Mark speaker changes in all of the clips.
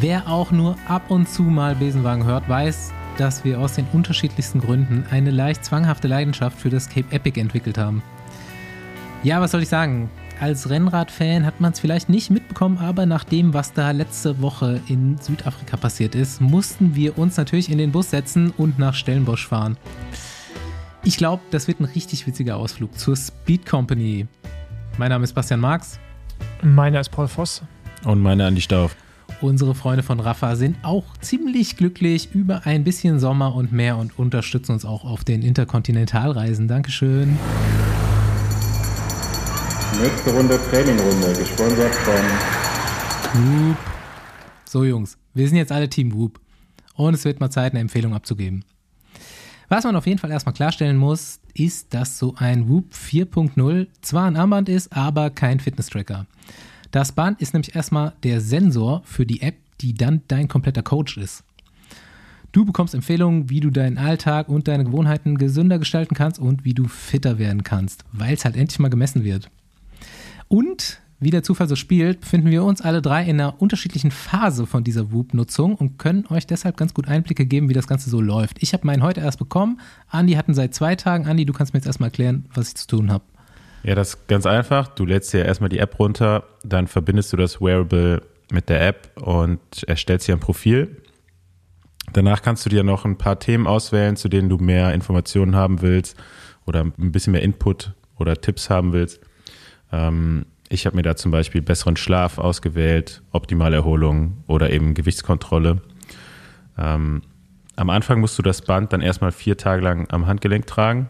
Speaker 1: Wer auch nur ab und zu mal Besenwagen hört, weiß, dass wir aus den unterschiedlichsten Gründen eine leicht zwanghafte Leidenschaft für das Cape Epic entwickelt haben. Ja, was soll ich sagen? Als Rennrad-Fan hat man es vielleicht nicht mitbekommen, aber nach dem, was da letzte Woche in Südafrika passiert ist, mussten wir uns natürlich in den Bus setzen und nach Stellenbosch fahren. Ich glaube, das wird ein richtig witziger Ausflug zur Speed Company. Mein Name ist Bastian Marx.
Speaker 2: Meiner ist Paul Voss.
Speaker 3: Und meiner Andi Stauf.
Speaker 1: Unsere Freunde von Rafa sind auch ziemlich glücklich über ein bisschen Sommer und mehr und unterstützen uns auch auf den Interkontinentalreisen. Dankeschön.
Speaker 4: Nächste Runde Trainingrunde, gesponsert von
Speaker 1: Whoop. So Jungs, wir sind jetzt alle Team Whoop. Und es wird mal Zeit, eine Empfehlung abzugeben. Was man auf jeden Fall erstmal klarstellen muss, ist, dass so ein Whoop 4.0 zwar ein Armband ist, aber kein Fitness-Tracker. Das Band ist nämlich erstmal der Sensor für die App, die dann dein kompletter Coach ist. Du bekommst Empfehlungen, wie du deinen Alltag und deine Gewohnheiten gesünder gestalten kannst und wie du fitter werden kannst, weil es halt endlich mal gemessen wird. Und wie der Zufall so spielt, befinden wir uns alle drei in einer unterschiedlichen Phase von dieser Whoop-Nutzung und können euch deshalb ganz gut Einblicke geben, wie das Ganze so läuft. Ich habe meinen heute erst bekommen. Andi hatten seit zwei Tagen. Andi, du kannst mir jetzt erstmal erklären, was ich zu tun habe.
Speaker 3: Ja, das ist ganz einfach. Du lädst dir erstmal die App runter, dann verbindest du das Wearable mit der App und erstellst dir ein Profil. Danach kannst du dir noch ein paar Themen auswählen, zu denen du mehr Informationen haben willst oder ein bisschen mehr Input oder Tipps haben willst. Ähm, ich habe mir da zum Beispiel besseren Schlaf ausgewählt, optimale Erholung oder eben Gewichtskontrolle. Ähm, am Anfang musst du das Band dann erstmal vier Tage lang am Handgelenk tragen.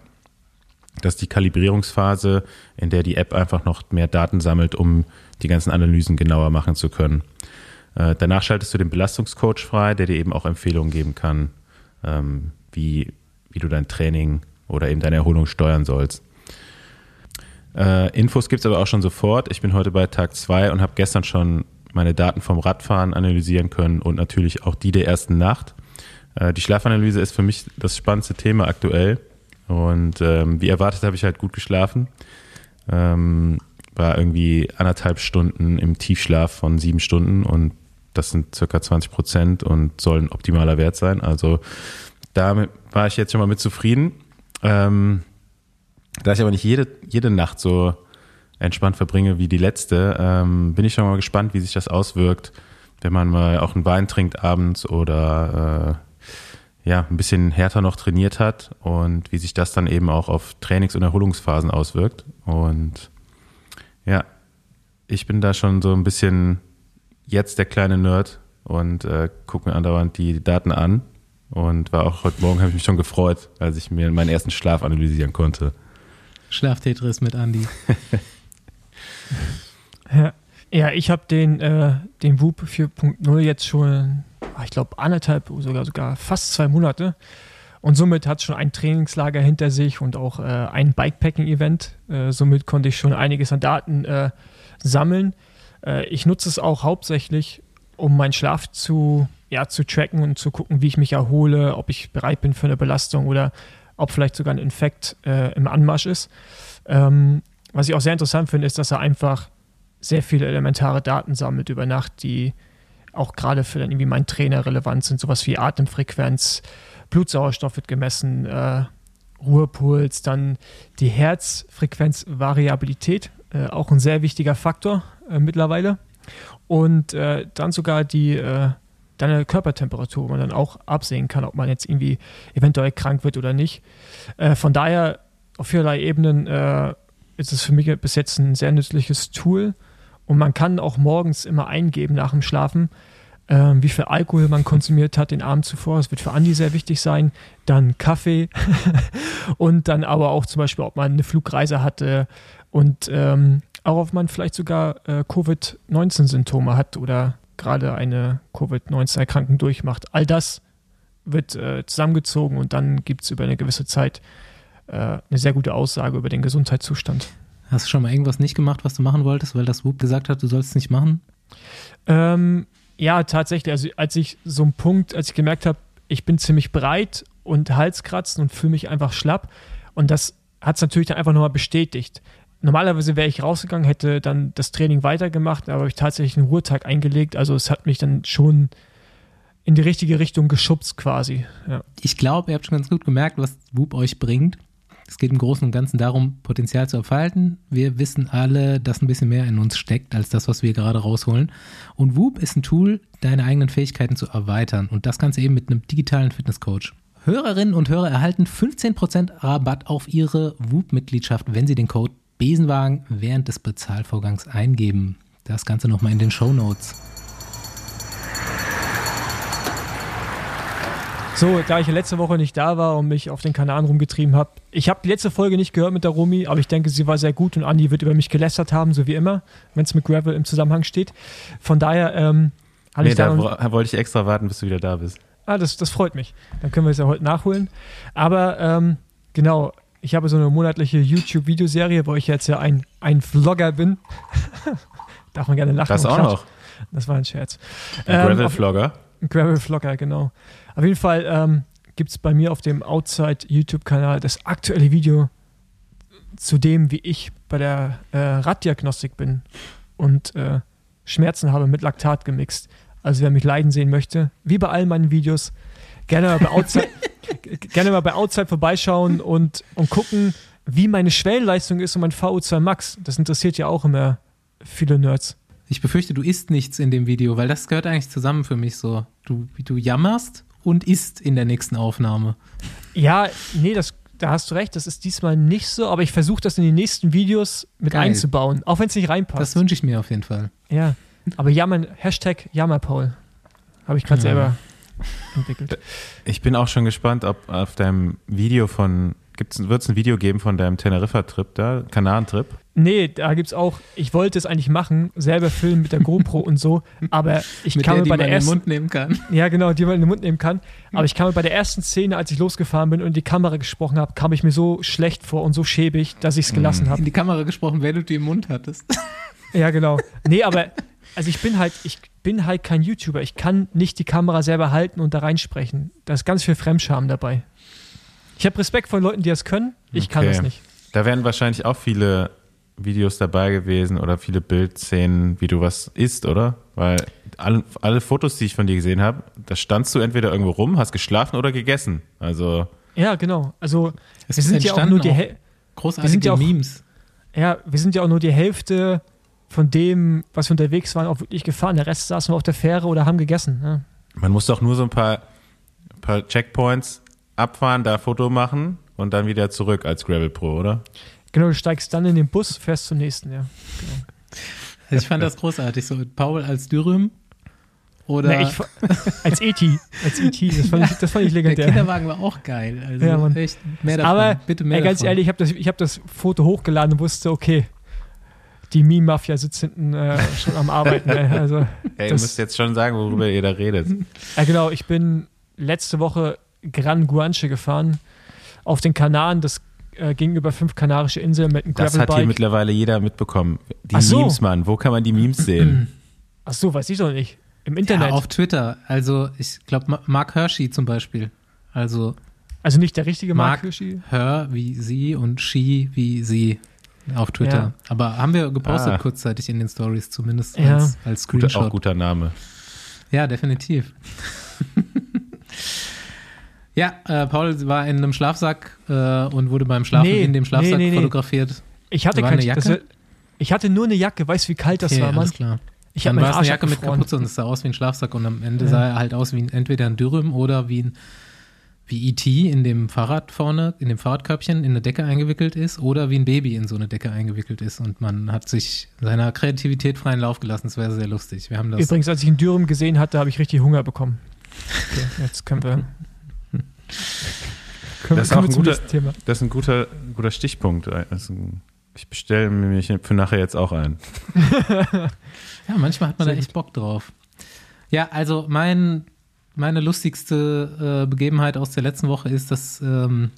Speaker 3: Das ist die Kalibrierungsphase, in der die App einfach noch mehr Daten sammelt, um die ganzen Analysen genauer machen zu können. Äh, danach schaltest du den Belastungscoach frei, der dir eben auch Empfehlungen geben kann, ähm, wie, wie du dein Training oder eben deine Erholung steuern sollst. Äh, Infos gibt es aber auch schon sofort. Ich bin heute bei Tag 2 und habe gestern schon meine Daten vom Radfahren analysieren können und natürlich auch die der ersten Nacht. Äh, die Schlafanalyse ist für mich das spannendste Thema aktuell. Und ähm, wie erwartet habe ich halt gut geschlafen. Ähm, war irgendwie anderthalb Stunden im Tiefschlaf von sieben Stunden und das sind circa 20 Prozent und soll ein optimaler Wert sein. Also damit war ich jetzt schon mal mit zufrieden. Ähm, da ich aber nicht jede, jede Nacht so entspannt verbringe wie die letzte, ähm, bin ich schon mal gespannt, wie sich das auswirkt, wenn man mal auch einen Wein trinkt abends oder äh, ja, ein bisschen härter noch trainiert hat und wie sich das dann eben auch auf Trainings- und Erholungsphasen auswirkt. Und ja, ich bin da schon so ein bisschen jetzt der kleine Nerd und äh, gucke mir andauernd die Daten an. Und war auch heute Morgen, habe ich mich schon gefreut, als ich mir meinen ersten Schlaf analysieren konnte.
Speaker 1: Schlaftetris mit Andi.
Speaker 2: ja. ja, ich habe den, äh, den Whoop 4.0 jetzt schon, ich glaube, anderthalb, sogar, sogar fast zwei Monate. Und somit hat schon ein Trainingslager hinter sich und auch äh, ein Bikepacking-Event. Äh, somit konnte ich schon einiges an Daten äh, sammeln. Äh, ich nutze es auch hauptsächlich, um meinen Schlaf zu, ja, zu tracken und zu gucken, wie ich mich erhole, ob ich bereit bin für eine Belastung oder ob vielleicht sogar ein Infekt äh, im Anmarsch ist. Ähm, was ich auch sehr interessant finde, ist, dass er einfach sehr viele elementare Daten sammelt über Nacht, die auch gerade für dann irgendwie meinen Trainer relevant sind. Sowas wie Atemfrequenz, Blutsauerstoff wird gemessen, äh, Ruhepuls, dann die Herzfrequenzvariabilität, äh, auch ein sehr wichtiger Faktor äh, mittlerweile. Und äh, dann sogar die äh, deine Körpertemperatur, wo man dann auch absehen kann, ob man jetzt irgendwie eventuell krank wird oder nicht. Äh, von daher auf vielerlei Ebenen ist es für mich bis jetzt ein sehr nützliches Tool und man kann auch morgens immer eingeben nach dem Schlafen, äh, wie viel Alkohol man konsumiert hat den Abend zuvor. Das wird für Andi sehr wichtig sein. Dann Kaffee und dann aber auch zum Beispiel, ob man eine Flugreise hatte und ähm, auch ob man vielleicht sogar äh, Covid-19-Symptome hat oder gerade eine Covid-19-Erkrankung durchmacht. All das wird äh, zusammengezogen und dann gibt es über eine gewisse Zeit äh, eine sehr gute Aussage über den Gesundheitszustand.
Speaker 1: Hast du schon mal irgendwas nicht gemacht, was du machen wolltest, weil das Whoop gesagt hat, du sollst es nicht machen?
Speaker 2: Ähm, ja, tatsächlich. Also als ich so einen Punkt, als ich gemerkt habe, ich bin ziemlich breit und Halskratzen und fühle mich einfach schlapp und das hat es natürlich dann einfach nochmal bestätigt. normalerweise wäre ich rausgegangen, hätte dann das Training weitergemacht, aber habe ich tatsächlich einen Ruhetag eingelegt. Also es hat mich dann schon in die richtige Richtung geschubst quasi. Ja.
Speaker 1: Ich glaube, ihr habt schon ganz gut gemerkt, was Whoop euch bringt. Es geht im Großen und Ganzen darum, Potenzial zu entfalten. Wir wissen alle, dass ein bisschen mehr in uns steckt, als das, was wir gerade rausholen. Und Whoop ist ein Tool, deine eigenen Fähigkeiten zu erweitern. Und das Ganze eben mit einem digitalen Fitnesscoach. Hörerinnen und Hörer erhalten 15% Rabatt auf ihre Whoop-Mitgliedschaft, wenn sie den Code Besenwagen während des Bezahlvorgangs eingeben. Das Ganze nochmal in den Show Notes.
Speaker 2: So, da ich ja letzte Woche nicht da war und mich auf den Kanaren rumgetrieben habe, ich habe die letzte Folge nicht gehört mit der Romy, aber ich denke, sie war sehr gut und Andi wird über mich gelästert haben, so wie immer, wenn es mit Gravel im Zusammenhang steht. Von daher ähm,
Speaker 3: habe nee, ich da, da wollte ich extra warten, bis du wieder da bist.
Speaker 2: Ah, das, das freut mich. Dann können wir es ja heute nachholen. Aber ähm, genau, ich habe so eine monatliche YouTube-Videoserie, wo ich jetzt ja ein, ein Vlogger bin. Darf man gerne lachen.
Speaker 3: Das auch noch.
Speaker 2: Das war ein Scherz.
Speaker 3: Ein Gravel-Vlogger.
Speaker 2: Ein Gravel-Vlogger, genau. Auf jeden Fall ähm, gibt es bei mir auf dem Outside YouTube-Kanal das aktuelle Video zu dem, wie ich bei der äh, Raddiagnostik bin und äh, Schmerzen habe mit Laktat gemixt. Also wer mich leiden sehen möchte, wie bei all meinen Videos, gerne mal bei Outside, gerne mal bei Outside vorbeischauen und, und gucken, wie meine Schwellenleistung ist und mein VO2 Max. Das interessiert ja auch immer viele Nerds.
Speaker 1: Ich befürchte, du isst nichts in dem Video, weil das gehört eigentlich zusammen für mich so. Du, du jammerst und isst in der nächsten Aufnahme.
Speaker 2: Ja, nee, das, da hast du recht, das ist diesmal nicht so, aber ich versuche das in die nächsten Videos mit Geil. einzubauen, auch wenn es nicht reinpasst.
Speaker 1: Das wünsche ich mir auf jeden Fall.
Speaker 2: Ja, aber jammern, Hashtag Jammerpaul. Habe ich gerade ja. selber entwickelt.
Speaker 3: Ich bin auch schon gespannt, ob auf deinem Video von, wird es ein Video geben von deinem Teneriffa-Trip da, Kanarentrip?
Speaker 2: Nee, da gibt es auch, ich wollte es eigentlich machen, selber filmen mit der GoPro und so, aber ich mit kam der,
Speaker 1: mir
Speaker 2: bei der
Speaker 1: ersten. in den Mund nehmen kann.
Speaker 2: Ja, genau, die man in den Mund nehmen kann. Aber ich kam mir bei der ersten Szene, als ich losgefahren bin und die Kamera gesprochen habe, kam ich mir so schlecht vor und so schäbig, dass ich es gelassen habe.
Speaker 1: In die Kamera gesprochen, während du die im Mund hattest.
Speaker 2: Ja, genau. Nee, aber also ich bin halt, ich bin halt kein YouTuber. Ich kann nicht die Kamera selber halten und da reinsprechen. Da ist ganz viel Fremdscham dabei. Ich habe Respekt vor Leuten, die das können. Ich okay. kann das nicht.
Speaker 3: Da werden wahrscheinlich auch viele Videos dabei gewesen oder viele Bildszenen, wie du was isst, oder? Weil alle, alle Fotos, die ich von dir gesehen habe, da standst du entweder irgendwo rum, hast geschlafen oder gegessen. Also.
Speaker 2: Ja, genau. Also, es wir sind ja auch nur die Hälfte.
Speaker 1: Großartige ja auch, Memes.
Speaker 2: Ja, wir sind ja auch nur die Hälfte von dem, was wir unterwegs waren, auch wirklich gefahren. Der Rest saßen wir auf der Fähre oder haben gegessen. Ja.
Speaker 3: Man muss doch nur so ein paar, ein paar Checkpoints abfahren, da Foto machen und dann wieder zurück als Gravel Pro, oder?
Speaker 2: Genau, du steigst dann in den Bus, fährst zum nächsten, ja. Genau.
Speaker 1: Also ich fand das großartig, so Paul als Dürüm oder
Speaker 2: nee, ich, als E.T. Als E.T. Das fand, ich, das fand ich legendär.
Speaker 1: Der Kinderwagen war auch geil. Also
Speaker 2: ja, echt mehr davon. Aber bitte mehr ey, ganz davon. ehrlich, ich habe das, hab das Foto hochgeladen und wusste, okay, die Meme-Mafia sitzt hinten äh, schon am Arbeiten. Ey. Also,
Speaker 3: hey, ihr müsst jetzt schon sagen, worüber ihr da redet.
Speaker 2: Ja, genau. Ich bin letzte Woche Gran Guanche gefahren auf den Kanaren. Das äh, gegenüber fünf kanarische Inseln mit einem
Speaker 3: Das hat hier mittlerweile jeder mitbekommen. Die
Speaker 2: so.
Speaker 3: Memes, Mann. Wo kann man die Memes sehen?
Speaker 2: Ach so, weiß ich doch nicht. Im Internet.
Speaker 1: Ja, auf Twitter. Also, ich glaube, Mark Hershey zum Beispiel. Also.
Speaker 2: Also nicht der richtige Mark,
Speaker 1: Mark
Speaker 2: Hershey?
Speaker 1: Her wie sie und she wie sie auf Twitter. Ja. Aber haben wir gepostet ah. kurzzeitig in den Stories zumindest ja. als, als Screenshot.
Speaker 3: Guter, auch guter Name.
Speaker 1: Ja, definitiv. Ja, äh, Paul war in einem Schlafsack äh, und wurde beim Schlafen nee, in dem Schlafsack nee, nee, fotografiert.
Speaker 2: Ich hatte keine Jacke. Das, ich hatte nur eine Jacke. Weißt du, wie kalt das okay, war, Mann? Alles
Speaker 1: klar. Ich Dann war es eine Jacke mit Kapuze und es sah aus wie ein Schlafsack und am Ende ja. sah er halt aus wie ein, entweder ein Dürüm oder wie ein wie E.T. in dem Fahrrad vorne, in dem Fahrradkörbchen in eine Decke eingewickelt ist oder wie ein Baby in so eine Decke eingewickelt ist und man hat sich seiner Kreativität freien Lauf gelassen. Das wäre sehr lustig. Wir haben das
Speaker 2: Übrigens, als ich einen Dürüm gesehen hatte, habe ich richtig Hunger bekommen. Okay, jetzt können wir
Speaker 3: das ist auch ein guter, Das ist ein guter, guter Stichpunkt. Also ich bestelle mich für nachher jetzt auch ein.
Speaker 1: ja, manchmal hat man Sehr da echt Bock drauf. Ja, also mein, meine lustigste äh, Begebenheit aus der letzten Woche ist, dass ähm,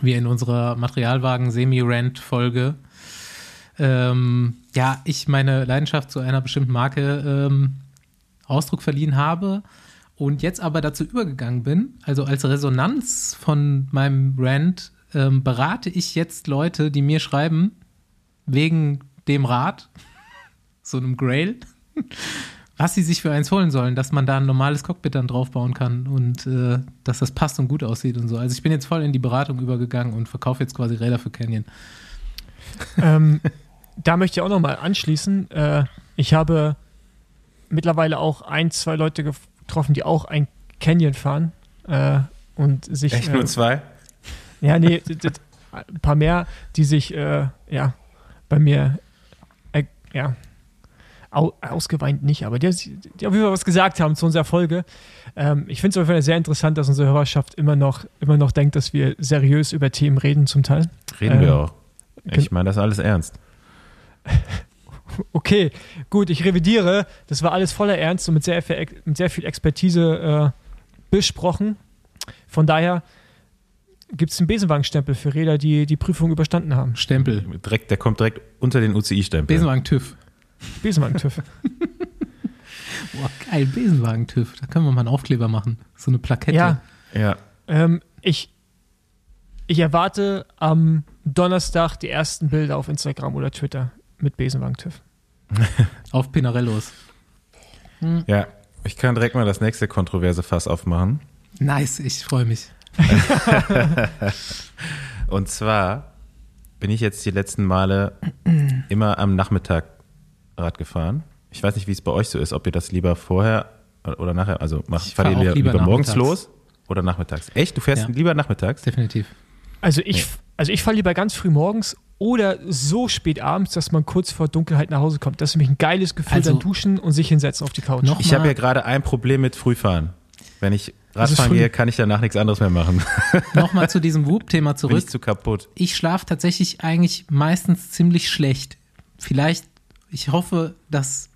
Speaker 1: wir in unserer Materialwagen-Semi-Rant-Folge ähm, ja, ich meine Leidenschaft zu einer bestimmten Marke ähm, Ausdruck verliehen habe und jetzt aber dazu übergegangen bin, also als Resonanz von meinem Rant, ähm, berate ich jetzt Leute, die mir schreiben, wegen dem Rad, so einem Grail, was sie sich für eins holen sollen, dass man da ein normales Cockpit dann draufbauen kann und äh, dass das passt und gut aussieht und so. Also ich bin jetzt voll in die Beratung übergegangen und verkaufe jetzt quasi Räder für Canyon.
Speaker 2: ähm, da möchte ich auch nochmal anschließen. Äh, ich habe mittlerweile auch ein, zwei Leute getroffen, die auch ein Canyon fahren äh, und sich.
Speaker 3: Echt nur
Speaker 2: äh,
Speaker 3: zwei?
Speaker 2: Ja, nee, ein paar mehr, die sich äh, ja bei mir äh, ja au, ausgeweint nicht, aber die, die auf jeden Fall was gesagt haben zu unserer Folge. Ähm, ich finde es auf jeden Fall sehr interessant, dass unsere Hörerschaft immer noch, immer noch denkt, dass wir seriös über Themen reden zum Teil.
Speaker 3: Reden wir auch. Ich meine das alles ernst.
Speaker 2: Okay, gut, ich revidiere. Das war alles voller Ernst und mit sehr viel, mit sehr viel Expertise äh, besprochen. Von daher gibt es einen Besenwagenstempel für Räder, die die Prüfung überstanden haben.
Speaker 1: Stempel.
Speaker 3: Direkt, der kommt direkt unter den UCI-Stempel.
Speaker 1: Besenwagen TÜV.
Speaker 2: Besenwagen-TÜV.
Speaker 1: Boah, geil, Besenwagen-TÜV. Da können wir mal einen Aufkleber machen. So eine Plakette.
Speaker 2: Ja.
Speaker 3: Ja.
Speaker 2: Ähm, ich, ich erwarte am Donnerstag die ersten Bilder auf Instagram oder Twitter mit Besenwagen-TÜV.
Speaker 1: auf Pinarellos.
Speaker 3: Hm. Ja, ich kann direkt mal das nächste kontroverse Fass aufmachen.
Speaker 1: Nice, ich freue mich.
Speaker 3: Und zwar bin ich jetzt die letzten Male immer am Nachmittag Rad gefahren. Ich weiß nicht, wie es bei euch so ist, ob ihr das lieber vorher oder nachher, also macht, fahrt
Speaker 1: fahr
Speaker 3: ihr lieber,
Speaker 1: lieber
Speaker 3: morgens los oder nachmittags? Echt? Du fährst
Speaker 1: Ja.
Speaker 3: lieber nachmittags?
Speaker 1: Definitiv.
Speaker 2: Also ich,
Speaker 3: Nee.
Speaker 2: also ich fahre lieber ganz früh morgens oder so spät abends, dass man kurz vor Dunkelheit nach Hause kommt. Das ist nämlich ein geiles Gefühl,
Speaker 1: Also-
Speaker 2: dann duschen und sich hinsetzen auf die Couch.
Speaker 1: Noch-
Speaker 3: Ich habe ja gerade ein Problem mit Frühfahren. Wenn ich Radfahren gehe, kann ich danach nichts anderes mehr machen.
Speaker 1: Nochmal zu diesem Whoop-Thema
Speaker 3: Bin
Speaker 1: zurück.
Speaker 3: ich zu kaputt.
Speaker 1: ich schlafe tatsächlich eigentlich meistens ziemlich schlecht. Vielleicht, ich hoffe, das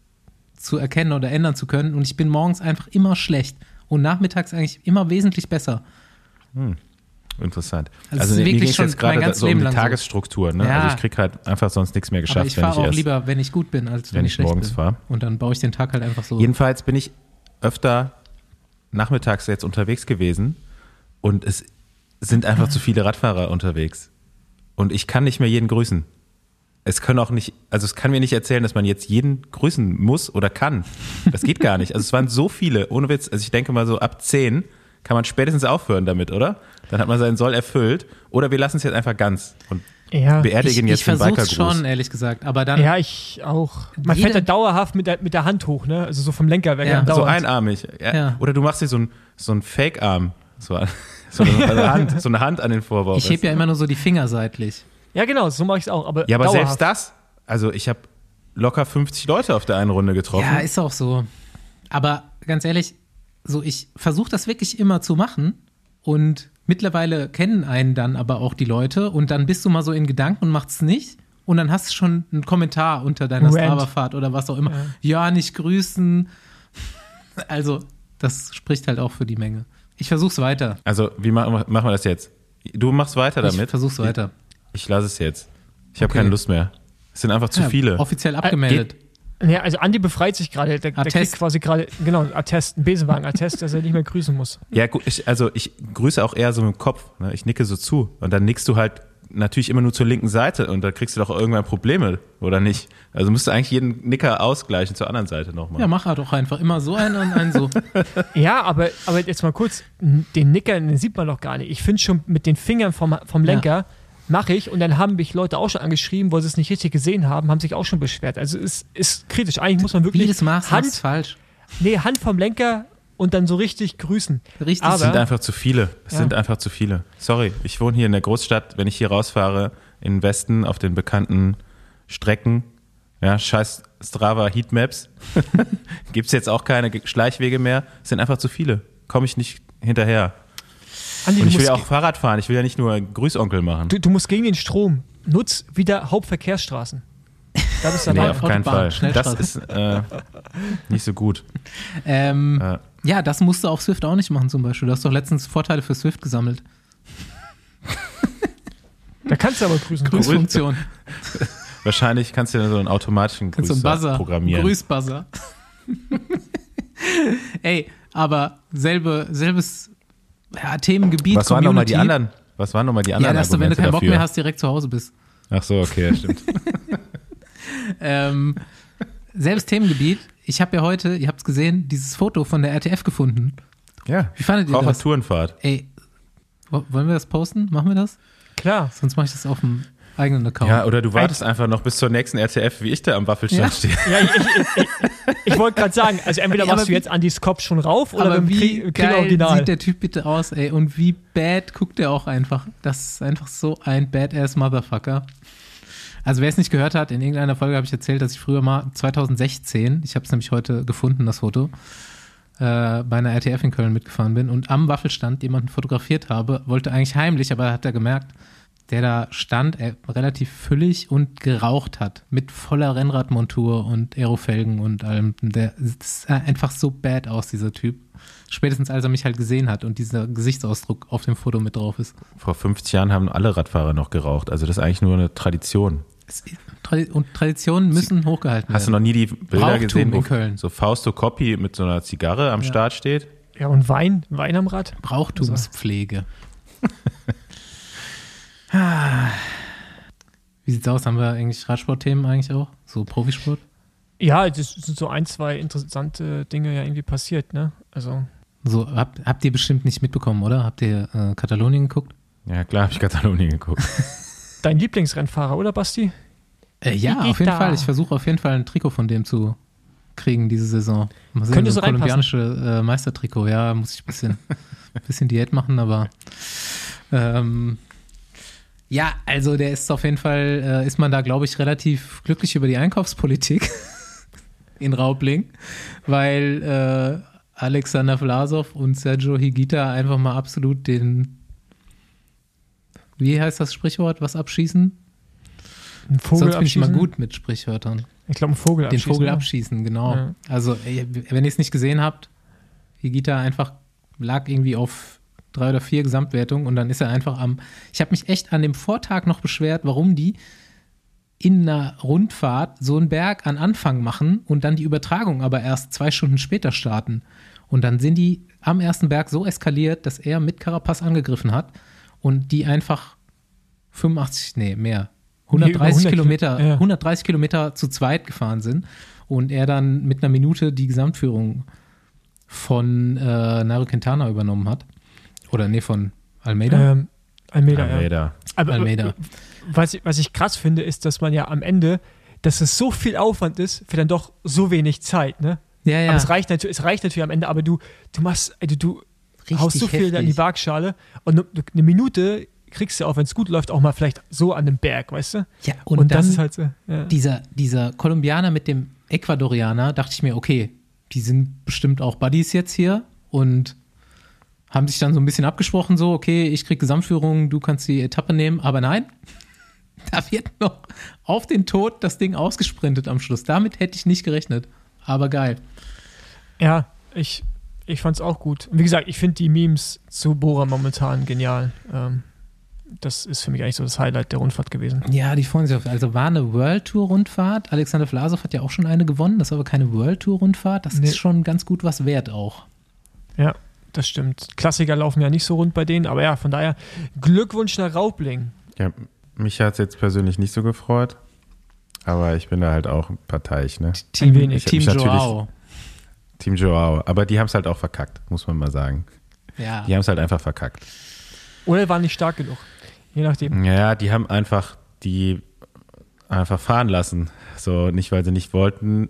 Speaker 1: zu erkennen oder ändern zu können. Und ich bin morgens einfach immer schlecht und nachmittags eigentlich immer wesentlich besser.
Speaker 3: Interessant.
Speaker 1: Also
Speaker 3: Also,
Speaker 1: es ist
Speaker 3: mir
Speaker 1: schon
Speaker 3: jetzt gerade so um die. Tagesstruktur. Ne?
Speaker 1: Ja.
Speaker 3: Also ich krieg halt einfach sonst nichts mehr
Speaker 1: Aber
Speaker 3: geschafft,
Speaker 1: ich
Speaker 3: wenn ich
Speaker 1: fahre auch
Speaker 3: erst
Speaker 1: lieber, wenn ich gut bin, als wenn,
Speaker 3: wenn
Speaker 1: ich schlecht
Speaker 3: morgens fahre.
Speaker 1: Und dann baue ich den Tag halt einfach so.
Speaker 3: Jedenfalls bin ich öfter nachmittags jetzt unterwegs gewesen und es sind einfach zu viele Radfahrer unterwegs. Und ich kann nicht mehr jeden grüßen. Es können auch nicht, also es kann mir nicht erzählen, dass man jetzt jeden grüßen muss oder kann. Das geht gar nicht. Also es waren so viele, ohne Witz. Also ich denke mal so ab zehn kann man spätestens aufhören damit, oder? Dann hat man seinen Soll erfüllt. Oder wir lassen es jetzt einfach ganz und
Speaker 2: Ja,
Speaker 1: ich
Speaker 3: beerdigen
Speaker 1: ich
Speaker 3: jetzt den
Speaker 1: versuche
Speaker 3: Bikergruß.
Speaker 1: schon, ehrlich gesagt. Aber dann,
Speaker 2: ja, ich auch. Man fährt da dauerhaft mit der, mit der Hand hoch, ne? Also so vom Lenker weg.
Speaker 1: Ja.
Speaker 3: So einarmig. Ja.
Speaker 1: Ja.
Speaker 3: Oder du machst dir so einen so Fake-Arm. So, so, eine Hand, so eine Hand an den Vorwurf.
Speaker 1: ich heb ja immer nur so die Finger seitlich.
Speaker 2: Ja, genau, so mache ich es auch. Aber,
Speaker 3: ja, aber
Speaker 2: dauerhaft.
Speaker 3: selbst das, also ich habe locker 50 Leute auf der einen Runde getroffen.
Speaker 1: Ja, ist auch so. Aber ganz ehrlich, so ich versuche das wirklich immer zu machen und mittlerweile kennen einen dann aber auch die Leute und dann bist du mal so in Gedanken und machst es nicht und dann hast du schon einen Kommentar unter deiner. Strava-Fahrt oder was auch immer. Ja. nicht grüßen. Also, das spricht halt auch für die Menge. Ich versuch's weiter.
Speaker 3: Also, wie machen wir, machen wir das jetzt? Du machst weiter
Speaker 1: Ich
Speaker 3: damit.
Speaker 1: versuch's weiter.
Speaker 3: Ich, ich lasse es jetzt. Ich habe
Speaker 1: Okay.
Speaker 3: keine Lust mehr. Es sind einfach zu
Speaker 1: Ja,
Speaker 3: viele.
Speaker 1: Offiziell abgemeldet.
Speaker 2: Ja, also Andi befreit sich gerade. Der, der kriegt quasi gerade, genau, ein Attest, ein Besenwagen-Attest, dass er nicht mehr grüßen muss.
Speaker 3: Ja, gut, ich, also ich grüße auch eher so mit dem Kopf. Ne? Ich nicke so zu. Und dann nickst du halt natürlich immer nur zur linken Seite und da kriegst du doch irgendwann Probleme, oder nicht? Also musst du eigentlich jeden Nicker ausgleichen zur anderen Seite nochmal.
Speaker 1: Ja, mach er doch einfach immer so einen und einen so.
Speaker 2: Ja, aber, aber jetzt mal kurz, den Nicker, den sieht man doch gar nicht. Ich finde schon mit den Fingern vom, vom Lenker mache ich und dann haben mich Leute auch schon angeschrieben, wo sie es nicht richtig gesehen haben, haben sich auch schon beschwert. Also es ist kritisch. Eigentlich muss man wirklich
Speaker 1: Jedes Maß
Speaker 2: Hand,
Speaker 1: ist falsch.
Speaker 2: nee, Hand vom Lenker und dann so richtig grüßen.
Speaker 1: Richtig.
Speaker 2: Aber-
Speaker 3: Es sind einfach zu viele. Es
Speaker 2: Ja.
Speaker 3: sind einfach zu viele. Sorry, ich wohne hier in der Großstadt. Wenn ich hier rausfahre, in den Westen, auf den bekannten Strecken, ja, scheiß Strava Heatmaps, gibt's jetzt auch keine Ge- Schleichwege mehr. Es sind einfach zu viele. Komme ich nicht hinterher.
Speaker 2: Andi,
Speaker 3: Und ich will ja auch Fahrrad fahren. Ich will ja nicht nur Grüßonkel machen.
Speaker 2: du, du musst gegen den Strom. Nutz wieder Hauptverkehrsstraßen. Da bist du
Speaker 3: Nee, auf keinen
Speaker 1: Autobahn,
Speaker 3: Fall. Das ist äh, nicht so gut.
Speaker 1: Ähm,
Speaker 3: Äh,
Speaker 1: Ja, das musst du auf Swift auch nicht machen zum Beispiel. Du hast doch letztens Vorteile für Swift gesammelt.
Speaker 2: Da kannst du aber grüßen.
Speaker 1: Grüßfunktion.
Speaker 3: wahrscheinlich kannst du dann so einen automatischen
Speaker 1: Kannst du
Speaker 3: Grüß
Speaker 1: einen Buzzer
Speaker 3: programmieren.
Speaker 1: Grüßbuzzer. Ey, aber selbe, selbes ja, Themengebiet,
Speaker 3: Was waren nochmal die anderen? Was waren nochmal die
Speaker 1: Ja,
Speaker 3: anderen
Speaker 1: dass du, wenn du keinen Bock mehr hast, direkt zu Hause bist.
Speaker 3: Ach so, okay, ja, stimmt.
Speaker 1: Ähm, selbes Themengebiet. Ich habe ja heute, ihr habt es gesehen, dieses Foto von der RTF gefunden.
Speaker 3: ja.
Speaker 1: Wie fandet ihr das?
Speaker 3: Tourenfahrt.
Speaker 1: Ey, wo- wollen wir das posten? Machen wir das?
Speaker 2: Klar.
Speaker 1: Sonst mache ich das auf dem eigenen Account.
Speaker 3: Ja, oder du wartest einfach noch bis zur nächsten RTF, wie ich da am Waffelstand
Speaker 1: Ja.
Speaker 3: stehe.
Speaker 2: Ja, ich, ich, ich, ich wollte gerade sagen, also entweder
Speaker 1: Ja,
Speaker 2: machst du jetzt Andy's Kopf schon rauf oder
Speaker 1: Aber wie
Speaker 2: Krieg,
Speaker 1: geil
Speaker 2: Original.
Speaker 1: sieht der Typ bitte aus, ey. Und wie bad guckt er auch einfach. Das ist einfach so ein badass Motherfucker. Also wer es nicht gehört hat, in irgendeiner Folge habe ich erzählt, dass ich früher mal 2016, ich habe es nämlich heute gefunden, das Foto, äh, bei einer RTF in Köln mitgefahren bin und am Waffelstand jemanden fotografiert habe, wollte eigentlich heimlich, aber hat er gemerkt, der da stand, er relativ füllig und geraucht hat, mit voller Rennradmontur und Aerofelgen und allem. Der sah einfach so bad aus, dieser Typ. Spätestens als er mich halt gesehen hat und dieser Gesichtsausdruck auf dem Foto mit drauf ist.
Speaker 3: Vor 50 Jahren haben alle Radfahrer noch geraucht. Also das ist eigentlich nur eine Tradition.
Speaker 1: Und Traditionen müssen hochgehalten
Speaker 3: Hast du
Speaker 1: werden.
Speaker 3: noch nie die Bilder
Speaker 1: Brauchtum
Speaker 3: gesehen, wo
Speaker 1: in Köln.
Speaker 3: so Fausto Coppi mit so einer Zigarre am
Speaker 1: Ja.
Speaker 3: Start steht?
Speaker 2: Ja, und Wein, Wein am Rad.
Speaker 1: Brauchtumspflege. Ah. Wie sieht's aus? Haben wir eigentlich Radsportthemen eigentlich auch? So Profisport?
Speaker 2: Ja, das sind so ein, zwei interessante Dinge ja irgendwie passiert, ne? Also,
Speaker 1: So, habt, habt ihr bestimmt nicht mitbekommen, oder? Habt ihr äh, Katalonien geguckt?
Speaker 3: Ja, klar, habe ich Katalonien geguckt.
Speaker 2: dein Lieblingsrennfahrer, oder Basti?
Speaker 1: Äh, ja, auf jeden Fall. Ich versuche auf jeden Fall ein Trikot von dem zu kriegen diese Saison. Mal sehen,
Speaker 2: Könnte
Speaker 1: so
Speaker 2: so
Speaker 1: ein kolumbianische äh, Meistertrikot. Ja, muss ich ein bisschen, bisschen Diät machen, aber ähm, ja, also der ist auf jeden Fall, äh, ist man da, glaube ich, relativ glücklich über die Einkaufspolitik in Raubling, weil äh, Alexander Vlasov und Sergio Higuita einfach mal absolut den, wie heißt das Sprichwort, was abschießen?
Speaker 2: Ein Vogel
Speaker 1: Sonst bin ich
Speaker 2: abschießen?
Speaker 1: gut mit Sprichwörtern.
Speaker 2: Ich glaube, ein Vogel
Speaker 1: Den
Speaker 2: abschießen.
Speaker 1: Vogel
Speaker 2: ja.
Speaker 1: abschießen, genau.
Speaker 2: Ja.
Speaker 1: Also, wenn ihr es nicht gesehen habt, Higita einfach lag irgendwie auf drei oder vier Gesamtwertungen und dann ist er einfach am. Ich habe mich echt an dem Vortag noch beschwert, warum die in einer Rundfahrt so einen Berg an Anfang machen und dann die Übertragung aber erst zwei Stunden später starten. Und dann sind die am ersten Berg so eskaliert, dass er mit Carapaz angegriffen hat und die einfach 85, nee, mehr, 130
Speaker 2: 100 Kilo-
Speaker 1: Kilometer,
Speaker 2: ja.
Speaker 1: 130 Kilometer zu zweit gefahren sind und er dann mit einer Minute die Gesamtführung von äh, Nairo Quintana übernommen hat. Oder nee, von Almeida.
Speaker 2: Ähm, Almeida, ja.
Speaker 3: Almeida.
Speaker 2: Aber,
Speaker 1: Almeida.
Speaker 2: äh, Was, ich- was ich krass finde, ist, dass man ja am Ende, dass es so viel Aufwand ist für dann doch so wenig Zeit, ne?
Speaker 1: ja, ja.
Speaker 2: Aber es reicht, natürlich, es reicht natürlich am Ende, aber du, du machst, also du
Speaker 1: Richtig
Speaker 2: haust so viel in die. Waagschale und ne- eine Minute kriegst du auch, wenn es gut läuft, auch mal vielleicht so an dem Berg, weißt du?
Speaker 1: ja, und,
Speaker 2: Und,
Speaker 1: dann
Speaker 2: das ist halt so. Ja.
Speaker 1: dieser, dieser Kolumbianer mit dem Ecuadorianer, dachte ich mir, okay, die sind bestimmt auch Buddies jetzt hier und haben sich dann so ein bisschen abgesprochen, so, okay, ich krieg Gesamtführung, du kannst die Etappe nehmen, aber nein, da wird noch auf den Tod das Ding ausgesprintet am Schluss. Damit hätte ich nicht gerechnet, aber geil.
Speaker 2: Ja, ich, ich fand's auch gut. Wie gesagt, ich finde die Memes zu Bora momentan genial. Ähm, das ist für mich eigentlich so das Highlight der Rundfahrt gewesen.
Speaker 1: Ja, die freuen sich auf. Also war eine World Tour Rundfahrt. Alexander Vlasov hat ja auch schon eine gewonnen. Das ist aber keine World Tour Rundfahrt. Das
Speaker 2: Nee.
Speaker 1: ist schon ganz gut was wert auch.
Speaker 2: Ja, das stimmt. Klassiker laufen ja nicht so rund bei denen, aber ja, von daher Glückwunsch nach Raubling.
Speaker 3: Ja, mich hat es jetzt persönlich nicht so gefreut. Aber ich bin da halt auch parteiisch, ne?
Speaker 1: Team,
Speaker 2: wenig.
Speaker 1: Team Joao.
Speaker 3: Team Joao. Aber die haben es halt auch verkackt, muss man mal sagen.
Speaker 1: Ja.
Speaker 3: Die haben es halt einfach verkackt.
Speaker 2: Oder war nicht stark genug. Je nachdem.
Speaker 3: Ja, die haben einfach die einfach fahren lassen. So, nicht weil sie nicht wollten,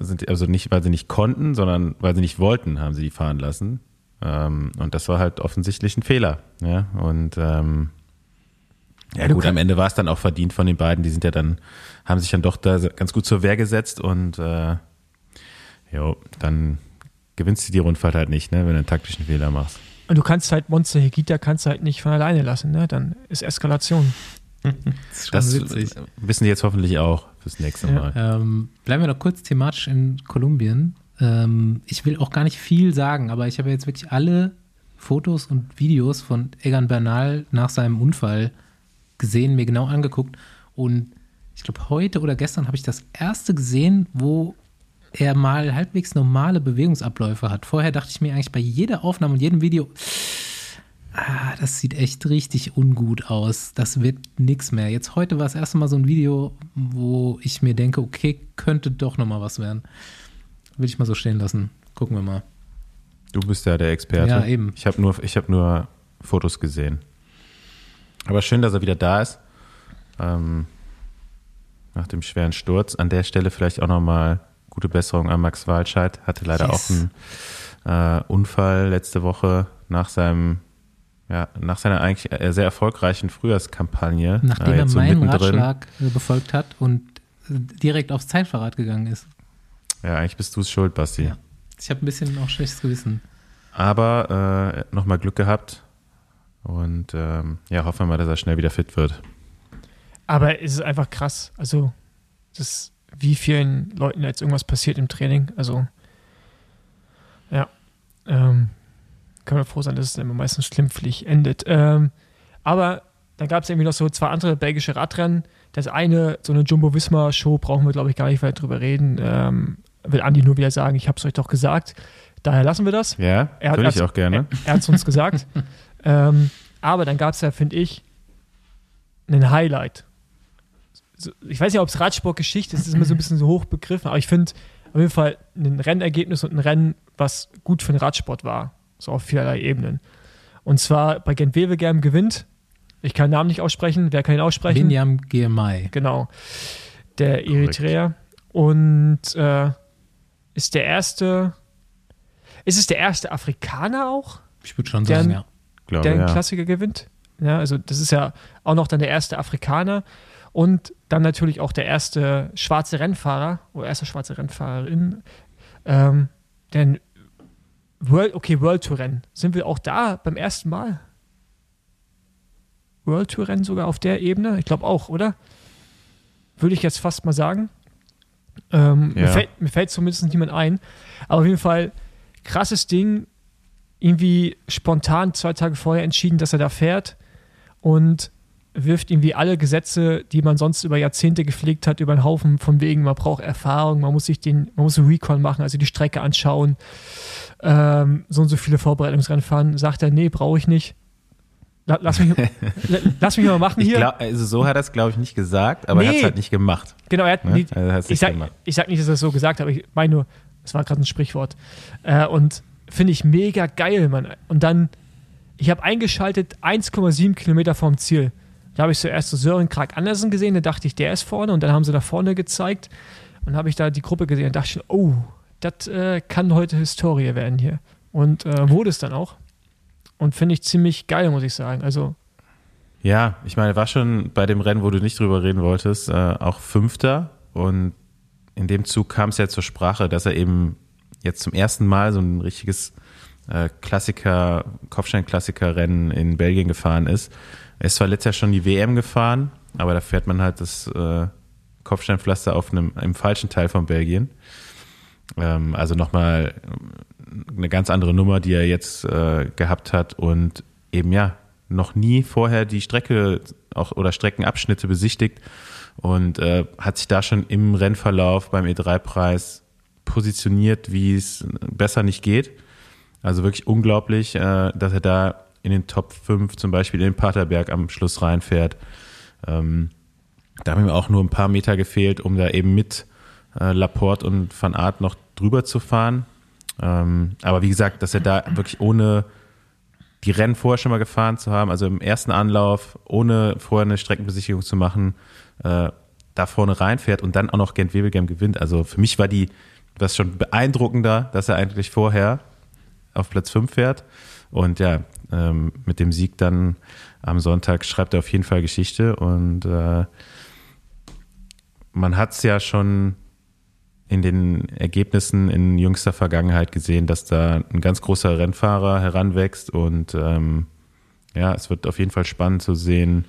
Speaker 3: sind, also nicht weil sie nicht konnten, sondern weil sie nicht wollten, haben sie die fahren lassen. Ähm, und das war halt offensichtlich ein Fehler. Ja, und ähm, ja
Speaker 2: du
Speaker 3: gut, am Ende war es dann auch verdient von den beiden. Die sind ja dann, haben sich dann doch da ganz gut zur Wehr gesetzt und äh, jo, dann gewinnst du die Rundfahrt halt nicht, ne, wenn du einen taktischen Fehler machst.
Speaker 2: Und du kannst halt Monster Hegita kannst halt nicht von alleine lassen, ne? Dann ist Eskalation.
Speaker 1: Das
Speaker 3: Das
Speaker 1: witzig.
Speaker 3: wissen die jetzt hoffentlich auch fürs nächste
Speaker 2: Ja.
Speaker 3: Mal.
Speaker 1: Ähm, bleiben wir noch kurz thematisch in Kolumbien. Ähm, ich will auch gar nicht viel sagen, aber ich habe jetzt wirklich alle Fotos und Videos von Egan Bernal nach seinem Unfall gesehen, mir genau angeguckt. Und ich glaube, heute oder gestern habe ich das erste gesehen, wo er mal halbwegs normale Bewegungsabläufe hat. Vorher dachte ich mir eigentlich bei jeder Aufnahme und jedem Video, ah, das sieht echt richtig ungut aus. Das wird nichts mehr. Jetzt heute war das erste Mal so ein Video, wo ich mir denke, okay, könnte doch noch mal was werden. Will ich mal so stehen lassen. Gucken wir mal.
Speaker 3: Du bist ja der Experte.
Speaker 1: Ja, eben.
Speaker 3: Ich habe nur, ich hab nur Fotos gesehen. Aber schön, dass er wieder da ist. Ähm, nach dem schweren Sturz. An der Stelle vielleicht auch nochmal gute Besserung an Max Walscheid. Hatte leider
Speaker 1: Yes.
Speaker 3: auch einen äh, Unfall letzte Woche nach seinem, ja, nach seiner eigentlich sehr erfolgreichen Frühjahrskampagne.
Speaker 1: Nachdem
Speaker 3: äh,
Speaker 1: er
Speaker 3: so
Speaker 1: meinen
Speaker 3: mittendrin.
Speaker 1: Ratschlag äh, befolgt hat und äh, direkt aufs Zeitverrat gegangen ist.
Speaker 3: Ja, eigentlich bist du es schuld, Basti.
Speaker 1: Ja. Ich habe ein bisschen auch schlechtes Gewissen.
Speaker 3: Aber äh, nochmal Glück gehabt. Und ähm, ja, hoffen wir mal, dass er schnell wieder fit wird.
Speaker 2: Aber es ist einfach krass. Also, das, wie vielen Leuten jetzt irgendwas passiert im Training. Also, ja. Ähm, kann man froh sein, dass es immer meistens schlimmflich endet. Ähm, aber dann gab es irgendwie noch so zwei andere belgische Radrennen. Das eine, so eine Jumbo-Visma-Show, brauchen wir, glaube ich, gar nicht weiter drüber reden. Ähm, will Andi nur wieder sagen, ich habe es euch doch gesagt. Daher lassen wir das.
Speaker 3: Ja,
Speaker 2: Er hat-
Speaker 3: ich
Speaker 2: er-
Speaker 3: auch gerne.
Speaker 2: Er hat es uns gesagt. ähm, aber dann gab es ja, finde ich, einen Highlight. So, ich weiß nicht, ob es Radsportgeschichte ist, das ist immer so ein bisschen so hoch begriffen, aber ich finde auf jeden Fall ein Rennergebnis und ein Rennen, was gut für den Radsport war. So auf vielerlei Ebenen. Und zwar bei Gent Wevelgem gewinnt. Ich kann den Namen nicht aussprechen. Wer kann ihn aussprechen?
Speaker 1: Binyam GMI.
Speaker 2: Genau. Der Eritreer. Und äh, ist der erste. Ist es der erste Afrikaner auch?
Speaker 1: Ich würde schon
Speaker 2: Der-
Speaker 1: sagen, ja.
Speaker 3: Glaube,
Speaker 2: der einen
Speaker 3: ja.
Speaker 2: Klassiker gewinnt. Ja, also das ist ja auch noch dann der erste Afrikaner und dann natürlich auch der erste schwarze Rennfahrer oder erste schwarze Rennfahrerin. Ähm, denn World, okay, World Tour Rennen. Sind wir auch da beim ersten Mal? World Tour Rennen sogar auf der Ebene? Ich glaube auch, oder? Würde ich jetzt fast mal sagen. Ähm, mir,
Speaker 3: Ja.
Speaker 2: fällt, mir fällt zumindest niemand ein. Aber auf jeden Fall krasses Ding. Irgendwie spontan zwei Tage vorher entschieden, dass er da fährt und wirft irgendwie alle Gesetze, die man sonst über Jahrzehnte gepflegt hat, über den Haufen, von wegen, man braucht Erfahrung, man muss sich den, man muss einen Recon machen, also die Strecke anschauen, ähm, so und so viele Vorbereitungsrennen fahren. Sagt er, nee, brauche ich nicht. La- Lass mich, la- lass mich mal machen
Speaker 3: Ich
Speaker 2: hier.
Speaker 3: glaub, also so hat er es, glaube ich, nicht gesagt, aber er hat
Speaker 2: Nee.
Speaker 3: es halt nicht gemacht.
Speaker 2: Genau, er hat
Speaker 3: Ne?
Speaker 2: nicht,
Speaker 3: Also
Speaker 2: ich,
Speaker 3: nicht
Speaker 2: sag,
Speaker 3: gemacht.
Speaker 2: ich sag nicht, dass er es so gesagt hat, aber ich meine nur, es war gerade ein Sprichwort. Äh, und finde ich mega geil, Mann. Und dann, ich habe eingeschaltet 1,7 Kilometer vom Ziel. Da habe ich zuerst so Sören Krag Andersen gesehen, da dachte ich, der ist vorne und dann haben sie da vorne gezeigt und habe ich da die Gruppe gesehen und dachte schon, oh, das äh, kann heute Historie werden hier. Und äh, wurde es dann auch. Und finde ich ziemlich geil, muss ich sagen. Also,
Speaker 3: Ja, ich meine, war schon bei dem Rennen, wo du nicht drüber reden wolltest, äh, auch Fünfter. Und in dem Zug kam es ja zur Sprache, dass er eben jetzt zum ersten Mal so ein richtiges äh, Klassiker, Kopfstein-Klassiker-Rennen in Belgien gefahren ist. Er ist zwar letztes Jahr schon die WM gefahren, aber da fährt man halt das äh, Kopfsteinpflaster auf einem im falschen Teil von Belgien. Ähm, also nochmal eine ganz andere Nummer, die er jetzt äh, gehabt hat und eben ja noch nie vorher die Strecke auch oder Streckenabschnitte besichtigt und äh, hat sich da schon im Rennverlauf beim E3-Preis positioniert, wie es besser nicht geht. Also wirklich unglaublich, äh, dass er da in den Top 5 zum Beispiel in den Paterberg am Schluss reinfährt. Ähm, da haben ihm auch nur ein paar Meter gefehlt, um da eben mit äh, Laporte und Van Aert noch drüber zu fahren. Ähm, aber wie gesagt, dass er da wirklich ohne die Rennen vorher schon mal gefahren zu haben, also im ersten Anlauf, ohne vorher eine Streckenbesichtigung zu machen, äh, da vorne reinfährt und dann auch noch Gent Wevelgem gewinnt. Also für mich war die was schon beeindruckender, dass er eigentlich vorher auf Platz 5 fährt. Und ja, ähm, mit dem Sieg dann am Sonntag schreibt er auf jeden Fall Geschichte. Und äh, man hat es ja schon in den Ergebnissen in jüngster Vergangenheit gesehen, dass da ein ganz großer Rennfahrer heranwächst. Und ähm, ja, es wird auf jeden Fall spannend zu sehen,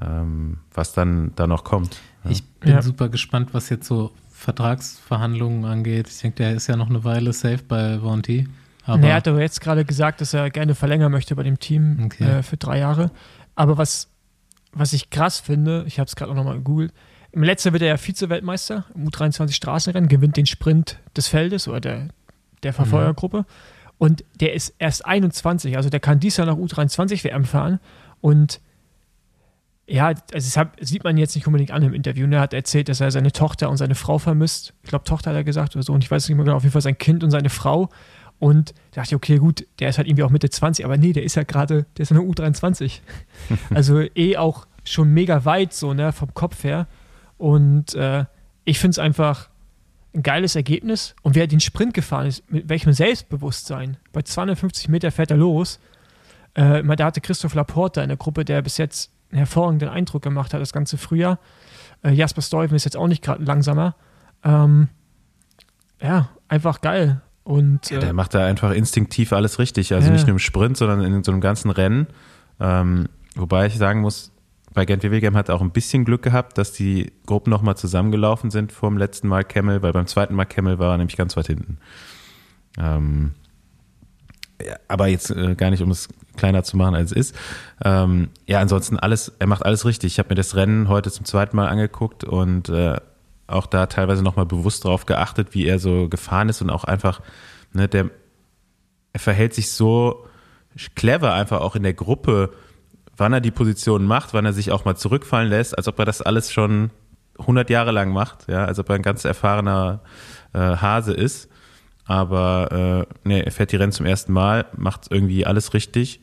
Speaker 3: ähm, was dann da noch kommt. Ja.
Speaker 1: Ich bin
Speaker 2: Ja.
Speaker 1: super gespannt, was jetzt so Vertragsverhandlungen angeht. Ich denke, der ist ja noch eine Weile safe bei Vonti. Aber
Speaker 2: er hat aber jetzt gerade gesagt, dass er gerne verlängern möchte bei dem Team
Speaker 1: Okay.
Speaker 2: äh, für drei Jahre. Aber was, was ich krass finde, ich habe es gerade auch nochmal gegoogelt, im letzten wird er ja Vize-Weltmeister im U23 Straßenrennen, gewinnt den Sprint des Feldes oder der, der Verfolgergruppe Und der ist erst 21, also der kann dies Jahr noch U23 WM fahren. Und ja, also das hat, sieht man jetzt nicht unbedingt an im Interview. Ne? Er hat erzählt, dass er seine Tochter und seine Frau vermisst. Ich glaube, Tochter hat er gesagt oder so. Und ich weiß nicht mehr genau, auf jeden Fall sein Kind und seine Frau. Und da dachte ich, okay, gut, der ist halt irgendwie auch Mitte 20, aber nee, der ist ja gerade, der ist ja nur U23. also eh auch schon mega weit, so, ne, vom Kopf her. Und äh, ich finde es einfach ein geiles Ergebnis. Und wer den Sprint gefahren ist, mit welchem Selbstbewusstsein, bei 250 Meter fährt er los. Äh, da hatte Christoph Laporte in der Gruppe, der bis jetzt einen hervorragenden Eindruck gemacht hat, das ganze Frühjahr. Äh, Jasper Stuyven ist jetzt auch nicht gerade langsamer. Ähm, ja, einfach geil. Und,
Speaker 3: ja, der äh, macht da einfach instinktiv alles richtig. Also ja. nicht nur im Sprint, sondern in so einem ganzen Rennen. Ähm, wobei ich sagen muss, bei Gent Wevelgem hat er auch ein bisschen Glück gehabt, dass die Gruppen nochmal zusammengelaufen sind vor dem letzten Mal Kemmel, weil beim zweiten Mal Kemmel war er nämlich ganz weit hinten. Ähm, ja, aber jetzt äh, gar nicht, um es kleiner zu machen, als es ist. Ähm, ja, ansonsten alles, er macht alles richtig. Ich habe mir das Rennen heute zum zweiten Mal angeguckt und äh, auch da teilweise nochmal bewusst darauf geachtet, wie er so gefahren ist und auch einfach, ne, der, er verhält sich so clever einfach auch in der Gruppe, wann er die Position macht, wann er sich auch mal zurückfallen lässt, als ob er das alles schon 100 Jahre lang macht, ja, als ob er ein ganz erfahrener äh, Hase ist. Aber äh, nee, er fährt die Rennen zum ersten Mal, macht irgendwie alles richtig.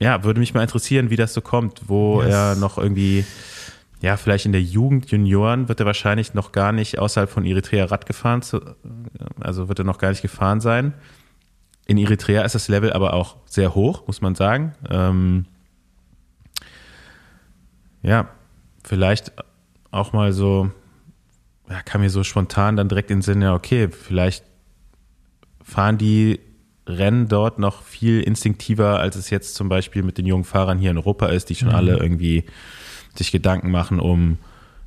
Speaker 3: Ja, würde mich mal interessieren, wie das so kommt, wo yes. er noch irgendwie ja, vielleicht in der Jugend, Junioren wird er wahrscheinlich noch gar nicht außerhalb von Eritrea Rad gefahren, also wird er noch gar nicht gefahren sein. In Eritrea ist das Level aber auch sehr hoch, muss man sagen. Ähm, ja, vielleicht auch mal so, ja, kam mir so spontan dann direkt in den Sinn, ja, okay, vielleicht fahren die Rennen dort noch viel instinktiver, als es jetzt zum Beispiel mit den jungen Fahrern hier in Europa ist, die schon mhm. alle irgendwie sich Gedanken machen um,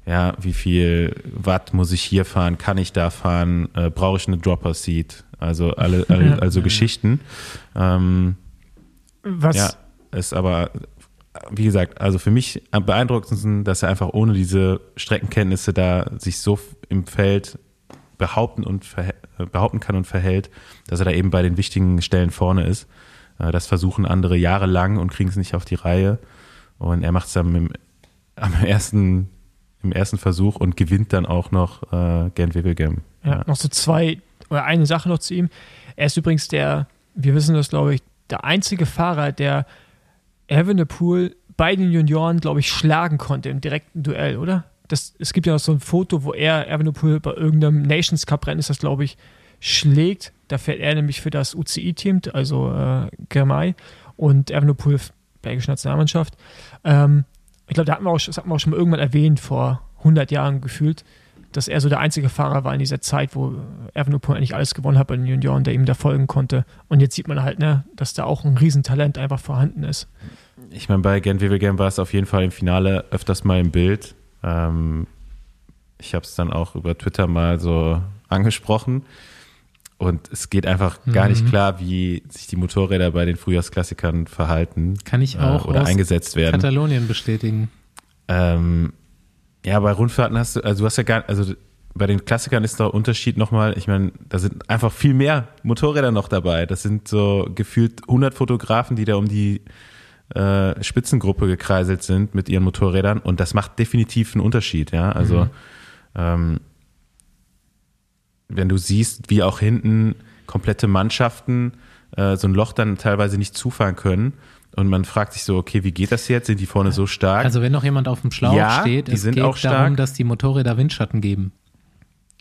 Speaker 3: ja, wie viel Watt muss ich hier fahren, kann ich da fahren, äh, brauche ich eine Dropper Seat, also alle, alle also Geschichten. Ähm,
Speaker 2: Was?
Speaker 3: Ja, ist aber, wie gesagt, also für mich am beeindruckendsten, dass er einfach ohne diese Streckenkenntnisse da sich so im Feld behaupten und behaupten kann und verhält, dass er da eben bei den wichtigen Stellen vorne ist. Äh, das versuchen andere jahrelang und kriegen es nicht auf die Reihe. Und er macht es dann mit, am ersten, im ersten Versuch und gewinnt dann auch noch äh, Gent Wevelgem.
Speaker 2: Ja, ja, noch so zwei oder eine Sache noch zu ihm. Er ist übrigens der, wir wissen das, glaube ich, der einzige Fahrer, der Evenepoel bei den Junioren, glaube ich, schlagen konnte im direkten Duell, oder? Das, es gibt ja noch so ein Foto, wo er Evenepoel bei irgendeinem Nations Cup Rennen ist das, glaube ich, schlägt. Da fährt er nämlich für das UCI-Team, also äh, Germay und Evenepoel belgische Nationalmannschaft. Ähm, ich glaube, das hatten wir auch schon mal irgendwann erwähnt, vor 100 Jahren gefühlt, dass er so der einzige Fahrer war in dieser Zeit, wo Evenepoel eigentlich alles gewonnen hat bei den Junioren, der ihm da folgen konnte. Und jetzt sieht man halt, ne, dass da auch ein Riesentalent einfach vorhanden ist.
Speaker 3: Ich meine, bei Gent Wevelgem war es auf jeden Fall im Finale öfters mal im Bild. Ähm, ich habe es dann auch über Twitter mal so angesprochen. Und es geht einfach mhm. gar nicht mhm. klar, wie sich die Motorräder bei den Frühjahrsklassikern verhalten.
Speaker 1: Kann ich auch
Speaker 3: äh, oder eingesetzt werden.
Speaker 1: Katalonien bestätigen.
Speaker 3: Ähm, ja, bei Rundfahrten hast du, also du hast ja gar, also bei den Klassikern ist der Unterschied nochmal, ich meine, da sind einfach viel mehr Motorräder noch dabei. Das sind so gefühlt 100 Fotografen, die da um die äh, Spitzengruppe gekreiselt sind mit ihren Motorrädern und das macht definitiv einen Unterschied, ja. Also mhm. ähm, wenn du siehst, wie auch hinten komplette Mannschaften äh, so ein Loch dann teilweise nicht zufahren können. Und man fragt sich so, okay, wie geht das jetzt? Sind die vorne so stark?
Speaker 1: Also wenn noch jemand auf dem Schlauch ja, steht, es geht auch darum, dass die Motorräder Windschatten geben.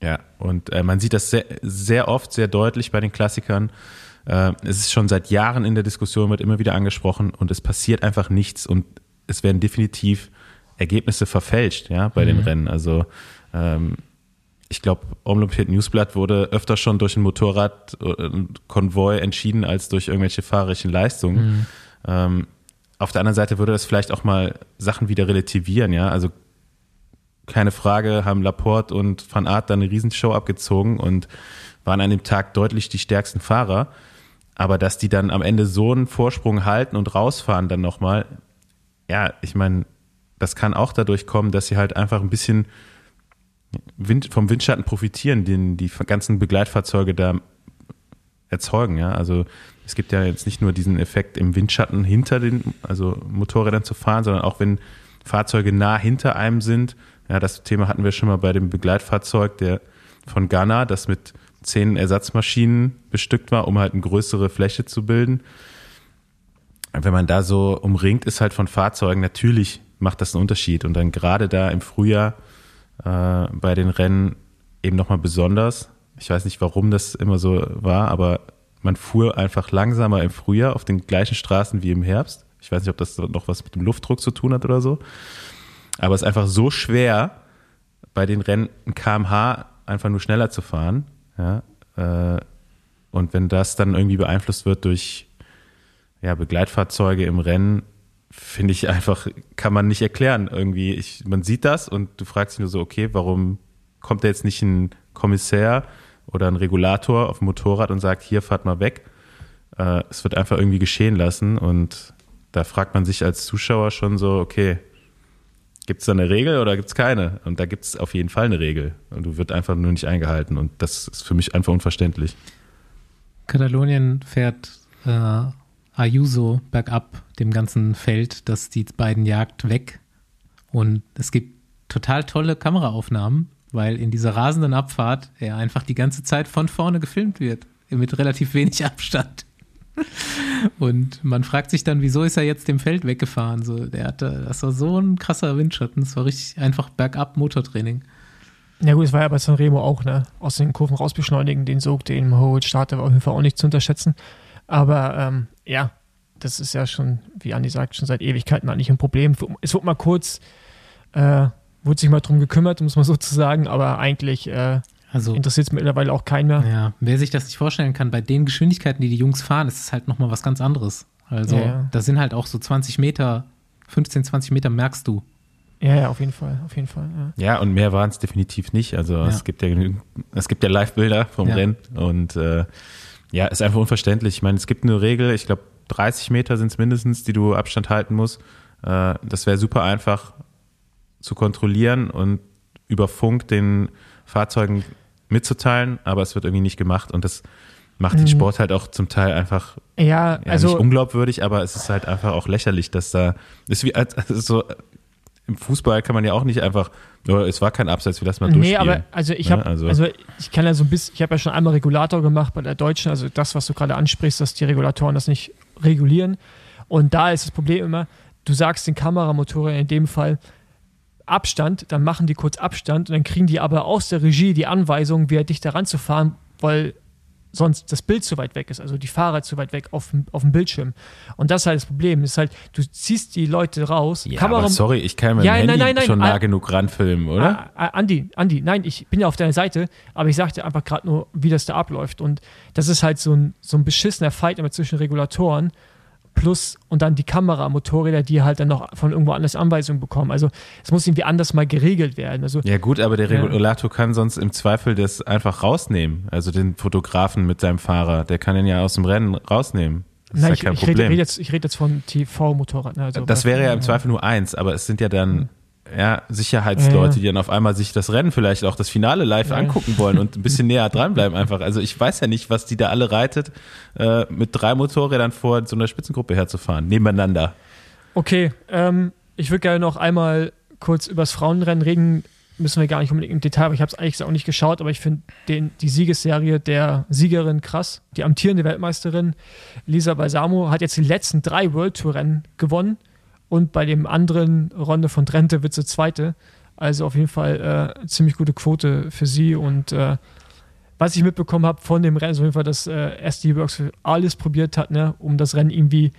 Speaker 3: Ja, und äh, man sieht das sehr, sehr oft, sehr deutlich bei den Klassikern. Äh, es ist schon seit Jahren in der Diskussion, wird immer wieder angesprochen und es passiert einfach nichts und es werden definitiv Ergebnisse verfälscht, ja, bei mhm. den Rennen. Also ähm, ich glaube, Omlopiert Newsblatt wurde öfter schon durch ein Motorradkonvoi entschieden als durch irgendwelche fahrerischen Leistungen. Mhm. Ähm, auf der anderen Seite würde das vielleicht auch mal Sachen wieder relativieren, ja. Also keine Frage, haben Laporte und Van Aert dann eine Riesenshow abgezogen und waren an dem Tag deutlich die stärksten Fahrer. Aber dass die dann am Ende so einen Vorsprung halten und rausfahren dann nochmal, ja, ich meine, das kann auch dadurch kommen, dass sie halt einfach ein bisschen Wind, vom Windschatten profitieren, den die ganzen Begleitfahrzeuge da erzeugen. Ja? Also es gibt ja jetzt nicht nur diesen Effekt im Windschatten hinter den also Motorrädern zu fahren, sondern auch wenn Fahrzeuge nah hinter einem sind. Ja, das Thema hatten wir schon mal bei dem Begleitfahrzeug der von Ghana, das mit zehn Ersatzmaschinen bestückt war, um halt eine größere Fläche zu bilden. Wenn man da so umringt ist halt von Fahrzeugen, natürlich macht das einen Unterschied. Und dann gerade da im Frühjahr äh, bei den Rennen eben nochmal besonders. Ich weiß nicht, warum das immer so war, aber man fuhr einfach langsamer im Frühjahr auf den gleichen Straßen wie im Herbst. Ich weiß nicht, ob das noch was mit dem Luftdruck zu tun hat oder so. Aber es ist einfach so schwer, bei den Rennen ein kmh einfach nur schneller zu fahren. Ja? Äh, und wenn das dann irgendwie beeinflusst wird durch ja, Begleitfahrzeuge im Rennen, finde ich einfach, kann man nicht erklären. Irgendwie, ich, man sieht das und du fragst dich nur so, okay, warum kommt da jetzt nicht ein Kommissär oder ein Regulator auf dem Motorrad und sagt, hier fahrt mal weg. Äh, es wird einfach irgendwie geschehen lassen und da fragt man sich als Zuschauer schon so, okay, gibt es da eine Regel oder gibt es keine? Und da gibt es auf jeden Fall eine Regel und du wird einfach nur nicht eingehalten und das ist für mich einfach unverständlich.
Speaker 1: Katalonien fährt äh, Ayuso bergab dem ganzen Feld, das die beiden jagt, weg und es gibt total tolle Kameraaufnahmen, weil in dieser rasenden Abfahrt er einfach die ganze Zeit von vorne gefilmt wird, mit relativ wenig Abstand. Und man fragt sich dann, wieso ist er jetzt dem Feld weggefahren? So, der hatte, das war so ein krasser Windschatten. Das war richtig einfach bergab Motortraining.
Speaker 2: Ja gut, es war ja bei Sanremo auch, ne? Aus den Kurven rausbeschleunigen, den Sog, den Moritz startet, war auf jeden Fall auch nicht zu unterschätzen. Aber ähm, ja, das ist ja schon, wie Andi sagt, schon seit Ewigkeiten eigentlich ein Problem. Es wurde mal kurz äh, wurde sich mal drum gekümmert, muss man sozusagen, aber eigentlich äh, also, interessiert es mittlerweile auch keinen mehr.
Speaker 1: Ja, wer sich das nicht vorstellen kann, bei den Geschwindigkeiten, die die Jungs fahren, ist es halt nochmal was ganz anderes. Also, ja, ja. da sind halt auch so 20 Meter, 15, 20 Meter merkst du.
Speaker 2: Ja, ja, auf jeden Fall, auf jeden Fall.
Speaker 3: Ja, ja und mehr waren es definitiv nicht. Also ja. es gibt ja es gibt ja Live-Bilder vom Rennen und äh, ja, ist einfach unverständlich. Ich meine, es gibt eine Regel, ich glaube 30 Meter sind es mindestens, die du Abstand halten musst. Äh, das wäre super einfach zu kontrollieren und über Funk den Fahrzeugen mitzuteilen, aber es wird irgendwie nicht gemacht und das macht den mhm. Sport halt auch zum Teil einfach
Speaker 2: ja, also
Speaker 3: nicht unglaubwürdig, aber es ist halt einfach auch lächerlich, dass da ist wie also so im Fußball kann man ja auch nicht einfach es war kein Abseits, wir lassen mal durchspielen. Nee, aber
Speaker 2: also ich habe ja, also, also, ich kann ja so ein bisschen, ich habe ja schon einmal Regulator gemacht bei der Deutschen, also das, was du gerade ansprichst, dass die Regulatoren das nicht regulieren und da ist das Problem immer, du sagst den Kameramotoren in dem Fall, Abstand, dann machen die kurz Abstand und dann kriegen die aber aus der Regie die Anweisung, wer dicht daran zu fahren, weil sonst das Bild zu weit weg ist, also die Fahrer zu weit weg auf, auf dem Bildschirm. Und das ist halt das Problem. Ist halt, du ziehst die Leute raus.
Speaker 3: Ja, Kamera aber sorry, ich kann mit ja, Handy nein, nein, schon nah genug ranfilmen, oder?
Speaker 2: Ah, ah, Andi, Andi, nein, ich bin ja auf deiner Seite, aber ich sagte einfach gerade nur, wie das da abläuft. Und das ist halt so ein, so ein beschissener Fight immer zwischen Regulatoren plus und dann die Kameramotorräder, die halt dann noch von irgendwo anders Anweisungen bekommen. Also es muss irgendwie anders mal geregelt werden. Also,
Speaker 3: ja gut, aber der Regulator ja. kann sonst im Zweifel das einfach rausnehmen. Also den Fotografen mit seinem Fahrer, der kann ihn ja aus dem Rennen rausnehmen.
Speaker 2: Das Nein, ist ja kein ich, ich Problem. Rede, jetzt, ich rede jetzt von TV-Motorrad. Ne?
Speaker 3: Also das wäre ja im Zweifel nur eins, aber es sind ja dann mhm ja, Sicherheitsleute, die dann auf einmal sich das Rennen vielleicht auch das Finale live ja. angucken wollen und ein bisschen näher dranbleiben einfach. Also ich weiß ja nicht, was die da alle reitet, äh, mit drei Motorrädern vor so einer Spitzengruppe herzufahren, nebeneinander.
Speaker 2: Okay, ähm, ich würde gerne noch einmal kurz übers Frauenrennen reden. Müssen wir gar nicht unbedingt im Detail, aber ich habe es eigentlich auch nicht geschaut, aber ich finde die Siegesserie der Siegerin krass. Die amtierende Weltmeisterin Lisa Balsamo hat jetzt die letzten drei World Tour Rennen gewonnen und bei dem anderen Ronde von Trente wird sie Zweite. Also auf jeden Fall äh, ziemlich gute Quote für sie. Und äh, was ich mitbekommen habe von dem Rennen, ist auf jeden Fall, dass äh, SD Works alles probiert hat, ne, um das Rennen irgendwie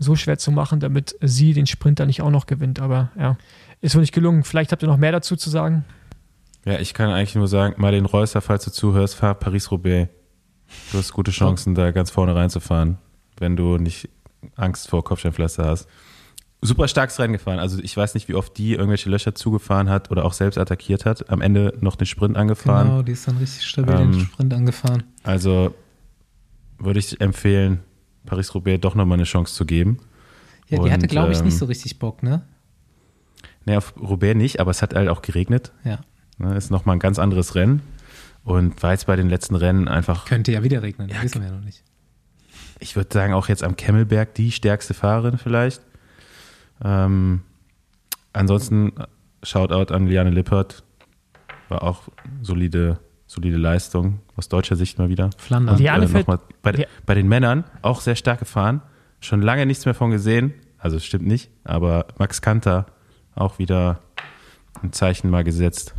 Speaker 2: so schwer zu machen, damit sie den Sprinter nicht auch noch gewinnt. Aber ja, ist wohl nicht gelungen. Vielleicht habt ihr noch mehr dazu zu sagen.
Speaker 3: Ja, ich kann eigentlich nur sagen, Martin Reusser, falls du zuhörst, fahr Paris-Roubaix. Du hast gute Chancen, da ganz vorne reinzufahren, wenn du nicht Angst vor Kopfsteinpflaster hast super starkes Rennen gefahren. Also ich weiß nicht, wie oft die irgendwelche Löcher zugefahren hat oder auch selbst attackiert hat. Am Ende noch den Sprint angefahren. Genau,
Speaker 1: die ist dann richtig stabil ähm, den Sprint angefahren.
Speaker 3: Also würde ich empfehlen, Paris-Roubaix doch nochmal eine Chance zu geben.
Speaker 1: Ja, die Und, hatte, glaube ich, ähm, nicht so richtig Bock, ne?
Speaker 3: Ne, auf Roubaix nicht, aber es hat halt auch geregnet.
Speaker 1: Ja.
Speaker 3: Ne, ist nochmal ein ganz anderes Rennen. Und war jetzt bei den letzten Rennen einfach,
Speaker 1: Könnte ja wieder regnen,
Speaker 3: Ja,
Speaker 1: wissen wir ja noch nicht.
Speaker 3: ich würde sagen, auch jetzt am Kemmelberg die stärkste Fahrerin vielleicht. Ähm, ansonsten Shoutout an Liane Lippert. War auch solide, solide Leistung aus deutscher Sicht mal wieder.
Speaker 1: Flandern.
Speaker 2: Und Liane
Speaker 3: äh, bei,
Speaker 2: Ja.
Speaker 3: bei den Männern auch sehr stark gefahren. Schon lange nichts mehr von gesehen. Also es stimmt nicht, aber Max Kanter auch wieder ein Zeichen mal gesetzt.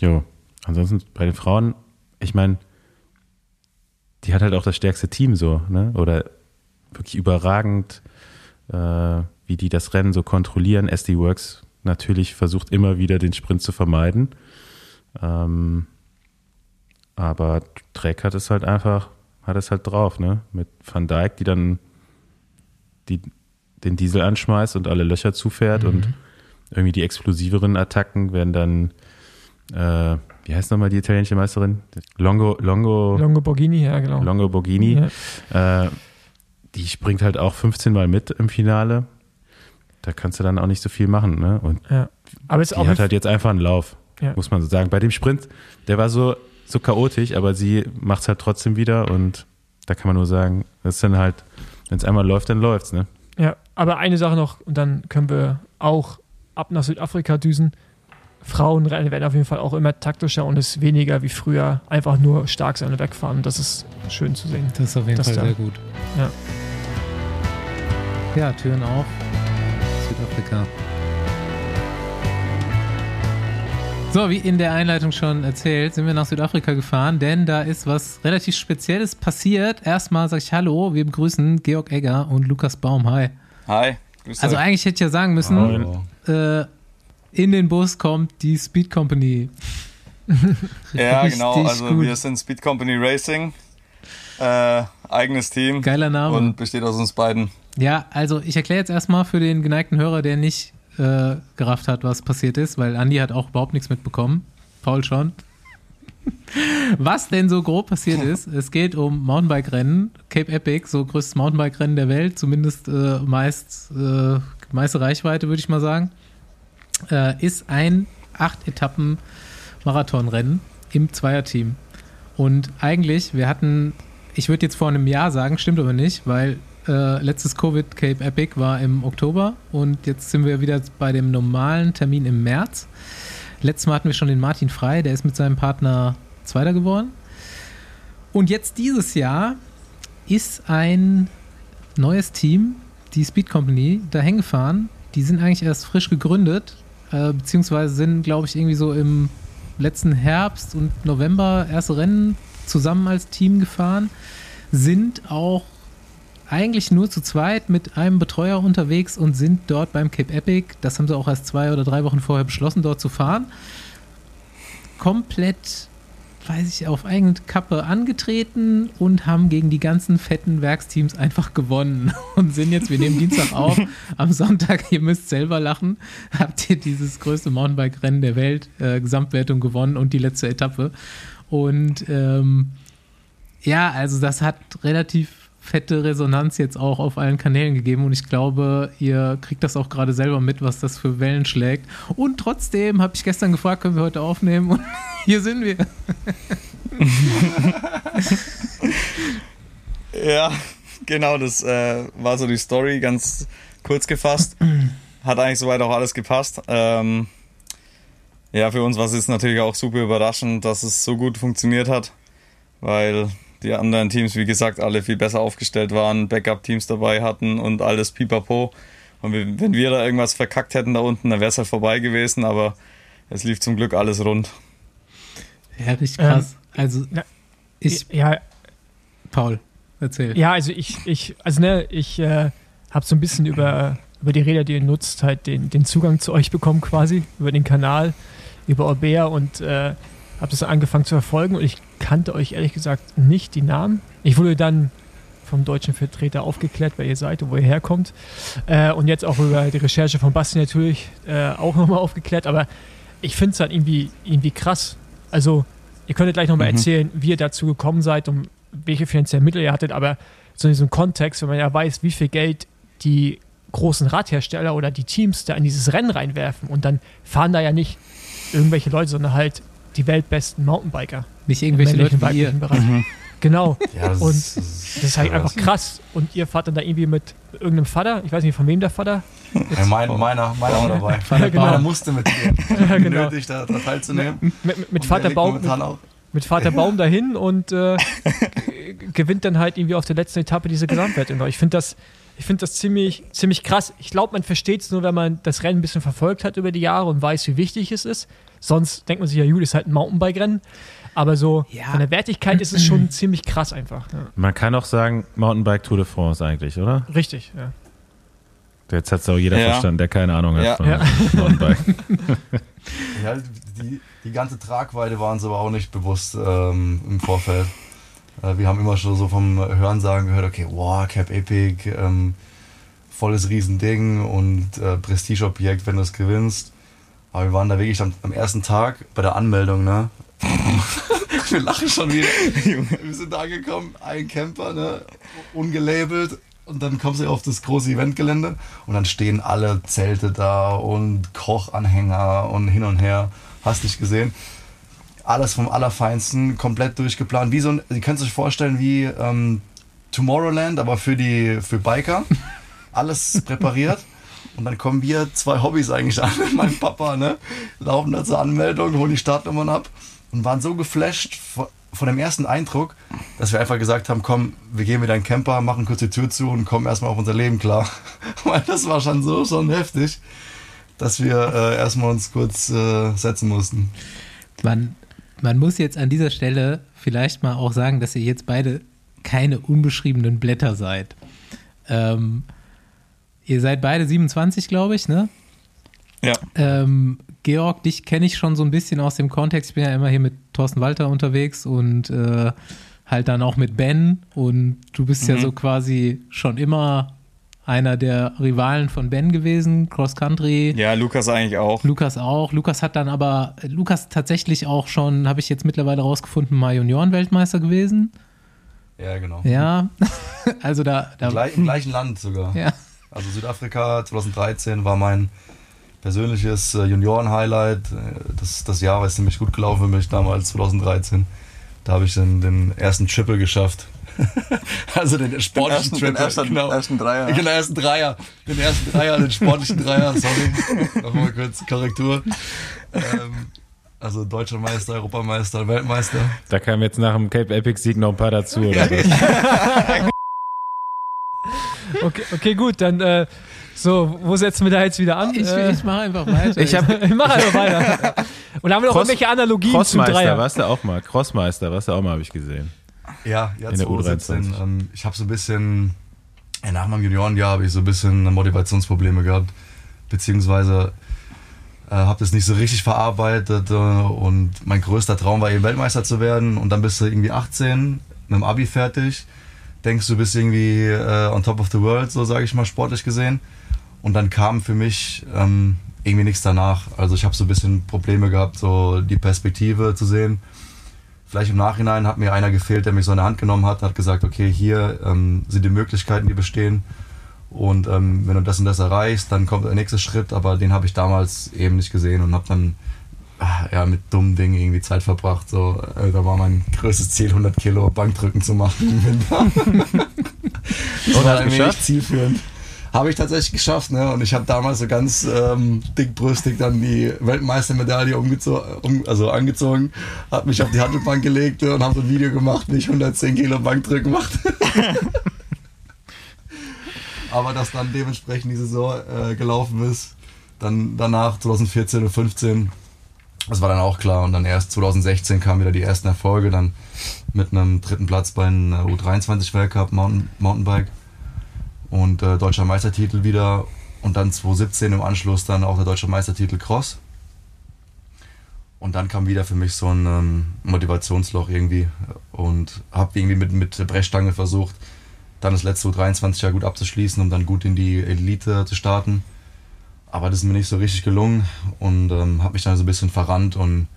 Speaker 3: Jo, ansonsten bei den Frauen, ich meine, die hat halt auch das stärkste Team so, ne? Oder wirklich überragend, äh, wie die das Rennen so kontrollieren. SD Works natürlich versucht immer wieder den Sprint zu vermeiden. Ähm, aber Trek hat es halt einfach, hat es halt drauf, ne? Mit Van Dijk, die dann die, den Diesel anschmeißt und alle Löcher zufährt und irgendwie die explosiveren Attacken werden dann, äh, wie heißt nochmal die italienische Meisterin? Longo, Longo,
Speaker 2: Longo Borghini, ja, genau.
Speaker 3: Longo Borghini.
Speaker 2: Ja.
Speaker 3: Äh, die springt halt auch 15 Mal mit im Finale. Da kannst du dann auch nicht so viel machen, ne? Und
Speaker 2: Ja. Aber es
Speaker 3: die hat halt jetzt einfach einen Lauf,
Speaker 2: Ja.
Speaker 3: muss man so sagen. Bei dem Sprint, der war so, so chaotisch, aber sie macht es halt trotzdem wieder und da kann man nur sagen, das ist dann halt, wenn es einmal läuft, dann läuft's, ne?
Speaker 2: Ja, aber eine Sache noch und dann können wir auch ab nach Südafrika düsen. Frauenrennen werden auf jeden Fall auch immer taktischer und es weniger wie früher einfach nur stark sein und wegfahren. Das ist schön zu sehen.
Speaker 1: Das ist auf jeden
Speaker 2: Das
Speaker 1: Fall
Speaker 2: da.
Speaker 1: sehr gut.
Speaker 2: Ja.
Speaker 1: Ja, Türen auf. Südafrika. So, wie in der Einleitung schon erzählt, sind wir nach Südafrika gefahren, denn da ist was relativ Spezielles passiert. Erstmal sage ich Hallo, wir begrüßen Georg Egger und Lukas Baum. Hi.
Speaker 5: Hi, grüß
Speaker 1: Also
Speaker 5: euch.
Speaker 1: eigentlich hätte ich ja sagen müssen, äh, in den Bus kommt die Speed Company.
Speaker 5: Ja, genau. Also
Speaker 1: gut.
Speaker 5: wir sind Speed Company Racing. Äh, eigenes Team.
Speaker 1: Geiler Name.
Speaker 5: Und besteht aus uns beiden.
Speaker 1: Ja, also ich erkläre jetzt erstmal für den geneigten Hörer, der nicht äh, gerafft hat, was passiert ist, weil Andi hat auch überhaupt nichts mitbekommen. Paul schon. Was denn so grob passiert ist, es geht um Mountainbike-Rennen, Cape Epic, so größtes Mountainbike-Rennen der Welt, zumindest äh, meist äh, meiste Reichweite, würde ich mal sagen, äh, ist ein acht Etappen Marathonrennen im Zweierteam. Und eigentlich, wir hatten, ich würde jetzt vor einem Jahr sagen, stimmt aber nicht, weil äh, letztes Covid Cape Epic war im Oktober und jetzt sind wir wieder bei dem normalen Termin im März. Letztes Mal hatten wir schon den Martin Frei, der ist mit seinem Partner Zweiter geworden. Und jetzt dieses Jahr ist ein neues Team, die Speed Company, dahin gefahren. Die sind eigentlich erst frisch gegründet, äh, beziehungsweise sind, glaube ich, irgendwie so im letzten Herbst und November erste Rennen zusammen als Team gefahren, sind auch eigentlich nur zu zweit mit einem Betreuer unterwegs und sind dort beim Cape Epic, das haben sie auch erst zwei oder drei Wochen vorher beschlossen, dort zu fahren, komplett, weiß ich, auf eigene Kappe angetreten und haben gegen die ganzen fetten Werksteams einfach gewonnen und sind jetzt, wir nehmen Dienstag auf, am Sonntag, ihr müsst selber lachen, habt ihr dieses größte Mountainbike-Rennen der Welt, äh, Gesamtwertung gewonnen und die letzte Etappe. Und ähm, ja, also das hat relativ fette Resonanz jetzt auch auf allen Kanälen gegeben und ich glaube, ihr kriegt das auch gerade selber mit, was das für Wellen schlägt. Und trotzdem habe ich gestern gefragt, können wir heute aufnehmen und hier sind wir.
Speaker 5: Ja, genau, das äh, war so die Story, ganz kurz gefasst. Hat eigentlich soweit auch alles gepasst. Ähm, ja, für uns war es natürlich auch super überraschend, dass es so gut funktioniert hat, weil die anderen Teams, wie gesagt, alle viel besser aufgestellt waren, Backup-Teams dabei hatten und alles pipapo. Und wenn wir da irgendwas verkackt hätten da unten, dann wäre es halt vorbei gewesen, aber es lief zum Glück alles rund.
Speaker 1: Ja, richtig krass. also
Speaker 2: na,
Speaker 1: ich,
Speaker 2: Ja,
Speaker 1: Paul, erzähl.
Speaker 2: ja, also ich, ich, also ne, ich äh, habe so ein bisschen über, über die Räder, die ihr nutzt, halt den, den Zugang zu euch bekommen quasi, über den Kanal, über Orbea und äh, habe das angefangen zu verfolgen und ich kannte euch ehrlich gesagt nicht die Namen. Ich wurde dann vom deutschen Vertreter aufgeklärt, wer ihr seid und wo ihr herkommt. Äh, und jetzt auch über die Recherche von Basti natürlich äh, auch nochmal aufgeklärt. Aber ich finde es halt irgendwie, irgendwie krass. Also, ihr könntet gleich nochmal
Speaker 5: Mhm.
Speaker 2: erzählen, wie ihr dazu gekommen seid und welche finanziellen Mittel ihr hattet, aber so in diesem Kontext, wenn man ja weiß, wie viel Geld die großen Radhersteller oder die Teams da in dieses Rennen reinwerfen und dann fahren da ja nicht irgendwelche Leute, sondern halt die weltbesten Mountainbiker.
Speaker 1: Nicht irgendwelche Leute wie ihr.
Speaker 2: Bereich. Genau.
Speaker 6: Ja, das
Speaker 2: und
Speaker 6: ist-
Speaker 2: das ist halt einfach krass. Und ihr fahrt dann da irgendwie mit irgendeinem Vater, ich weiß nicht von wem der Vater.
Speaker 6: Ja, mein, meiner, meiner war dabei.
Speaker 2: Ja, genau.
Speaker 6: Meiner musste mitgehen.
Speaker 2: Ja, genau.
Speaker 6: Nötig, da, da teilzunehmen.
Speaker 2: Mit, mit, mit Vater Baum, mit, mit Vater Baum dahin und äh, gewinnt dann halt irgendwie auf der letzten Etappe diese Gesamtwertung. Ich finde das, ich finde das ziemlich, ziemlich krass. Ich glaube, man versteht es nur, wenn man das Rennen ein bisschen verfolgt hat über die Jahre und weiß, wie wichtig es ist. Sonst denkt man sich ja, gut, ist halt ein Mountainbike-Rennen. Aber so
Speaker 1: Ja.
Speaker 2: von der Wertigkeit ist es schon ziemlich krass einfach. Ja.
Speaker 3: Man kann auch sagen, Mountainbike Tour de France eigentlich, oder?
Speaker 2: Richtig, ja.
Speaker 3: Jetzt hat es auch jeder
Speaker 5: Ja.
Speaker 3: verstanden, der keine Ahnung hat
Speaker 5: Ja.
Speaker 3: von
Speaker 2: Ja.
Speaker 3: Mountainbike.
Speaker 6: Ja, die, die ganze Tragweite war uns aber auch nicht bewusst ähm, im Vorfeld. Äh, wir haben immer schon so vom Hörensagen gehört, okay, wow, Cap Epic, ähm, volles Riesending und äh, Prestigeobjekt, wenn du es gewinnst. Aber wir waren da wirklich am, am ersten Tag bei der Anmeldung, ne? wir lachen schon wieder. wir sind da angekommen, ein Camper, ne? Ungelabelt. Und dann kommst du auf das große Eventgelände und dann stehen alle Zelte da und Kochanhänger und hin und her. Hast dich gesehen. Alles vom Allerfeinsten, komplett durchgeplant. Wie so ein, ihr könnt euch vorstellen wie ähm, Tomorrowland, aber für die für Biker. Alles präpariert. Und dann kommen wir zwei Hobbys eigentlich an. Mein Papa, ne? Laufen da zur Anmeldung, holen die Startnummern ab und waren so geflasht von, von dem ersten Eindruck, dass wir einfach gesagt haben, komm, wir gehen wieder in den Camper, machen kurz die Tür zu und kommen erstmal auf unser Leben klar. Weil das war schon so schon heftig, dass wir äh, erstmal uns kurz äh, setzen mussten.
Speaker 1: Man, man muss jetzt an dieser Stelle vielleicht mal auch sagen, dass ihr jetzt beide keine unbeschriebenen Blätter seid. Ähm, ihr seid beide 27, glaube ich, ne?
Speaker 5: Ja.
Speaker 1: Ähm, Georg, dich kenne ich schon so ein bisschen aus dem Kontext. Ich bin ja immer hier mit Thorsten Walter unterwegs und äh, halt dann auch mit Ben. Und du bist ja
Speaker 5: Mhm.
Speaker 1: so quasi schon immer einer der Rivalen von Ben gewesen, Cross Country.
Speaker 5: Ja, Lukas eigentlich auch.
Speaker 1: Lukas auch. Lukas hat dann aber, Lukas tatsächlich auch schon, habe ich jetzt mittlerweile rausgefunden, mal Junioren-Weltmeister gewesen.
Speaker 6: Ja, genau.
Speaker 1: Ja, also da,
Speaker 6: Im,
Speaker 1: da
Speaker 6: gleich, Im gleichen Land sogar.
Speaker 1: ja.
Speaker 6: Also Südafrika 2013 war mein persönliches äh, Junioren-Highlight. Äh, Das, das Jahr war ziemlich gut gelaufen für mich damals, 2013. Da habe ich den, den ersten Triple geschafft. also den sportlichen Triple. genau.
Speaker 5: Dreier.
Speaker 6: Den ersten Dreier. Den ersten Dreier, den sportlichen Dreier, sorry. Nochmal kurz Korrektur. Ähm, also deutscher Meister, Europameister, Weltmeister.
Speaker 3: Da kamen jetzt nach dem Cape Epic Sieg noch ein paar dazu, oder? was?
Speaker 2: Okay, okay gut, dann äh, so, wo setzen wir da jetzt wieder an?
Speaker 1: Ich,
Speaker 2: äh,
Speaker 1: ich mache einfach weiter.
Speaker 3: Ich habe
Speaker 2: ich mache einfach weiter. Und haben wir noch
Speaker 3: Cross-
Speaker 2: irgendwelche Analogien zum
Speaker 3: Crossmeister,
Speaker 2: Dreier?
Speaker 3: warst du auch mal. Crossmeister, warst du auch mal, habe ich gesehen.
Speaker 6: Ja, ja
Speaker 3: In der
Speaker 6: 2017.
Speaker 3: U23.
Speaker 6: Ähm, ich habe so ein bisschen, ja, nach meinem Juniorenjahr habe ich so ein bisschen Motivationsprobleme gehabt, beziehungsweise äh, habe das nicht so richtig verarbeitet äh, und mein größter Traum war eben Weltmeister zu werden und dann bist du irgendwie 18, mit dem Abi fertig, denkst du bist irgendwie äh, on top of the world, so sage ich mal sportlich gesehen und dann kam für mich ähm, irgendwie nichts danach. Also ich habe so ein bisschen Probleme gehabt, so die Perspektive zu sehen vielleicht im Nachhinein hat mir einer gefehlt, der mich so in der Hand genommen hat, hat gesagt, okay, hier ähm, sind die Möglichkeiten, die bestehen. Und ähm, wenn du das und das erreichst, dann kommt der nächste Schritt, aber den habe ich damals eben nicht gesehen und habe dann ah, ja, mit dummen Dingen irgendwie Zeit verbracht. So, äh, da war mein größtes Ziel, 100 Kilo Bankdrücken zu machen im Winter. das war echt zielführend. Habe ich tatsächlich geschafft, ne? Und ich habe damals so ganz ähm, dickbrüstig dann die Weltmeistermedaille um, also angezogen, habe mich auf die Handelbank gelegt und habe so ein Video gemacht, wie ich 110 Kilo Bankdrücken mache. Aber dass dann dementsprechend die Saison äh, gelaufen ist, dann danach 2014 und 15, das war dann auch klar. Und dann erst 2016 kamen wieder die ersten Erfolge, dann mit einem dritten Platz beim äh, U23 Weltcup Mountain, Mountainbike und äh, deutscher Meistertitel wieder und dann 2017 im Anschluss dann auch der deutsche Meistertitel Cross. Und dann kam wieder für mich so ein ähm, Motivationsloch irgendwie und habe irgendwie mit, mit der Brechstange versucht, dann das letzte U23 Jahr gut abzuschließen, um dann gut in die Elite zu starten. Aber das ist mir nicht so richtig gelungen und ähm, habe mich dann so ein bisschen verrannt und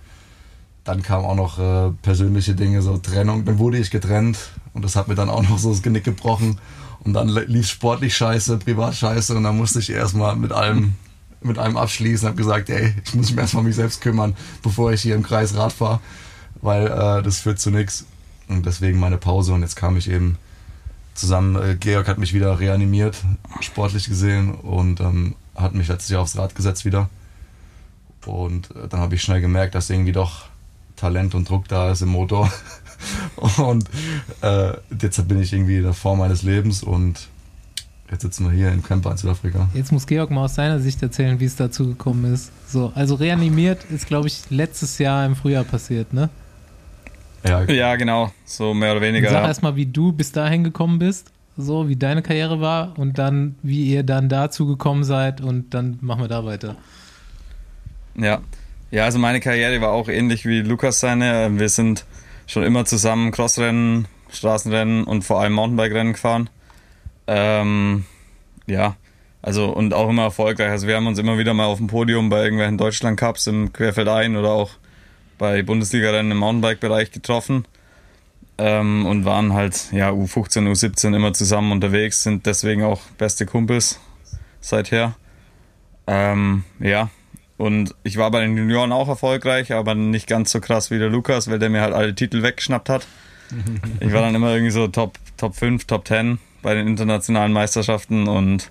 Speaker 6: dann kamen auch noch äh, persönliche Dinge, so Trennung. Dann wurde ich getrennt und das hat mir dann auch noch so das Genick gebrochen. Und dann lief sportlich scheiße, privat scheiße und dann musste ich erstmal mit allem, mit allem abschließen. Habe gesagt, ey, ich muss mich erstmal um mich selbst kümmern, bevor ich hier im Kreis Rad fahre, weil äh, das führt zu nichts. Und deswegen meine Pause und jetzt kam ich eben zusammen. Äh, Georg hat mich wieder reanimiert, sportlich gesehen und ähm, hat mich letztes Jahr aufs Rad gesetzt wieder. Und äh, dann habe ich schnell gemerkt, dass irgendwie doch Talent und Druck da ist im Motor. und äh, jetzt bin ich irgendwie in der Form meines Lebens und jetzt sitzen wir hier im Camper in Südafrika.
Speaker 1: Jetzt muss Georg mal aus seiner Sicht erzählen, wie es dazu gekommen ist. So, also reanimiert ist, glaube ich, letztes Jahr im Frühjahr passiert, ne?
Speaker 5: Ja, ja genau. So mehr oder weniger.
Speaker 1: Sag ja. erstmal, wie du bis dahin gekommen bist, so wie deine Karriere war und dann, wie ihr dann dazu gekommen seid und dann machen wir da weiter.
Speaker 5: Ja. Ja, also meine Karriere war auch ähnlich wie Lukas seine. Wir sind schon immer zusammen Crossrennen, Straßenrennen und vor allem Mountainbike-Rennen gefahren. Ähm, ja, also und auch immer erfolgreich. Also wir haben uns immer wieder mal auf dem Podium bei irgendwelchen Deutschland-Cups im Querfeldein oder auch bei Bundesliga-Rennen im Mountainbike-Bereich getroffen ähm, und waren halt ja U15, U17 immer zusammen unterwegs, sind deswegen auch beste Kumpels seither. Ähm, ja, und ich war bei den Junioren auch erfolgreich, aber nicht ganz so krass wie der Lukas, weil der mir halt alle Titel weggeschnappt hat. Ich war dann immer irgendwie so Top, Top 5, Top 10 bei den internationalen Meisterschaften und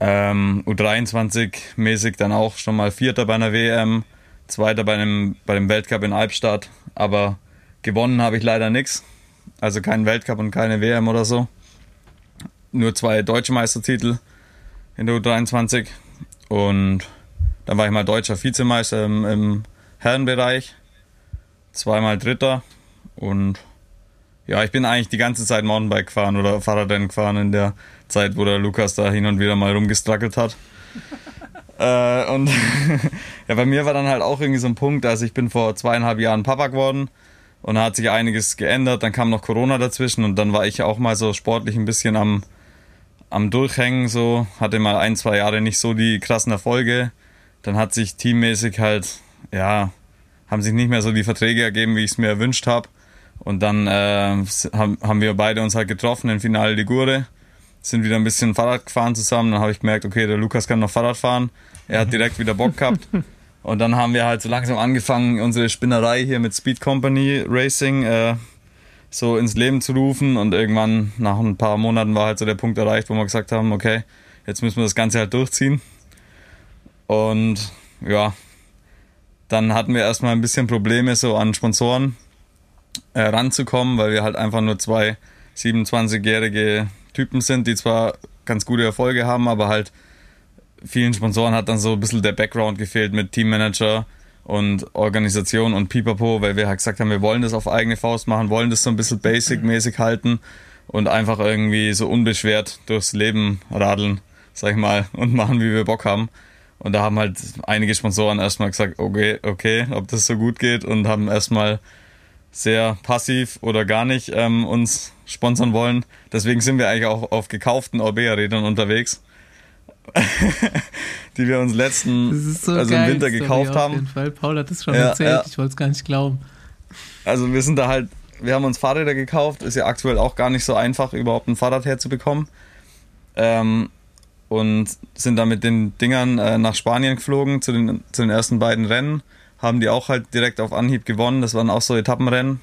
Speaker 5: ähm, U23-mäßig dann auch schon mal Vierter bei einer WM, Zweiter bei, einem, bei dem Weltcup in Albstadt, aber gewonnen habe ich leider nichts. Also keinen Weltcup und keine WM oder so. Nur zwei deutsche Meistertitel in der U23 und dann war ich mal deutscher Vizemeister im, im Herrenbereich, zweimal Dritter und ja, ich bin eigentlich die ganze Zeit Mountainbike gefahren oder Fahrradrennen gefahren in der Zeit, wo der Lukas da hin und wieder mal rumgestrackelt hat. äh, und ja, bei mir war dann halt auch irgendwie so ein Punkt, also ich bin vor zweieinhalb Jahren Papa geworden und da hat sich einiges geändert. Dann kam noch Corona dazwischen und dann war ich auch mal so sportlich ein bisschen am, am Durchhängen, so hatte mal ein, zwei Jahre nicht so die krassen Erfolge dann hat sich teammäßig halt, ja, haben sich nicht mehr so die Verträge ergeben, wie ich es mir erwünscht habe. Und dann äh, haben, haben wir beide uns halt getroffen im Finale Ligure, sind wieder ein bisschen Fahrrad gefahren zusammen. Dann habe ich gemerkt, okay, der Lukas kann noch Fahrrad fahren. Er hat direkt wieder Bock gehabt. Und dann haben wir halt so langsam angefangen, unsere Spinnerei hier mit Speed Company Racing äh, so ins Leben zu rufen. Und irgendwann nach ein paar Monaten war halt so der Punkt erreicht, wo wir gesagt haben, okay, jetzt müssen wir das Ganze halt durchziehen. Und ja, dann hatten wir erstmal ein bisschen Probleme, so an Sponsoren äh, ranzukommen, weil wir halt einfach nur zwei 27-jährige Typen sind, die zwar ganz gute Erfolge haben, aber halt vielen Sponsoren hat dann so ein bisschen der Background gefehlt mit Teammanager und Organisation und Pipapo, weil wir halt gesagt haben, wir wollen das auf eigene Faust machen, wollen das so ein bisschen basic-mäßig halten und einfach irgendwie so unbeschwert durchs Leben radeln, sag ich mal, und machen, wie wir Bock haben. Und da haben halt einige Sponsoren erstmal gesagt, okay, okay, ob das so gut geht und haben erstmal sehr passiv oder gar nicht ähm, uns sponsern wollen. Deswegen sind wir eigentlich auch auf gekauften Orbea-Rädern unterwegs, die wir uns letzten, so also im Winter gekauft haben. Auf jeden
Speaker 1: Fall. Paul hat das schon ja, erzählt, ja. ich wollte es gar nicht glauben.
Speaker 5: Also wir sind da halt, wir haben uns Fahrräder gekauft, ist ja aktuell auch gar nicht so einfach, überhaupt ein Fahrrad herzubekommen. Ähm, und sind dann mit den Dingern äh, nach Spanien geflogen zu den, zu den ersten beiden Rennen. Haben die auch halt direkt auf Anhieb gewonnen. Das waren auch so Etappenrennen.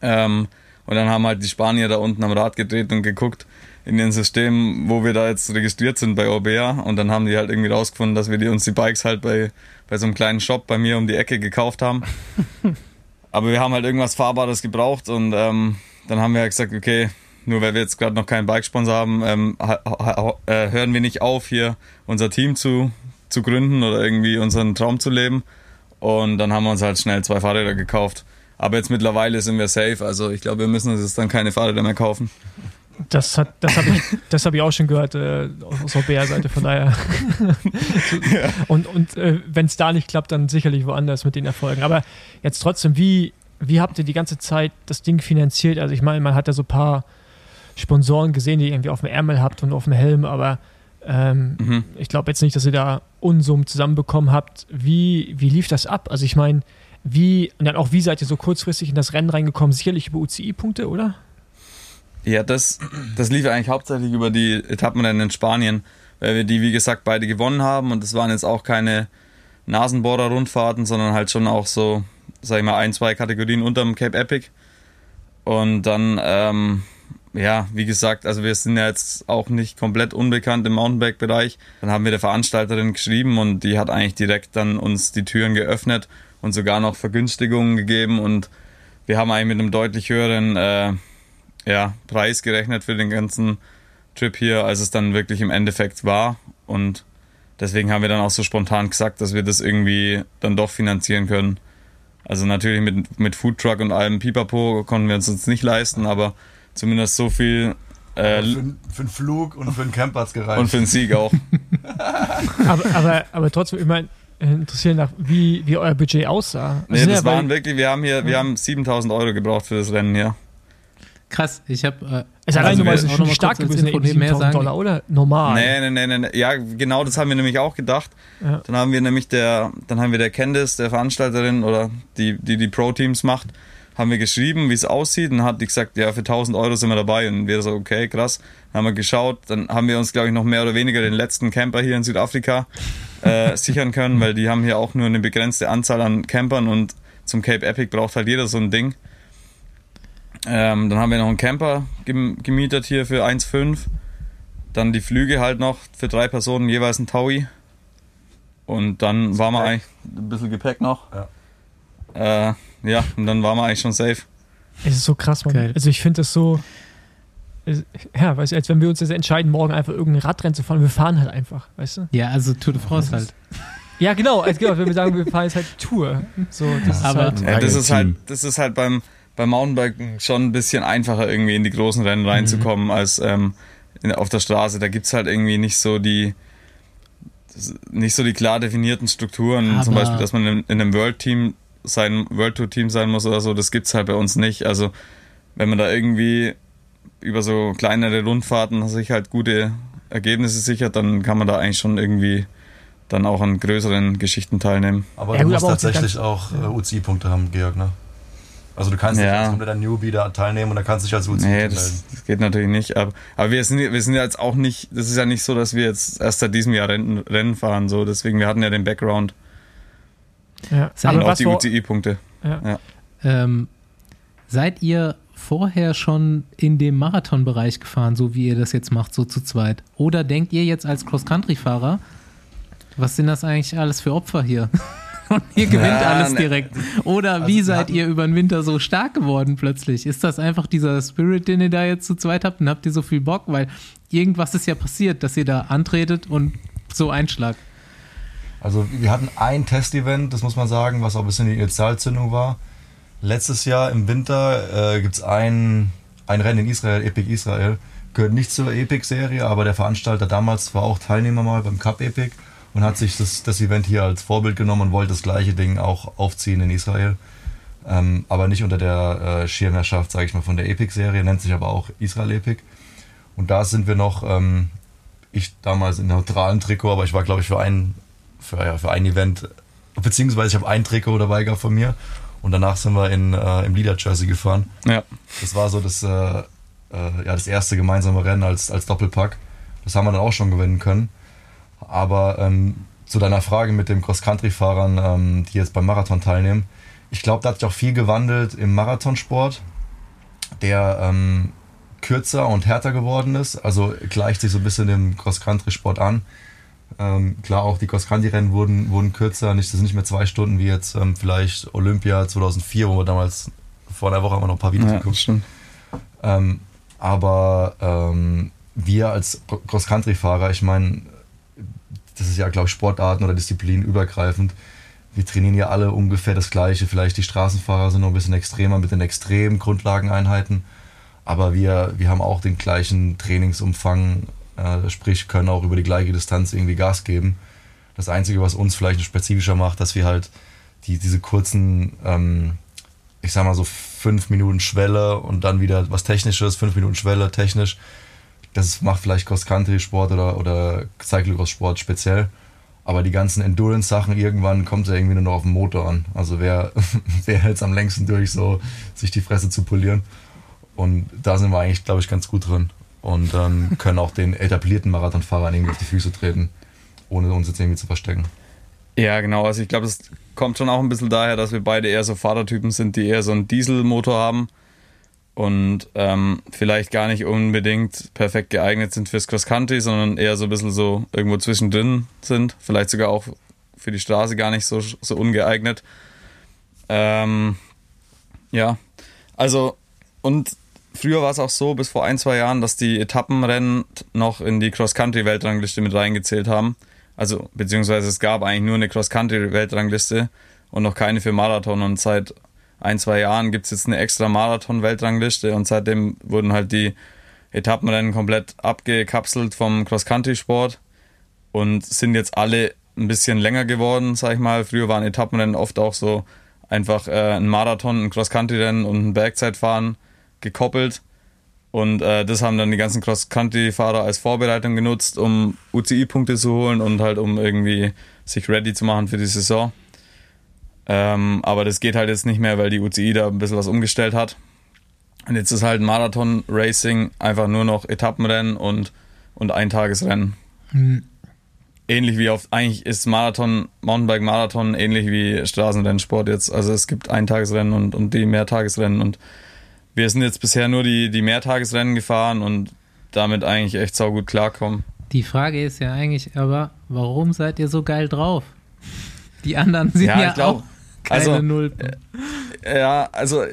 Speaker 5: Ähm, und dann haben halt die Spanier da unten am Rad gedreht und geguckt in den System, wo wir da jetzt registriert sind bei Orbea. Und dann haben die halt irgendwie rausgefunden, dass wir die, uns die Bikes halt bei, bei so einem kleinen Shop bei mir um die Ecke gekauft haben. Aber wir haben halt irgendwas Fahrbares gebraucht und ähm, dann haben wir halt gesagt, okay, nur weil wir jetzt gerade noch keinen Bikesponsor haben, ähm, äh, hören wir nicht auf, hier unser Team zu, zu gründen oder irgendwie unseren Traum zu leben. Und dann haben wir uns halt schnell zwei Fahrräder gekauft. Aber jetzt mittlerweile sind wir safe. Also ich glaube, wir müssen uns jetzt dann keine Fahrräder mehr kaufen.
Speaker 2: Das, das habe ich, hab ich auch schon gehört äh, aus der BR-Seite, von daher. ja. Und, und äh, wenn es da nicht klappt, dann sicherlich woanders mit den Erfolgen. Aber jetzt trotzdem, wie, wie habt ihr die ganze Zeit das Ding finanziert? Also ich meine, man hat ja so ein paar Sponsoren gesehen, die ihr irgendwie auf dem Ärmel habt und auf dem Helm, aber ähm, mhm. ich glaube jetzt nicht, dass ihr da Unsummen zusammenbekommen habt. Wie, wie lief das ab? Also ich meine, wie, und dann auch, wie seid ihr so kurzfristig in das Rennen reingekommen? Sicherlich über UCI-Punkte, oder?
Speaker 5: Ja, das, das lief eigentlich hauptsächlich über die Etappenrennen in Spanien, weil wir die, wie gesagt, beide gewonnen haben und das waren jetzt auch keine Nasenbohrer-Rundfahrten, sondern halt schon auch so, sag ich mal, ein, zwei Kategorien unterm Cape Epic. Und dann, ähm, ja, wie gesagt, also wir sind ja jetzt auch nicht komplett unbekannt im Mountainbike-Bereich. Dann haben wir der Veranstalterin geschrieben und die hat eigentlich direkt dann uns die Türen geöffnet und sogar noch Vergünstigungen gegeben und wir haben eigentlich mit einem deutlich höheren äh, ja, Preis gerechnet für den ganzen Trip hier, als es dann wirklich im Endeffekt war. Und deswegen haben wir dann auch so spontan gesagt, dass wir das irgendwie dann doch finanzieren können. Also natürlich mit, mit Foodtruck und allem Pipapo konnten wir uns uns nicht leisten, aber zumindest so viel. Äh,
Speaker 6: für, für einen Flug und für einen Camp hat's gereicht.
Speaker 5: Und für einen Sieg auch.
Speaker 2: aber, aber, aber trotzdem, ich meine, interessieren nach, wie, wie euer Budget aussah.
Speaker 5: Nee, das ja waren wirklich, wir haben hier, wir haben 7000 Euro gebraucht für das Rennen hier.
Speaker 1: Krass, ich habe. Äh,
Speaker 2: ist allein also schon stark gewesen, Info mehr sagen. Dollar, oder? Normal.
Speaker 5: Nee, nee, nee, nee, Ja, genau das haben wir nämlich auch gedacht. Ja. Dann haben wir nämlich der, dann haben wir der Candice, der Veranstalterin oder die, die die Pro-Teams macht, haben wir geschrieben, wie es aussieht und hat die gesagt, ja, für 1000 Euro sind wir dabei und wir so, okay, krass. Dann haben wir geschaut, dann haben wir uns, glaube ich, noch mehr oder weniger den letzten Camper hier in Südafrika äh, sichern können, weil die haben hier auch nur eine begrenzte Anzahl an Campern und zum Cape Epic braucht halt jeder so ein Ding. Ähm, dann haben wir noch einen Camper gemietet hier für 1,5. Dann die Flüge halt noch für drei Personen jeweils ein Taui. Und dann waren wir eigentlich ein bisschen Gepäck noch. Ja. Äh, ja, und dann waren wir eigentlich schon safe.
Speaker 2: Es ist so krass, man. Also ich finde das so. Ja, weißt du, als wenn wir uns jetzt entscheiden, morgen einfach irgendein Radrennen zu fahren, wir fahren halt einfach, weißt du?
Speaker 1: Ja, also Tour de France halt.
Speaker 2: Ja, genau, also genau, wenn wir sagen, wir fahren jetzt halt Tour. So, das
Speaker 5: ja, ist halt, ja, das ist halt, das ist halt beim, beim Mountainbiken schon ein bisschen einfacher, irgendwie in die großen Rennen reinzukommen, mhm. als ähm, in, auf der Straße. Da gibt es halt irgendwie nicht so die nicht so die klar definierten Strukturen, Aber zum Beispiel, dass man in, in einem World Team sein World Tour Team sein muss oder so, das gibt es halt bei uns nicht. Also wenn man da irgendwie über so kleinere Rundfahrten sich halt gute Ergebnisse sichert, dann kann man da eigentlich schon irgendwie dann auch an größeren Geschichten teilnehmen.
Speaker 6: Aber ja, du musst tatsächlich auch äh, UCI-Punkte haben, Georg, ne? Also du kannst ja. nicht als kompletter Newbie da teilnehmen und dann kannst du dich als UCI
Speaker 5: nee, das, das, geht natürlich nicht. Aber, aber wir, sind, wir sind jetzt auch nicht, das ist ja nicht so, dass wir jetzt erst seit diesem Jahr Rennen, Rennen fahren. So. Deswegen, wir hatten ja den Background. Ja. Und auch die UCI-Punkte. Ja.
Speaker 1: Ja. Ähm, seid ihr vorher schon in dem Marathonbereich gefahren, so wie ihr das jetzt macht, so zu zweit? Oder denkt ihr jetzt als Cross-Country-Fahrer, was sind das eigentlich alles für Opfer hier? Und ihr gewinnt ja, alles ne. direkt. Oder also wie seid ihr über den Winter so stark geworden plötzlich? Ist das einfach dieser Spirit, den ihr da jetzt zu zweit habt und habt ihr so viel Bock? Weil irgendwas ist ja passiert, dass ihr da antretet und so Einschlag.
Speaker 6: Also wir hatten ein Testevent, das muss man sagen, was auch ein bisschen die Initialzündung war. Letztes Jahr im Winter äh, gibt es ein, ein Rennen in Israel, Epic Israel. Gehört nicht zur Epic-Serie, aber der Veranstalter damals war auch Teilnehmer mal beim Cup Epic und hat sich das, das Event hier als Vorbild genommen und wollte das gleiche Ding auch aufziehen in Israel. Ähm, aber nicht unter der äh, Schirmherrschaft, sage ich mal, von der Epic-Serie, nennt sich aber auch Israel Epic. Und da sind wir noch, ähm, ich damals in neutralen Trikot, aber ich war, glaube ich, für ein, für, ja, für ein Event, beziehungsweise ich habe ein Trikot dabei gehabt von mir. Und danach sind wir in, äh, im Leader-Jersey gefahren. Ja. Das war so das, äh, äh, ja, das erste gemeinsame Rennen als, als Doppelpack. Das haben wir dann auch schon gewinnen können. Aber ähm, zu deiner Frage mit den Cross-Country-Fahrern, ähm, die jetzt beim Marathon teilnehmen. Ich glaube, da hat sich auch viel gewandelt im Marathonsport, der ähm, kürzer und härter geworden ist. Also gleicht sich so ein bisschen dem Cross-Country-Sport an. Ähm, klar, auch die Cross-Country-Rennen wurden, wurden kürzer. Nicht, das sind nicht mehr zwei Stunden wie jetzt ähm, vielleicht Olympia 2004, wo wir damals vor einer Woche haben wir noch ein paar Videos ja, geguckt. Ähm, aber ähm, wir als Cross-Country-Fahrer, ich meine, das ist ja, glaube ich, Sportarten oder Disziplinen übergreifend. Wir trainieren ja alle ungefähr das Gleiche. Vielleicht die Straßenfahrer sind noch ein bisschen extremer mit den extremen Grundlageneinheiten. Aber wir, wir haben auch den gleichen Trainingsumfang, äh, sprich können auch über die gleiche Distanz irgendwie Gas geben. Das Einzige, was uns vielleicht spezifischer macht, dass wir halt die, diese kurzen, ähm, ich sag mal so fünf Minuten Schwelle und dann wieder was Technisches, fünf Minuten Schwelle technisch, das macht vielleicht Cross-Country-Sport oder, oder Cyclocross-Sport speziell. Aber die ganzen Endurance-Sachen, irgendwann kommt er irgendwie nur noch auf den Motor an. Also wer, wer hält es am längsten durch, so sich die Fresse zu polieren. Und da sind wir eigentlich, glaube ich, ganz gut drin. Und ähm, können auch den etablierten Marathonfahrern irgendwie auf die Füße treten, ohne uns jetzt irgendwie zu verstecken.
Speaker 5: Ja, genau. Also ich glaube, es kommt schon auch ein bisschen daher, dass wir beide eher so Fahrertypen sind, die eher so einen Dieselmotor haben und ähm, vielleicht gar nicht unbedingt perfekt geeignet sind fürs Cross Country, sondern eher so ein bisschen so irgendwo zwischendrin sind. Vielleicht sogar auch für die Straße gar nicht so, so ungeeignet. Ähm, ja, also und früher war es auch so, bis vor ein, zwei Jahren, dass die Etappenrennen noch in die Cross-Country-Weltrangliste mit reingezählt haben. Also, beziehungsweise es gab eigentlich nur eine Cross-Country-Weltrangliste und noch keine für Marathon. Und seit ein, zwei Jahren gibt es jetzt eine extra Marathon-Weltrangliste und seitdem wurden halt die Etappenrennen komplett abgekapselt vom Cross-Country-Sport und sind jetzt alle ein bisschen länger geworden, sag ich mal. Früher waren Etappenrennen oft auch so einfach äh, ein Marathon, ein Cross-Country-Rennen und ein Bergzeitfahren gekoppelt. Und äh, das haben dann die ganzen Cross-Country-Fahrer als Vorbereitung genutzt, um UCI-Punkte zu holen und halt um irgendwie sich ready zu machen für die Saison. Ähm, aber das geht halt jetzt nicht mehr, weil die UCI da ein bisschen was umgestellt hat. Und jetzt ist halt Marathon-Racing einfach nur noch Etappenrennen und, und Eintagesrennen. Mhm. Ähnlich wie auf, eigentlich ist Marathon, Mountainbike-Marathon ähnlich wie Straßenrennsport jetzt. Also es gibt Eintagesrennen und, und die Mehrtagesrennen und wir sind jetzt bisher nur die, die Mehrtagesrennen gefahren und damit eigentlich echt saugut klarkommen.
Speaker 1: Die Frage ist ja eigentlich aber, warum seid ihr so geil drauf? Die anderen sind ja, ja glaub, auch keine
Speaker 5: also,
Speaker 1: Nulpen.
Speaker 5: Äh, ja, also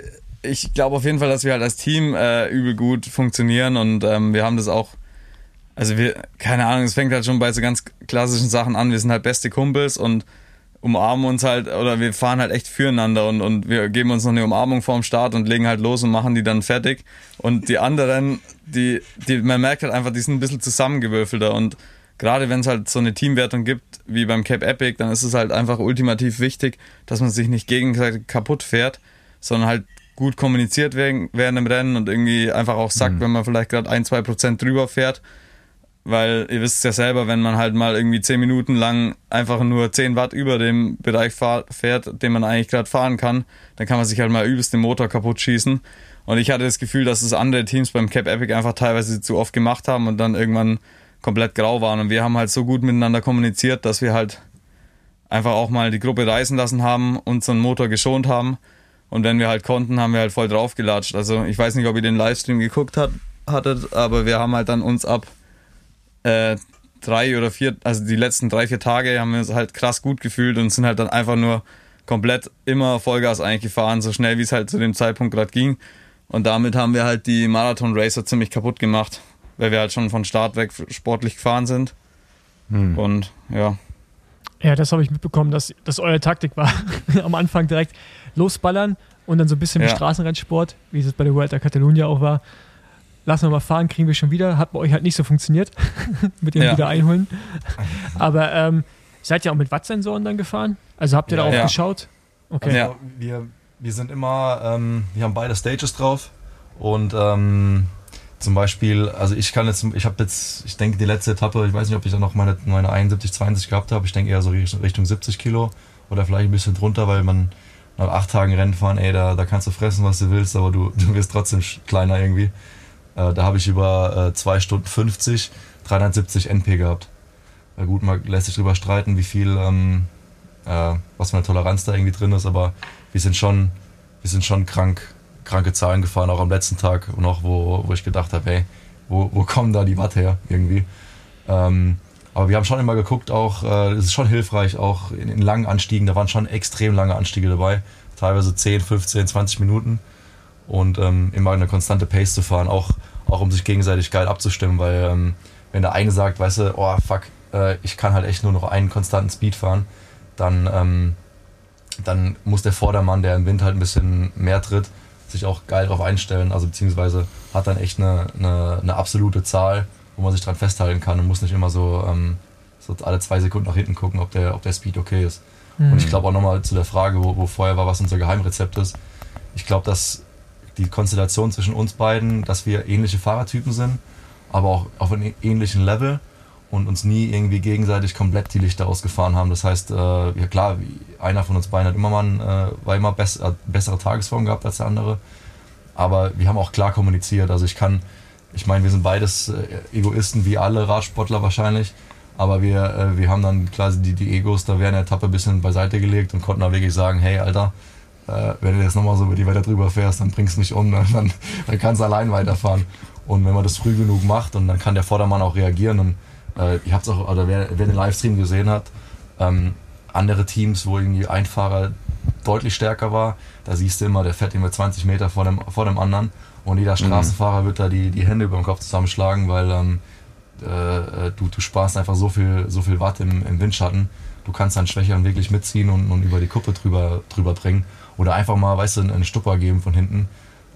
Speaker 5: ich glaube auf jeden Fall, dass wir halt als Team äh, übel gut funktionieren und ähm, wir haben das auch, also wir, keine Ahnung, es fängt halt schon bei so ganz klassischen Sachen an, wir sind halt beste Kumpels und umarmen uns halt oder wir fahren halt echt füreinander und, und wir geben uns noch eine Umarmung vorm Start und legen halt los und machen die dann fertig. Und die anderen, die, die, man merkt halt einfach, die sind ein bisschen zusammengewürfelter und gerade wenn es halt so eine Teamwertung gibt, wie beim Cape Epic, dann ist es halt einfach ultimativ wichtig, dass man sich nicht gegenseitig kaputt fährt, sondern halt gut kommuniziert während, während dem Rennen und irgendwie einfach auch sagt, mhm. wenn man vielleicht gerade ein, zwei Prozent drüber fährt. Weil ihr wisst es ja selber, wenn man halt mal irgendwie zehn Minuten lang einfach nur 10 Watt über dem Bereich fährt, den man eigentlich gerade fahren kann, dann kann man sich halt mal übelst den Motor kaputt schießen. Und ich hatte das Gefühl, dass es andere Teams beim Cap Epic einfach teilweise zu oft gemacht haben und dann irgendwann komplett grau waren. Und wir haben halt so gut miteinander kommuniziert, dass wir halt einfach auch mal die Gruppe reisen lassen haben, unseren Motor geschont haben. Und wenn wir halt konnten, haben wir halt voll draufgelatscht. Also ich weiß nicht, ob ihr den Livestream geguckt hat, hattet, aber wir haben halt dann uns ab äh, drei oder vier, also die letzten drei, vier Tage haben wir uns halt krass gut gefühlt und sind halt dann einfach nur komplett immer Vollgas eigentlich gefahren, so schnell wie es halt zu dem Zeitpunkt gerade ging. Und damit haben wir halt die Marathon Racer ziemlich kaputt gemacht weil wir halt schon von Start weg sportlich gefahren sind. Hm. Und ja.
Speaker 2: Ja, das habe ich mitbekommen, dass das eure Taktik war. Am Anfang direkt losballern und dann so ein bisschen ja. wie Straßenrennsport, wie es bei der Vuelta Catalunya auch war. Lassen wir mal fahren, kriegen wir schon wieder. Hat bei euch halt nicht so funktioniert mit dem ja. wieder einholen. Aber ähm, seid ihr auch mit Wattsensoren dann gefahren? Also habt ihr ja, da auch ja. geschaut?
Speaker 6: Okay. Also wir, wir sind immer, ähm, wir haben beide Stages drauf und ähm, zum Beispiel, also ich kann jetzt, ich habe jetzt, ich denke die letzte Etappe, ich weiß nicht, ob ich da noch meine, meine 71, 72 gehabt habe, ich denke eher so Richtung 70 Kilo oder vielleicht ein bisschen drunter, weil man nach acht Tagen Rennen fahren, ey, da, da kannst du fressen, was du willst, aber du, du wirst trotzdem kleiner irgendwie. Äh, da habe ich über äh, Stunden 50 370 NP gehabt. Ja, gut, man lässt sich drüber streiten, wie viel, ähm, äh, was für eine Toleranz da irgendwie drin ist, aber wir sind schon, wir sind schon krank, kranke Zahlen gefahren, auch am letzten Tag noch, wo, wo ich gedacht habe, hey, wo, wo kommen da die Watt her irgendwie? Ähm, aber wir haben schon immer geguckt, auch, äh, es ist schon hilfreich, auch in, in, langen Anstiegen, da waren schon extrem lange Anstiege dabei, teilweise 10, 15, 20 Minuten und ähm, immer eine konstante Pace zu fahren, auch, auch um sich gegenseitig geil abzustimmen, weil ähm, wenn der eine sagt, weißt du, oh fuck, äh, ich kann halt echt nur noch einen konstanten Speed fahren, dann, ähm, dann muss der Vordermann, der im Wind halt ein bisschen mehr tritt, sich auch geil drauf einstellen, also beziehungsweise hat dann echt eine, eine, eine absolute Zahl, wo man sich dran festhalten kann und muss nicht immer so, ähm, so alle zwei Sekunden nach hinten gucken, ob der, ob der Speed okay ist. Mhm. Und ich glaube auch nochmal zu der Frage, wo, wo vorher war, was unser Geheimrezept ist. Ich glaube, dass die Konstellation zwischen uns beiden, dass wir ähnliche Fahrertypen sind, aber auch auf einem ähnlichen Level und uns nie irgendwie gegenseitig komplett die Lichter ausgefahren haben. Das heißt, äh, ja klar, einer von uns beiden hat immer mal äh, war immer bess bessere Tagesform gehabt als der andere. Aber wir haben auch klar kommuniziert. Also ich kann, ich meine, wir sind beides äh, Egoisten wie alle Radsportler wahrscheinlich. Aber wir, äh, wir haben dann quasi die, die Egos da während der Etappe ein bisschen beiseite gelegt und konnten da wirklich sagen, hey Alter, äh, wenn du jetzt nochmal so über die Wetter drüber fährst, dann bringst du mich um, ne? dann, dann kannst du allein weiterfahren. Und wenn man das früh genug macht und dann kann der Vordermann auch reagieren und äh, ihr habt es auch, oder wer, wer den Livestream gesehen hat, ähm, andere Teams, wo irgendwie ein Fahrer deutlich stärker war, da siehst du immer, der fährt immer 20 Meter vor dem, vor dem anderen und jeder mhm. Straßenfahrer mhm. wird da die, die Hände über den Kopf zusammenschlagen, weil ähm, äh, du, du sparst einfach so viel, so viel Watt im, im Windschatten. Du kannst deinen Schwächeren wirklich mitziehen und, und über die Kuppe drüber, drüber bringen. Oder einfach mal, weißt du, einen Stupper geben von hinten,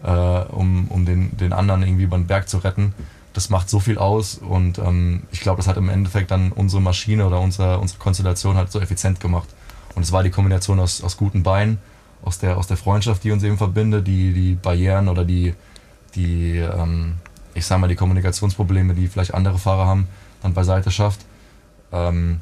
Speaker 6: äh, um, um den, den anderen irgendwie den Berg zu retten das macht so viel aus und ähm, ich glaube, das hat im Endeffekt dann unsere Maschine oder unsere, unsere Konstellation halt so effizient gemacht. Und es war die Kombination aus, aus guten Beinen, aus der, aus der Freundschaft, die uns eben verbindet, die, die Barrieren oder die, die ähm, ich sag mal, die Kommunikationsprobleme, die vielleicht andere Fahrer haben, dann beiseite schafft. Ähm,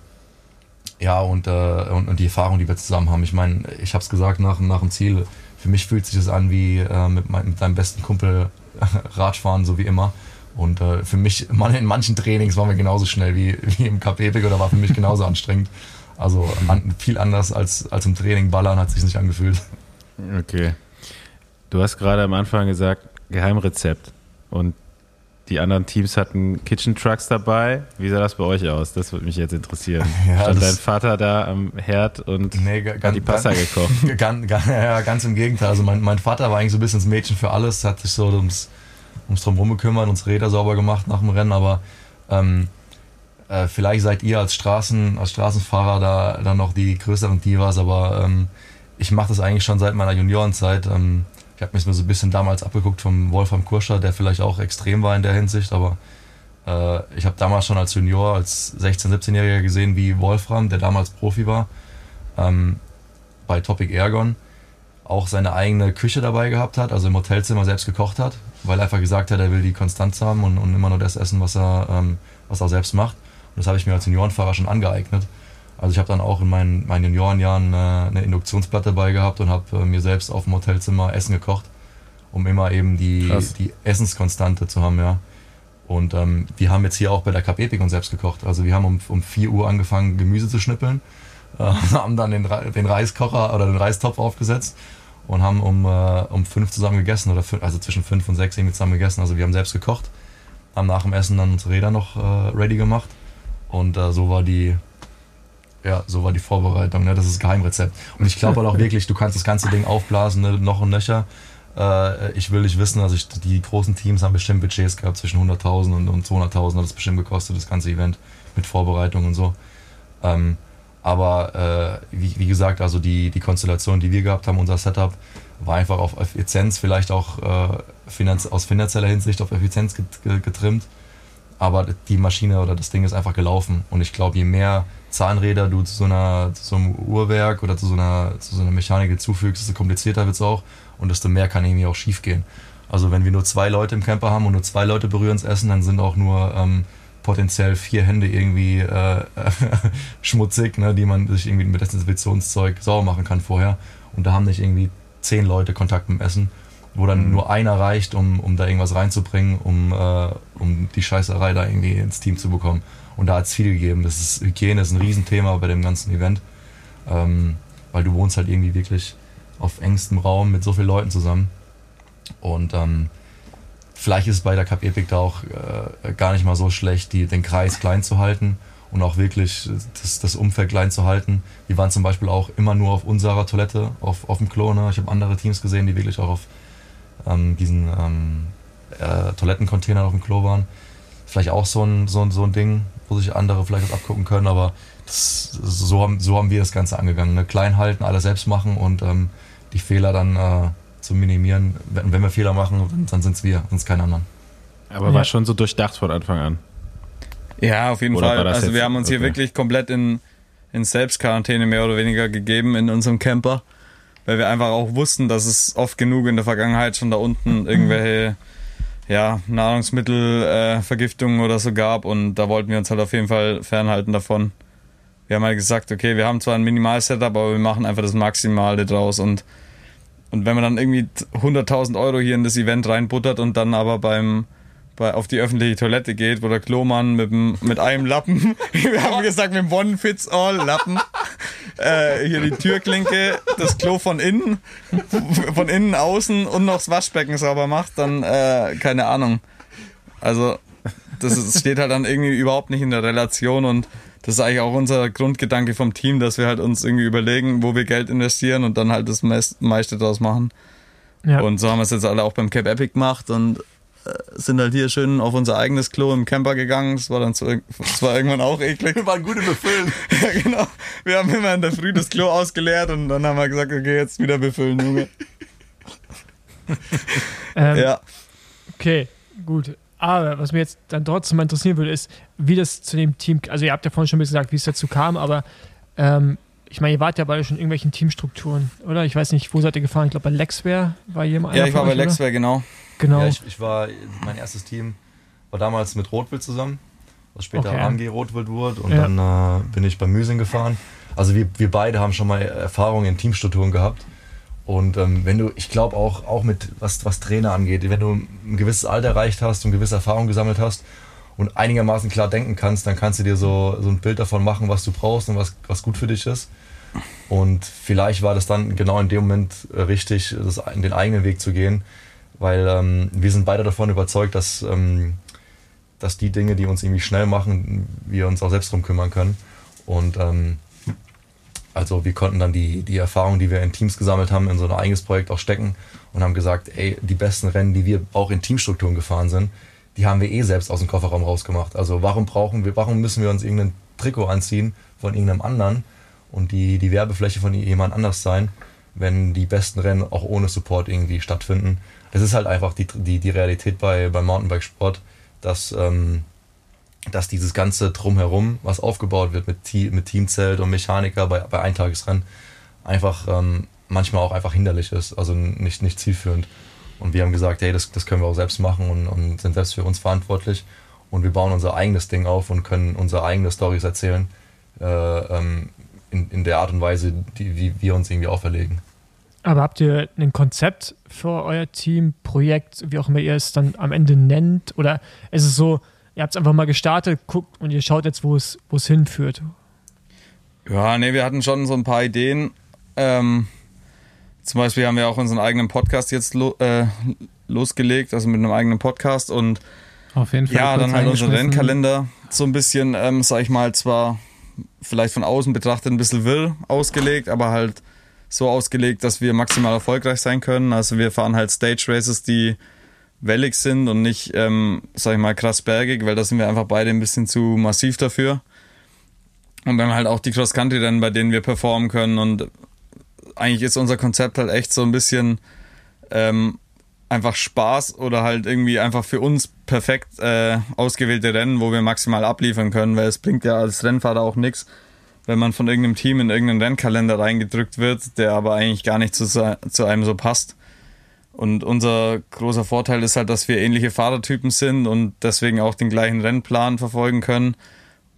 Speaker 6: ja, und, äh, und, und, die Erfahrung, die wir zusammen haben. Ich meine, ich habe es gesagt nach, nach dem Ziel, für mich fühlt sich das an wie äh, mit, mein, mit deinem besten Kumpel Radfahren, so wie immer. Und äh, für mich, in manchen Trainings waren wir genauso schnell wie, wie im Epic oder war für mich genauso anstrengend. Also an, viel anders als, als im Training ballern hat sich nicht angefühlt.
Speaker 3: Okay. Du hast gerade am Anfang gesagt, Geheimrezept. Und die anderen Teams hatten Kitchen Trucks dabei. Wie sah das bei euch aus? Das würde mich jetzt interessieren. Ja, Stand dein Vater da am Herd und nee, ganz, hat die Pasta ganz, gekocht?
Speaker 6: Ganz, ja, ganz im Gegenteil. Also mein, mein Vater war eigentlich so ein bisschen das Mädchen für alles, hat sich so ums uns drum herum gekümmert, uns Räder sauber gemacht nach dem Rennen, aber ähm, äh, vielleicht seid ihr als, Straßen, als Straßenfahrer da dann noch die größeren Divas, aber ähm, ich mache das eigentlich schon seit meiner Juniorenzeit. Ähm, habe mich so ein bisschen damals abgeguckt vom Wolfram Kurscher, der vielleicht auch extrem war in der Hinsicht, aber äh, ich habe damals schon als Junior, als 16-, 17-Jähriger gesehen, wie Wolfram, der damals Profi war, ähm, bei Topic Ergon, auch seine eigene Küche dabei gehabt hat, also im Hotelzimmer selbst gekocht hat weil er einfach gesagt hat, er will die Konstanz haben und, und immer nur das essen, was er, ähm, was er selbst macht. Und das habe ich mir als Juniorenfahrer schon angeeignet. Also ich habe dann auch in meinen, meinen Juniorenjahren äh, eine Induktionsplatte dabei gehabt und habe äh, mir selbst auf dem Hotelzimmer Essen gekocht, um immer eben die, die Essenskonstante zu haben, ja. Und ähm, wir haben jetzt hier auch bei der Cup Epic uns selbst gekocht. Also wir haben um, um 4 Uhr angefangen, Gemüse zu schnippeln, äh, haben dann den, den Reiskocher oder den Reistopf aufgesetzt und haben um, äh, um fünf zusammen gegessen oder also zwischen fünf und sechs irgendwie zusammen gegessen. Also wir haben selbst gekocht, haben nach dem Essen dann unsere Räder noch äh, ready gemacht und äh, so war die ja, so war die Vorbereitung. Ne? Das ist das Geheimrezept. Und ich glaube halt auch wirklich, du kannst das ganze Ding aufblasen, ne? noch und nöcher. Äh, ich will nicht wissen, also ich, die großen Teams haben bestimmt Budgets gehabt zwischen 100.000 und, und 200.000 hat es bestimmt gekostet, das ganze Event mit Vorbereitung und so. Ähm, aber äh, wie, wie, gesagt, also die, die Konstellation, die wir gehabt haben, unser Setup, war einfach auf Effizienz, vielleicht auch äh, finanz aus finanzieller Hinsicht auf Effizienz getrimmt. Aber die Maschine oder das Ding ist einfach gelaufen. Und ich glaube, je mehr Zahnräder du zu so, einer, zu so einem Uhrwerk oder zu so einer, zu so einer Mechanik hinzufügst, desto komplizierter wird es auch und desto mehr kann irgendwie auch schief gehen. Also wenn wir nur zwei Leute im Camper haben und nur zwei Leute berühren das Essen, dann sind auch nur ähm, potenziell vier Hände irgendwie äh, schmutzig, ne, die man sich irgendwie mit Desinfektionszeug sauber machen kann vorher. Und da haben nicht irgendwie zehn Leute Kontakt mit dem Essen, wo dann mhm. nur einer reicht, um, um da irgendwas reinzubringen, um, äh, um die Scheißerei da irgendwie ins Team zu bekommen. Und da hat es viel gegeben. Das ist, Hygiene ist ein Riesenthema bei dem ganzen Event, ähm, weil du wohnst halt irgendwie wirklich auf engstem Raum mit so vielen Leuten zusammen. Und ähm, vielleicht ist es bei der Cup Epic da auch äh, gar nicht mal so schlecht, die, den Kreis klein zu halten und auch wirklich das, das Umfeld klein zu halten. Wir waren zum Beispiel auch immer nur auf unserer Toilette, auf, auf dem Klo. Ne? Ich habe andere Teams gesehen, die wirklich auch auf ähm, diesen ähm, äh, Toilettencontainern auf dem Klo waren. Vielleicht auch so ein, so, so ein Ding, wo sich andere vielleicht was abgucken können, aber das, so, haben, so haben wir das Ganze angegangen. Ne? Klein halten, alles selbst machen und ähm, die Fehler dann äh, zu minimieren. Wenn, wenn wir Fehler machen, dann sind es wir, sonst kein anderen.
Speaker 3: Aber ja. war schon so durchdacht von Anfang an.
Speaker 5: Ja, auf jeden oder Fall. Also wir haben uns okay. hier wirklich komplett in, in Selbstquarantäne mehr oder weniger gegeben in unserem Camper, weil wir einfach auch wussten, dass es oft genug in der Vergangenheit schon da unten irgendwelche ja, Nahrungsmittelvergiftungen äh, oder so gab und da wollten wir uns halt auf jeden Fall fernhalten davon. Wir haben halt gesagt, okay, wir haben zwar ein Minimal-Setup, aber wir machen einfach das Maximale draus und, und wenn man dann irgendwie 100.000 Euro hier in das Event reinbuttert und dann aber beim bei, auf die öffentliche Toilette geht, wo der Klomann mit, dem, mit einem Lappen, wir haben gesagt, mit dem One-Fits-All-Lappen, äh, hier die Türklinke, das Klo von innen, von innen außen und noch das Waschbecken sauber macht, dann äh, keine Ahnung. Also das ist, steht halt dann irgendwie überhaupt nicht in der Relation und das ist eigentlich auch unser Grundgedanke vom Team, dass wir halt uns irgendwie überlegen, wo wir Geld investieren und dann halt das meiste draus machen. Ja. Und so haben wir es jetzt alle auch beim Cap Epic gemacht und sind halt hier schön auf unser eigenes Klo im Camper gegangen. Das war dann so, das war irgendwann auch eklig.
Speaker 6: Wir waren gut im Befüllen.
Speaker 5: ja, genau. Wir haben immer in der Früh das Klo ausgeleert und dann haben wir gesagt, okay, jetzt wieder befüllen, Junge.
Speaker 2: ähm, ja. Okay, gut. Aber was mir jetzt dann trotzdem mal interessieren würde, ist, wie das zu dem Team, also ihr habt ja vorhin schon ein bisschen gesagt, wie es dazu kam, aber ähm, ich meine, ihr wart ja beide schon in irgendwelchen Teamstrukturen, oder? Ich weiß nicht, wo seid ihr gefahren? Ich glaube, bei Lexware war jemand.
Speaker 5: Ja, ich war bei Lexware, genau.
Speaker 2: Genau.
Speaker 6: Ja, ich, ich, war, mein erstes Team war damals mit Rotwild zusammen, was später okay. AMG Rotwild wurde. Und ja. dann äh, bin ich bei Müsing gefahren. Also wir, wir beide haben schon mal Erfahrungen in Teamstrukturen gehabt. Und ähm, wenn du, ich glaube auch, auch mit was, was Trainer angeht, wenn du ein gewisses Alter erreicht hast und gewisse Erfahrungen gesammelt hast und einigermaßen klar denken kannst, dann kannst du dir so, so ein Bild davon machen, was du brauchst und was, was gut für dich ist. Und vielleicht war das dann genau in dem Moment richtig, das, den eigenen Weg zu gehen weil ähm, wir sind beide davon überzeugt, dass, ähm, dass die Dinge, die uns irgendwie schnell machen, wir uns auch selbst drum kümmern können. Und ähm, also wir konnten dann die, die Erfahrung, die wir in Teams gesammelt haben, in so ein eigenes Projekt auch stecken und haben gesagt, ey, die besten Rennen, die wir auch in Teamstrukturen gefahren sind, die haben wir eh selbst aus dem Kofferraum rausgemacht. Also warum brauchen wir, warum müssen wir uns irgendein Trikot anziehen von irgendeinem anderen und die, die Werbefläche von jemand anders sein, wenn die besten Rennen auch ohne Support irgendwie stattfinden das ist halt einfach die, die, die Realität bei, beim Mountainbikesport, dass, ähm, dass dieses ganze Drumherum, was aufgebaut wird mit, mit Teamzelt und Mechaniker bei, bei Eintagesrennen, einfach ähm, manchmal auch einfach hinderlich ist, also nicht, nicht zielführend. Und wir haben gesagt, hey, das, das können wir auch selbst machen und, und sind selbst für uns verantwortlich. Und wir bauen unser eigenes Ding auf und können unsere eigenen Stories erzählen, äh, ähm, in, in der Art und Weise, die, wie wir uns irgendwie auferlegen.
Speaker 2: Aber habt ihr ein Konzept für euer Team, Projekt, wie auch immer ihr es dann am Ende nennt? Oder ist es so, ihr habt es einfach mal gestartet, guckt und ihr schaut jetzt, wo es, wo es hinführt?
Speaker 5: Ja, nee, wir hatten schon so ein paar Ideen. Ähm, zum Beispiel haben wir auch unseren eigenen Podcast jetzt lo, äh, losgelegt, also mit einem eigenen Podcast und
Speaker 1: auf jeden Fall.
Speaker 5: Ja, dann halt unser Rennkalender so ein bisschen, ähm, sag ich mal, zwar vielleicht von außen betrachtet ein bisschen wirr ausgelegt, aber halt so ausgelegt, dass wir maximal erfolgreich sein können. Also wir fahren halt Stage Races, die wellig sind und nicht, ähm, sag ich mal, krass bergig, weil da sind wir einfach beide ein bisschen zu massiv dafür. Und dann halt auch die Cross-Country-Rennen, bei denen wir performen können. Und eigentlich ist unser Konzept halt echt so ein bisschen ähm, einfach Spaß oder halt irgendwie einfach für uns perfekt äh, ausgewählte Rennen, wo wir maximal abliefern können, weil es bringt ja als Rennfahrer auch nichts, wenn man von irgendeinem Team in irgendeinen Rennkalender reingedrückt wird, der aber eigentlich gar nicht zu, zu einem so passt. Und unser großer Vorteil ist halt, dass wir ähnliche Fahrertypen sind und deswegen auch den gleichen Rennplan verfolgen können.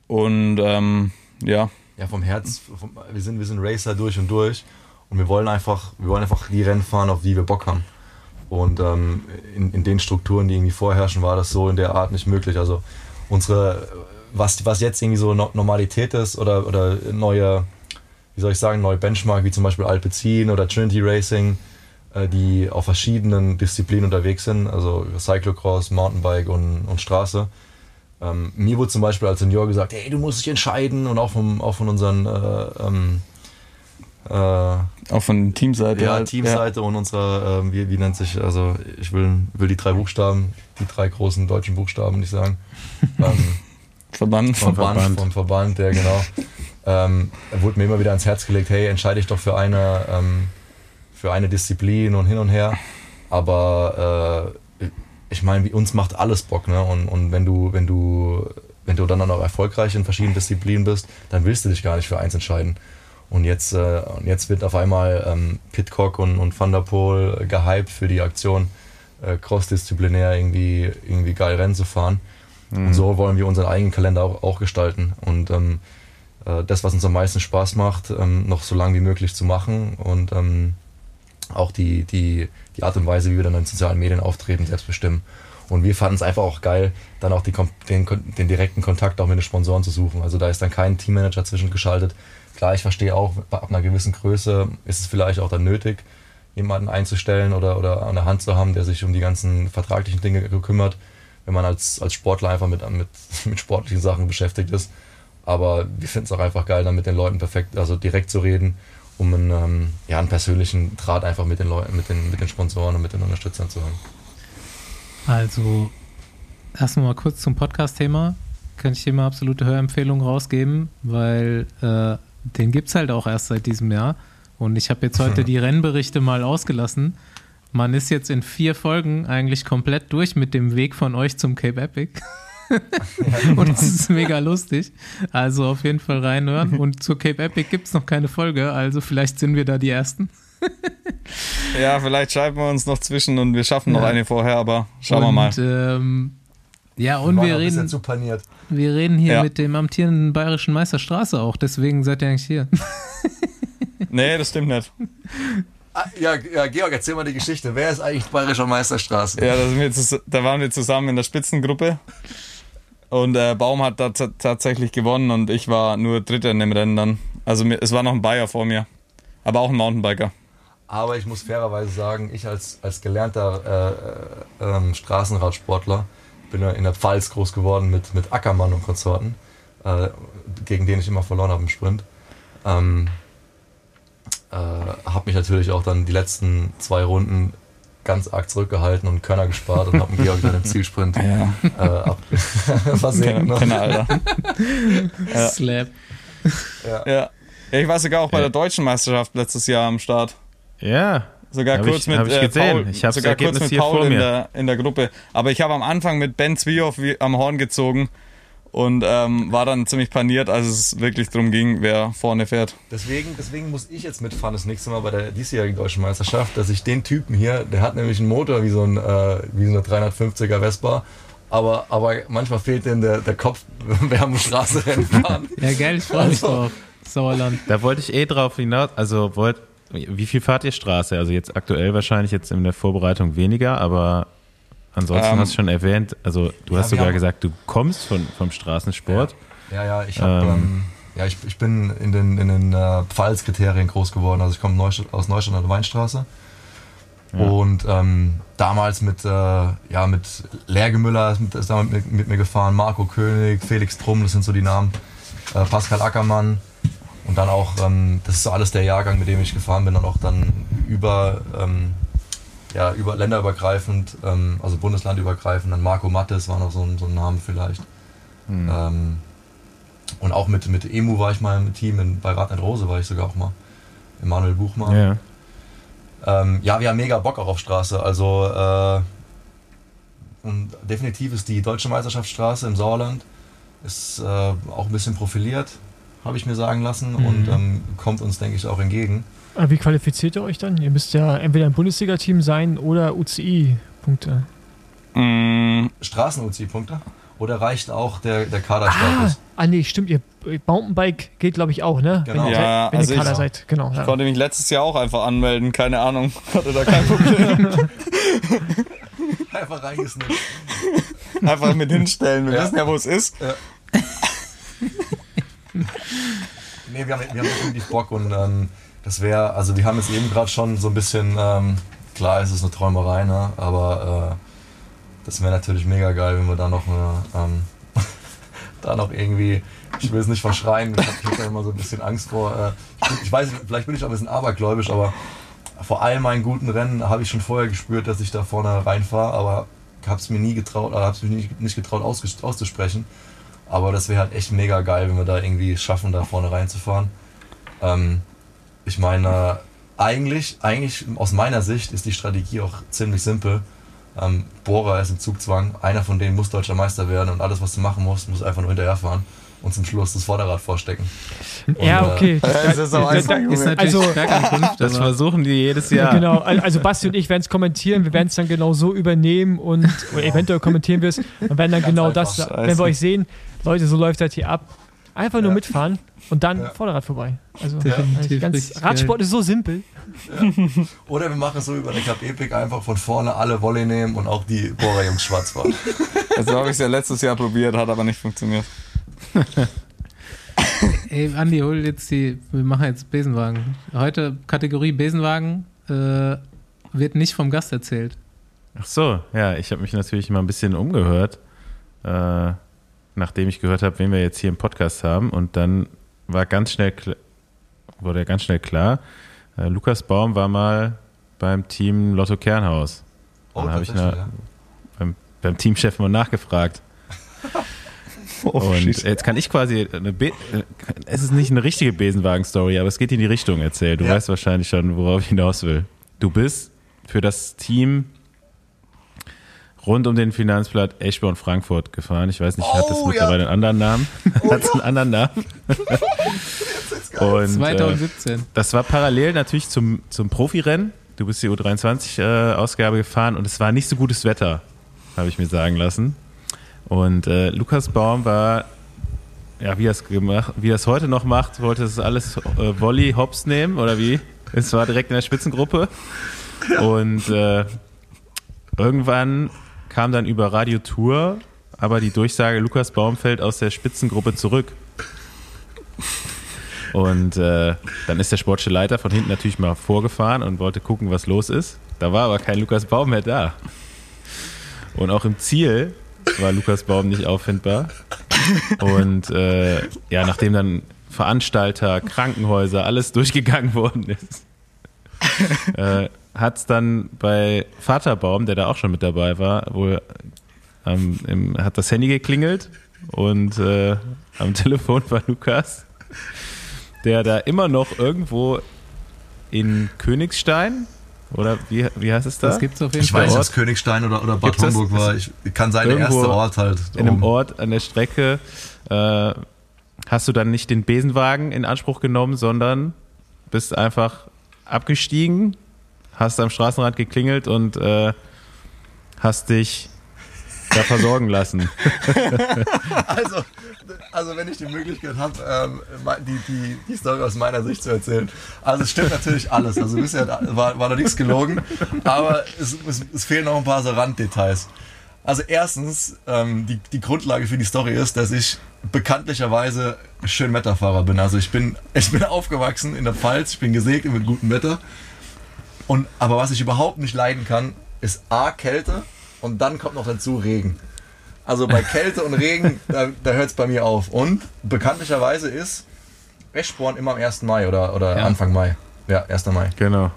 Speaker 5: Und ähm, ja.
Speaker 6: Ja, vom Herz, vom, wir, sind, wir sind Racer durch und durch und wir wollen einfach, wir wollen einfach die Rennen fahren, auf die wir Bock haben. Und ähm, in, in den Strukturen, die irgendwie vorherrschen, war das so in der Art nicht möglich. Also unsere was, was jetzt irgendwie so Normalität ist oder, oder neue, wie soll ich sagen, neue Benchmark, wie zum Beispiel Alpecin oder Trinity Racing, äh, die auf verschiedenen Disziplinen unterwegs sind, also Cyclocross, Mountainbike und, und Straße. Ähm, mir wurde zum Beispiel als Senior gesagt, hey, du musst dich entscheiden und auch, vom, auch von unseren äh, ähm,
Speaker 5: äh, auch von Teamseite.
Speaker 6: Ja, halt. Teamseite ja. und unserer, äh, wie, wie nennt sich, also ich will, will die drei Buchstaben, die drei großen deutschen Buchstaben nicht sagen. ähm,
Speaker 5: Verband.
Speaker 6: Vom Verband, Verband. vom Verband, ja genau. ähm, wurde mir immer wieder ans Herz gelegt, hey, entscheide dich doch für eine, ähm, für eine Disziplin und hin und her. Aber äh, ich meine, uns macht alles Bock, ne? Und, und wenn du, wenn du, wenn du dann auch erfolgreich in verschiedenen Disziplinen bist, dann willst du dich gar nicht für eins entscheiden. Und jetzt, äh, und jetzt wird auf einmal ähm, Pitcock und, und Van der Poel gehypt für die Aktion äh, crossdisziplinär irgendwie, irgendwie geil Rennen zu fahren. Und so wollen wir unseren eigenen Kalender auch, auch gestalten. Und ähm, äh, das, was uns am meisten Spaß macht, ähm, noch so lange wie möglich zu machen und ähm, auch die, die, die Art und Weise, wie wir dann in den sozialen Medien auftreten, selbst bestimmen. Und wir fanden es einfach auch geil, dann auch die, den, den direkten Kontakt auch mit den Sponsoren zu suchen. Also da ist dann kein Teammanager zwischengeschaltet. Klar, ich verstehe auch, ab einer gewissen Größe ist es vielleicht auch dann nötig, jemanden einzustellen oder, oder an der Hand zu haben, der sich um die ganzen vertraglichen Dinge kümmert, wenn man als, als Sportler einfach mit, mit, mit sportlichen Sachen beschäftigt ist. Aber wir finden es auch einfach geil, dann mit den Leuten perfekt, also direkt zu reden, um einen, ähm, ja, einen persönlichen Draht einfach mit den Leuten, mit den, mit den Sponsoren und mit den Unterstützern zu haben.
Speaker 1: Also, erstmal mal kurz zum Podcast-Thema. Kann ich hier mal absolute Hörempfehlung rausgeben, weil äh, den gibt es halt auch erst seit diesem Jahr. Und ich habe jetzt heute die Rennberichte mal ausgelassen. Man ist jetzt in vier Folgen eigentlich komplett durch mit dem Weg von euch zum Cape Epic. und es ist mega lustig. Also auf jeden Fall reinhören. Und zur Cape Epic gibt es noch keine Folge, also vielleicht sind wir da die Ersten.
Speaker 5: Ja, vielleicht schreiben wir uns noch zwischen und wir schaffen noch
Speaker 1: Ja.
Speaker 5: eine vorher, aber schauen wir mal.
Speaker 1: Und, ähm, ja, und wir
Speaker 6: bisschen
Speaker 1: reden,
Speaker 6: zu paniert.
Speaker 1: wir reden hier
Speaker 5: Ja.
Speaker 1: mit dem amtierenden bayerischen Meister Straße auch, deswegen seid ihr eigentlich hier.
Speaker 5: Nee, das stimmt nicht.
Speaker 6: Ah, Ja, ja, Georg, erzähl mal die Geschichte. Wer ist eigentlich bayerischer Meisterstraße?
Speaker 5: Ja, wir da waren wir zusammen in der Spitzengruppe. Und äh, Baum hat da tatsächlich gewonnen und ich war nur Dritter in dem Rennen dann. Also mir, es war noch ein Bayer vor mir. Aber auch ein Mountainbiker.
Speaker 6: Aber ich muss fairerweise sagen, ich als, als gelernter äh, äh, Straßenradsportler bin ja in der Pfalz groß geworden mit, mit Ackermann und Konsorten, äh, gegen den ich immer verloren habe im Sprint. Ähm, äh, habe mich natürlich auch dann die letzten zwei Runden ganz arg zurückgehalten und Körner gespart und habe einen Georg dann im Zielsprint
Speaker 5: Ja,
Speaker 6: äh, ab versenkt. Ne?
Speaker 5: Penner, Alter. Ja.
Speaker 1: Slap.
Speaker 6: Ja.
Speaker 5: Ja. ja, ich war sogar auch bei
Speaker 3: Ja.
Speaker 5: der deutschen Meisterschaft letztes Jahr am Start.
Speaker 3: Ja,
Speaker 5: Sogar
Speaker 3: Hab
Speaker 5: kurz
Speaker 3: ich-
Speaker 5: mit
Speaker 3: hab ich
Speaker 5: äh,
Speaker 3: gesehen.
Speaker 5: Paul,
Speaker 3: Ich hab's
Speaker 5: sogar kurz mit Paul in der, in der Gruppe. Aber ich habe am Anfang mit Ben Zwiehoff wie- am Horn gezogen und ähm, war dann ziemlich paniert, als es wirklich darum ging, wer vorne fährt.
Speaker 6: Deswegen, deswegen muss ich jetzt mitfahren das nächste Mal bei der diesjährigen deutschen Meisterschaft, dass ich den Typen hier, der hat nämlich einen Motor wie so ein äh, wie so eine 350er Vespa, aber, aber manchmal fehlt dem der, der Kopf, wenn wir am Straßenrennen fahren.
Speaker 1: Ja, geil, ich freue mich
Speaker 6: Also-
Speaker 1: drauf. Sauerland.
Speaker 3: da wollte ich eh drauf hinaus. Also wollt, wie viel fahrt ihr Straße? Also jetzt aktuell wahrscheinlich jetzt in der Vorbereitung weniger, aber ansonsten
Speaker 5: Ähm,
Speaker 3: hast du schon erwähnt, also du
Speaker 6: ja,
Speaker 3: hast sogar
Speaker 6: haben-
Speaker 3: gesagt, du kommst von, vom Straßensport.
Speaker 6: Ja, ja, ich habe
Speaker 3: Ähm.
Speaker 6: ähm, ja, ich, ich bin in den, in den äh, Pfalz-Kriterien groß geworden. Also ich komme Neustadt, aus Neustadt an der Weinstraße. Und ähm, damals mit, äh, ja, mit Lerge Müller ist, mit, ist da mit, mit mir gefahren, Marco König, Felix Trumm, das sind so die Namen, äh, Pascal Ackermann. Und dann auch, ähm, das ist so alles der Jahrgang, mit dem ich gefahren bin und auch dann über, ähm, ja, über länderübergreifend, ähm, also bundeslandübergreifend, dann Marco Mattes war noch so ein, so ein Name vielleicht. Ähm, und auch mit, mit Emu war ich mal im Team, in, bei Radnet Rose war ich sogar auch mal. Emanuel Buchmann.
Speaker 3: Ja.
Speaker 6: Ähm, ja, wir haben mega Bock auch auf Straße. Also äh, und definitiv ist die Deutsche Meisterschaftsstraße im Sauerland ist äh, auch ein bisschen profiliert, habe ich mir sagen lassen und ähm, kommt uns, denke ich, auch entgegen.
Speaker 2: Aber wie qualifiziert ihr euch dann? Ihr müsst ja entweder ein Bundesliga-Team sein oder UCI-Punkte.
Speaker 5: Mm,
Speaker 6: Straßen-UCI-Punkte? Oder reicht auch der, der
Speaker 2: Ah,
Speaker 6: Kaderstatus?
Speaker 2: ah, nee, stimmt. Ihr Mountainbike geht, glaube ich, auch, ne?
Speaker 6: Genau.
Speaker 2: Wenn, ihr-
Speaker 5: Ja,
Speaker 2: wenn
Speaker 5: also
Speaker 2: ihr Kader
Speaker 5: ich-
Speaker 2: seid. Genau.
Speaker 5: ich
Speaker 2: Ja.
Speaker 5: konnte mich letztes Jahr auch einfach anmelden, keine Ahnung, hatte da kein Problem.
Speaker 6: Einfach reingesnippt.
Speaker 5: einfach mit hinstellen, wir
Speaker 6: Ja.
Speaker 5: wissen ja, wo es ist.
Speaker 6: Nee, wir haben, wir haben definitiv Bock und ähm, das wäre, also wir haben jetzt eben gerade schon so ein bisschen, ähm, klar ist es eine Träumerei, ne? aber äh, das wäre natürlich mega geil, wenn wir da noch eine, ähm, da noch irgendwie, ich will es nicht verschreien, ich habe hab immer so ein bisschen Angst vor, äh, ich, ich weiß, vielleicht bin ich auch ein bisschen abergläubisch, aber vor all meinen guten Rennen habe ich schon vorher gespürt, dass ich da vorne reinfahre, aber habe es mir nie getraut, oder habe es mir nicht, nicht getraut auszusprechen. Aber das wäre halt echt mega geil, wenn wir da irgendwie schaffen, da vorne reinzufahren. Ähm, ich meine, eigentlich, eigentlich aus meiner Sicht ist die Strategie auch ziemlich simpel. Ähm, Bora ist im Zugzwang, einer von denen muss deutscher Meister werden und alles, was du machen musst, muss einfach nur hinterherfahren und zum Schluss das Vorderrad vorstecken.
Speaker 2: Ja,
Speaker 6: Und, äh,
Speaker 2: okay.
Speaker 5: Das ist auch einfach,
Speaker 1: Ist
Speaker 5: Junge.
Speaker 1: natürlich
Speaker 2: Also-
Speaker 3: Das versuchen die jedes Jahr.
Speaker 2: Genau, al- also Basti und ich werden es kommentieren, wir werden es dann genau so übernehmen und eventuell kommentieren wir es und werden dann
Speaker 6: Ganz
Speaker 2: genau das, wenn
Speaker 5: Scheiße.
Speaker 2: wir euch sehen, Leute, so läuft das hier ab. Einfach nur
Speaker 6: Ja.
Speaker 2: mitfahren und dann
Speaker 6: Ja.
Speaker 2: Vorderrad vorbei. Also
Speaker 1: Definitiv
Speaker 2: ganz, Radsport ist so simpel.
Speaker 6: Oder wir machen es so über eine Cup Epic einfach von vorne alle Volley nehmen und auch die Bohrer-Jungs schwarz fahren.
Speaker 5: Also habe ich es ja letztes Jahr probiert, hat aber nicht funktioniert.
Speaker 1: Ey, Andi, hol jetzt die, wir machen jetzt Besenwagen. Heute Kategorie Besenwagen äh, wird nicht vom Gast erzählt.
Speaker 3: Ach so, ja, ich habe mich natürlich mal ein bisschen umgehört, äh, nachdem ich gehört habe, wen wir jetzt hier im Podcast haben. Und dann war ganz schnell, wurde ganz schnell klar, äh, Lukas Baum war mal beim Team Lotto Kernhaus.
Speaker 6: Oh,
Speaker 3: Dann habe ich
Speaker 6: tatsächlich,
Speaker 3: na, beim, beim Teamchef mal nachgefragt.
Speaker 5: Oh,
Speaker 3: und
Speaker 5: shit.
Speaker 3: jetzt kann ich quasi es ist nicht eine richtige Besenwagen-Story, aber es geht in die Richtung erzählt. Du
Speaker 6: Ja.
Speaker 3: weißt wahrscheinlich schon, worauf ich hinaus will. Du bist für das Team rund um den Finanzblatt Eschborn Frankfurt gefahren. Ich weiß nicht, hat das
Speaker 6: Oh,
Speaker 3: mittlerweile einen anderen Namen? hat es einen anderen Namen? Und äh,
Speaker 1: 2017.
Speaker 3: das war parallel natürlich zum, zum Profirennen. Du bist die U23-Ausgabe gefahren und es war nicht so gutes Wetter, habe ich mir sagen lassen. Und äh, Lukas Baum war, ja, wie er es gemacht, wie er es heute noch macht, wollte es alles äh, Volley Hops nehmen oder wie? Es war direkt in der Spitzengruppe. Und äh, irgendwann kam dann über Radio Tour aber die Durchsage, Lukas Baum fällt aus der Spitzengruppe zurück. Und äh, dann ist der sportliche Leiter von hinten natürlich mal vorgefahren und wollte gucken, was los ist. Da war aber kein Lukas Baum mehr da. Und auch im Ziel war Lukas Baum nicht auffindbar. Und äh, ja, nachdem dann Veranstalter, Krankenhäuser, alles durchgegangen worden ist, äh, hat es dann bei Vater Baum, der da auch schon mit dabei war, wohl ähm, im, hat das Handy geklingelt und äh, am Telefon war Lukas, der da immer noch irgendwo in Königstein oder wie, wie heißt es da?
Speaker 1: Das gibt's auf jeden
Speaker 6: Ich
Speaker 1: Fall.
Speaker 6: weiß,
Speaker 3: Ort?
Speaker 6: dass Königstein oder, oder Bad
Speaker 3: Gibt's das?
Speaker 6: Homburg war. Ich, kann sein, der erste Ort halt.
Speaker 3: in einem. Ort an der Strecke äh, hast du dann nicht den Besenwagen in Anspruch genommen, sondern bist einfach abgestiegen, hast am Straßenrand geklingelt und äh, hast dich da versorgen lassen.
Speaker 6: Also, also wenn ich die Möglichkeit habe, ähm, die, die, die Story aus meiner Sicht zu erzählen. Also es stimmt natürlich alles. Also bisher war, war da nichts gelogen, aber es, es, es fehlen noch ein paar so Randdetails. Also erstens, ähm, die, die Grundlage für die Story ist, dass ich bekanntlicherweise Schönwetterfahrer bin. Also ich bin, ich bin aufgewachsen in der Pfalz, ich bin gesegnet mit gutem Wetter. Und, aber was ich überhaupt nicht leiden kann, ist A, Kälte und dann kommt noch dazu Regen. Also bei Kälte und Regen, da, da hört es bei mir auf. Und bekanntlicherweise ist Eschborn immer am 1. Mai oder, oder
Speaker 1: Ja.
Speaker 6: Anfang Mai. Ja, 1. Mai.
Speaker 3: Genau.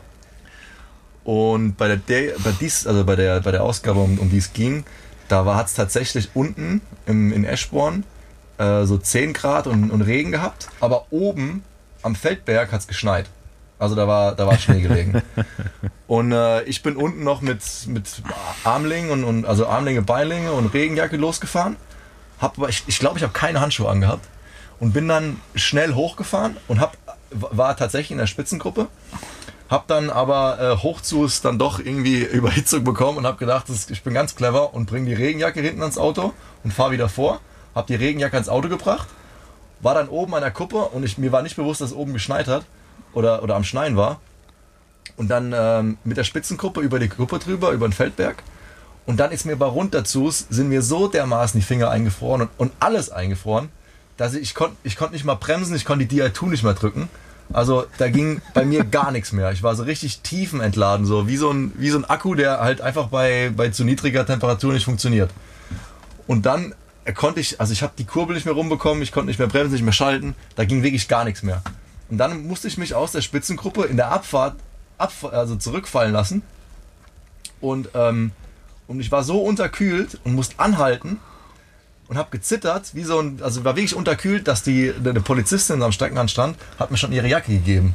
Speaker 6: Und bei der, De bei dies, also bei der, bei der Ausgabe, um, um die es ging, da hat es tatsächlich unten im, in Eschborn äh, so 10 Grad und, und Regen gehabt, aber oben am Feldberg hat es geschneit. Also da war, da war Schnee gelegen. und äh, ich bin unten noch mit, mit Armling und, und also Armlinge, Beilinge und Regenjacke losgefahren. Hab, ich ich glaube, ich habe keine Handschuhe angehabt und bin dann schnell hochgefahren und hab, war tatsächlich in der Spitzengruppe hab dann aber äh, hochzus dann doch irgendwie Überhitzung bekommen und hab gedacht, das, ich bin ganz clever und bring die Regenjacke hinten ans Auto und fahr wieder vor. Hab die Regenjacke ans Auto gebracht, war dann oben an der Kuppe und ich, mir war nicht bewusst, dass es oben geschneit hat oder, oder am Schneien war. Und dann ähm, mit der Spitzenkuppe über die Kuppe drüber, über den Feldberg. Und dann ist mir bei runterzus, sind mir so dermaßen die Finger eingefroren und, und alles eingefroren, dass ich, ich konnte ich konnt nicht mal bremsen, ich konnte die DI2 nicht mal drücken. Also da ging bei mir gar nichts mehr. Ich war so richtig tiefenentladen, so wie so ein, wie so ein Akku, der halt einfach bei, bei zu niedriger Temperatur nicht funktioniert. Und dann konnte ich, also ich habe die Kurbel nicht mehr rumbekommen, ich konnte nicht mehr bremsen, nicht mehr schalten, da ging wirklich gar nichts mehr. Und dann musste ich mich aus der Spitzengruppe in der Abfahrt abf also zurückfallen lassen. Und, ähm, und ich war so unterkühlt und musste anhalten und habe gezittert, wie so ein, also war wirklich unterkühlt, dass die eine Polizistin am Streckenrand stand, hat mir schon ihre Jacke gegeben.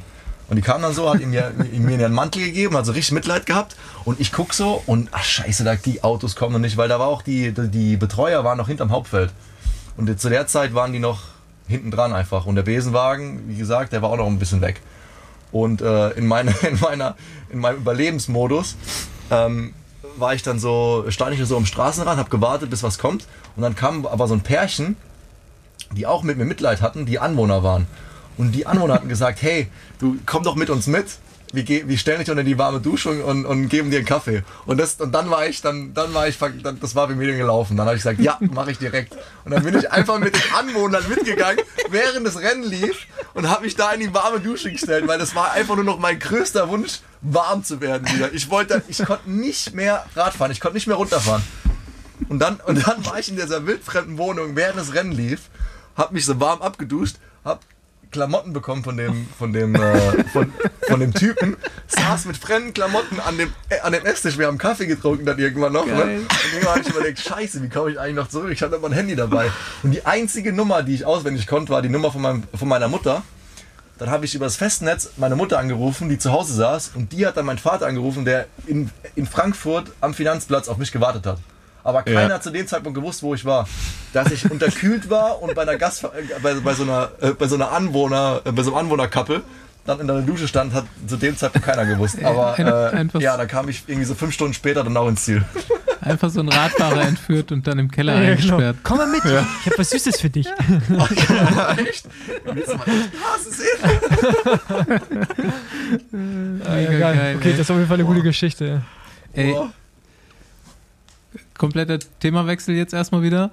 Speaker 6: Und die kam dann so, hat ihm mir, mir ihren Mantel gegeben, hat so richtig Mitleid gehabt. Und ich guck so und ach scheiße, die Autos kommen noch nicht, weil da war auch die, die Betreuer waren noch hinterm Hauptfeld. Und zu der Zeit waren die noch, hinten dran einfach. Und der Besenwagen, wie gesagt, der war auch noch ein bisschen weg. Und äh, in, meine, in, meiner, in meinem Überlebensmodus ähm, war ich dann so, stand ich so am Straßenrand, habe gewartet, bis was kommt. Und dann kam aber so ein Pärchen, die auch mit mir Mitleid hatten, die Anwohner waren. Und die Anwohner hatten gesagt, hey, du komm doch mit uns mit wir, ge wir stellen dich unter die warme Dusche und, und geben dir einen Kaffee. Und, das, und dann war ich, dann, dann war ich, dann, das war bei mir gelaufen. Dann habe ich gesagt, ja, mache ich direkt. Und dann bin ich einfach mit den Anwohnern mitgegangen, während das Rennen lief und habe mich da in die warme Dusche gestellt, weil das war einfach nur noch mein größter Wunsch, warm zu werden wieder. Ich wollte, ich konnte nicht mehr Radfahren, ich konnte nicht mehr runterfahren. Und dann, und dann war ich in dieser wildfremden Wohnung, während das Rennen lief, habe mich so warm abgeduscht, habe Klamotten bekommen von dem, von dem, äh, von, von dem Typen, saß mit fremden Klamotten an dem, äh, an dem Esstisch. Wir haben Kaffee getrunken dann irgendwann noch. Ne? Und irgendwann habe ich überlegt, scheiße, wie komme ich eigentlich noch zurück? Ich hatte aber ein Handy dabei. Und die einzige Nummer, die ich auswendig konnte, war die Nummer von, meinem, von meiner Mutter. Dann habe ich über das Festnetz meine Mutter angerufen, die zu Hause saß. Und die hat dann meinen Vater angerufen, der in, in Frankfurt am Finanzplatz auf mich gewartet hat aber keiner ja. hat zu dem Zeitpunkt gewusst, wo ich war. Dass ich unterkühlt war und bei einer Gast, äh, bei, bei, so einer, äh, bei so einer Anwohner, äh, bei so einem Anwohnerkappel dann in der Dusche stand, hat zu dem Zeitpunkt keiner gewusst. Aber äh, ja, da kam ich irgendwie so fünf Stunden später dann auch ins Ziel.
Speaker 1: Einfach so ein Radfahrer entführt und dann im Keller ja, eingesperrt. Genau.
Speaker 2: Komm mal mit, ja. ich habe was Süßes für dich. Echt? Willst du mal Hase sehen? ja, geil. Okay, das ist auf jeden Fall eine gute Geschichte.
Speaker 1: Ey, kompletter Themawechsel jetzt erstmal wieder.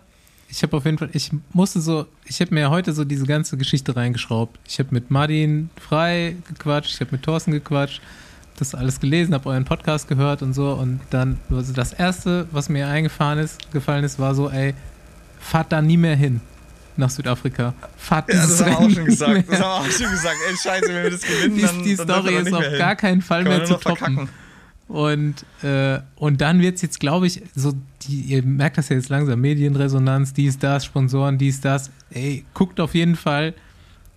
Speaker 1: Ich habe auf jeden Fall, ich musste so, ich habe mir heute so diese ganze Geschichte reingeschraubt. Ich habe mit Martin Frei gequatscht, ich habe mit Thorsten gequatscht, das alles gelesen, habe euren Podcast gehört und so. Und dann, also das erste, was mir eingefahren ist, gefallen ist, war so, ey, fahrt da nie mehr hin nach Südafrika. Fahrt
Speaker 5: ja, das haben wir auch schon gesagt. Das haben wir auch schon gesagt. Ey, scheiße, wenn wir das gewinnen,
Speaker 1: die,
Speaker 5: dann
Speaker 1: Die
Speaker 5: dann
Speaker 1: Story ist auf gar keinen Fall Können mehr zu toppen. Verkacken. Und, äh, und dann wird es jetzt, glaube ich, so, die, ihr merkt das ja jetzt langsam, Medienresonanz, dies, das, Sponsoren, dies, das. Ey, guckt auf jeden Fall,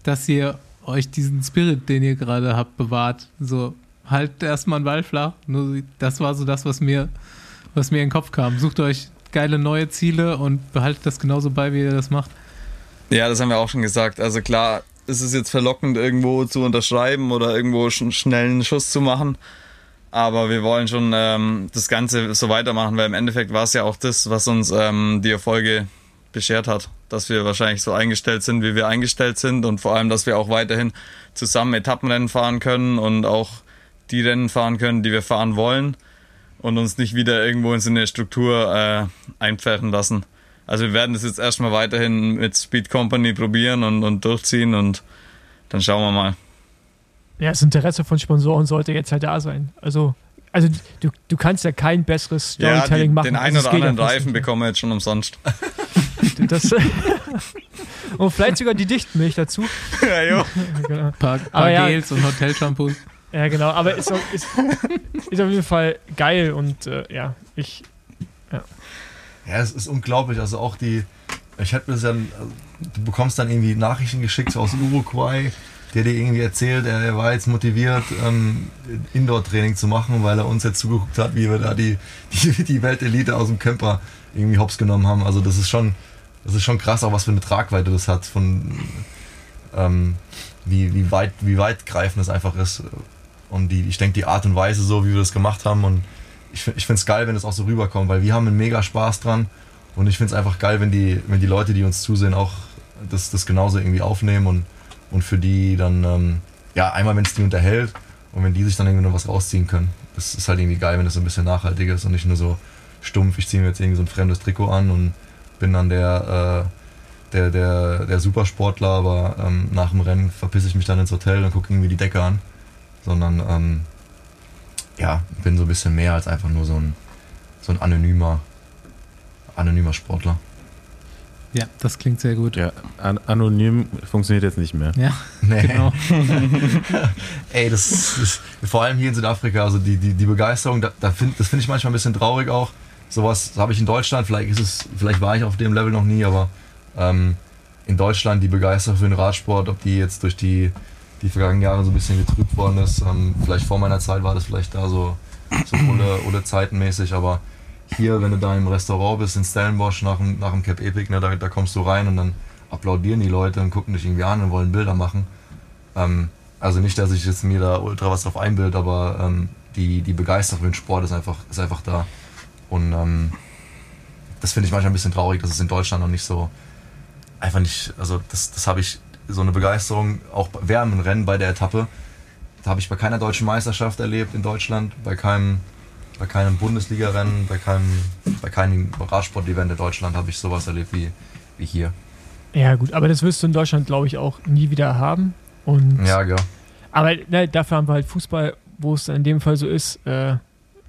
Speaker 1: dass ihr euch diesen Spirit, den ihr gerade habt, bewahrt. So, halt erstmal einen Ball flach. Nur das war so das, was mir, was mir in den Kopf kam. Sucht euch geile neue Ziele und behaltet das genauso bei, wie ihr das macht.
Speaker 5: Ja, das haben wir auch schon gesagt. Also klar, ist es jetzt verlockend, irgendwo zu unterschreiben oder irgendwo einen Schuss zu machen. Aber wir wollen schon ähm, das Ganze so weitermachen, weil im Endeffekt war es ja auch das, was uns ähm, die Erfolge beschert hat. Dass wir wahrscheinlich so eingestellt sind, wie wir eingestellt sind und vor allem, dass wir auch weiterhin zusammen Etappenrennen fahren können und auch die Rennen fahren können, die wir fahren wollen und uns nicht wieder irgendwo in so eine Struktur äh, einpferchen lassen. Also wir werden das jetzt erstmal weiterhin mit Speed Company probieren und, und durchziehen und dann schauen wir mal.
Speaker 2: Ja, das Interesse von Sponsoren sollte jetzt halt da sein. Also, also du, du kannst ja kein besseres Storytelling ja, die, machen.
Speaker 5: Den einen oder anderen Reifen bekommen wir jetzt schon umsonst.
Speaker 2: das, und vielleicht sogar die Dichtmilch dazu.
Speaker 1: Ja, jo. genau. Paar, paar ja, Gels und Hotelshampoos.
Speaker 2: Ja, genau. Aber ist, ist, ist auf jeden Fall geil und äh, ja, ich. Ja.
Speaker 6: ja, es ist unglaublich. Also auch die. Ich hätte mir das ja. Du bekommst dann irgendwie Nachrichten geschickt aus Uruguay der dir irgendwie erzählt, er war jetzt motiviert, ähm, Indoor-Training zu machen, weil er uns jetzt zugeguckt hat, wie wir da die, die, die Weltelite aus dem Camper irgendwie hops genommen haben. Also das ist schon, das ist schon krass, auch was für eine Tragweite das hat, von ähm, wie, wie, weit, wie weitgreifend das einfach ist. Und die, ich denke, die Art und Weise, so wie wir das gemacht haben, und ich, ich finde es geil, wenn das auch so rüberkommt, weil wir haben einen mega Spaß dran. Und ich finde es einfach geil, wenn die, wenn die Leute, die uns zusehen, auch das, das genauso irgendwie aufnehmen und und für die dann, ähm, ja, einmal, wenn es die unterhält und wenn die sich dann irgendwie noch was rausziehen können. Das ist halt irgendwie geil, wenn das so ein bisschen nachhaltiger ist und nicht nur so stumpf, ich ziehe mir jetzt irgendwie so ein fremdes Trikot an und bin dann der, äh, der, der, der Supersportler, aber ähm, nach dem Rennen verpisse ich mich dann ins Hotel und gucke irgendwie die Decke an. Sondern, ähm, ja, bin so ein bisschen mehr als einfach nur so ein, so ein anonymer, anonymer Sportler.
Speaker 1: Ja, das klingt sehr gut.
Speaker 3: Ja, an anonym funktioniert jetzt nicht mehr.
Speaker 1: Ja, nee. genau.
Speaker 6: Ey, das ist, vor allem hier in Südafrika, also die, die, die Begeisterung, da, da find, das finde ich manchmal ein bisschen traurig auch. Sowas habe ich in Deutschland, vielleicht ist es, vielleicht war ich auf dem Level noch nie, aber ähm, in Deutschland die Begeisterung für den Radsport, ob die jetzt durch die, die vergangenen Jahre so ein bisschen getrübt worden ist, ähm, vielleicht vor meiner Zeit war das vielleicht da so, so ohne, ohne zeitenmäßig, aber hier, wenn du da im Restaurant bist in Stellenbosch nach dem, nach dem Cap Epic, ne, da, da kommst du rein und dann applaudieren die Leute und gucken dich irgendwie an und wollen Bilder machen. Ähm, also nicht, dass ich jetzt mir da ultra was drauf einbild, aber ähm, die, die Begeisterung für den Sport ist einfach, ist einfach da. Und ähm, das finde ich manchmal ein bisschen traurig, dass es in Deutschland noch nicht so einfach nicht, also das, das habe ich, so eine Begeisterung, auch während dem Rennen bei der Etappe, da habe ich bei keiner deutschen Meisterschaft erlebt in Deutschland, bei keinem, bei keinem Bundesliga-Rennen, bei keinem, bei keinem Radsport-Event in Deutschland habe ich sowas erlebt wie, wie hier.
Speaker 2: Ja, gut, aber das wirst du in Deutschland, glaube ich, auch nie wieder haben. Und
Speaker 6: Ja, ja.
Speaker 2: Aber ne, dafür haben wir halt Fußball, wo es dann in dem Fall so ist. Äh,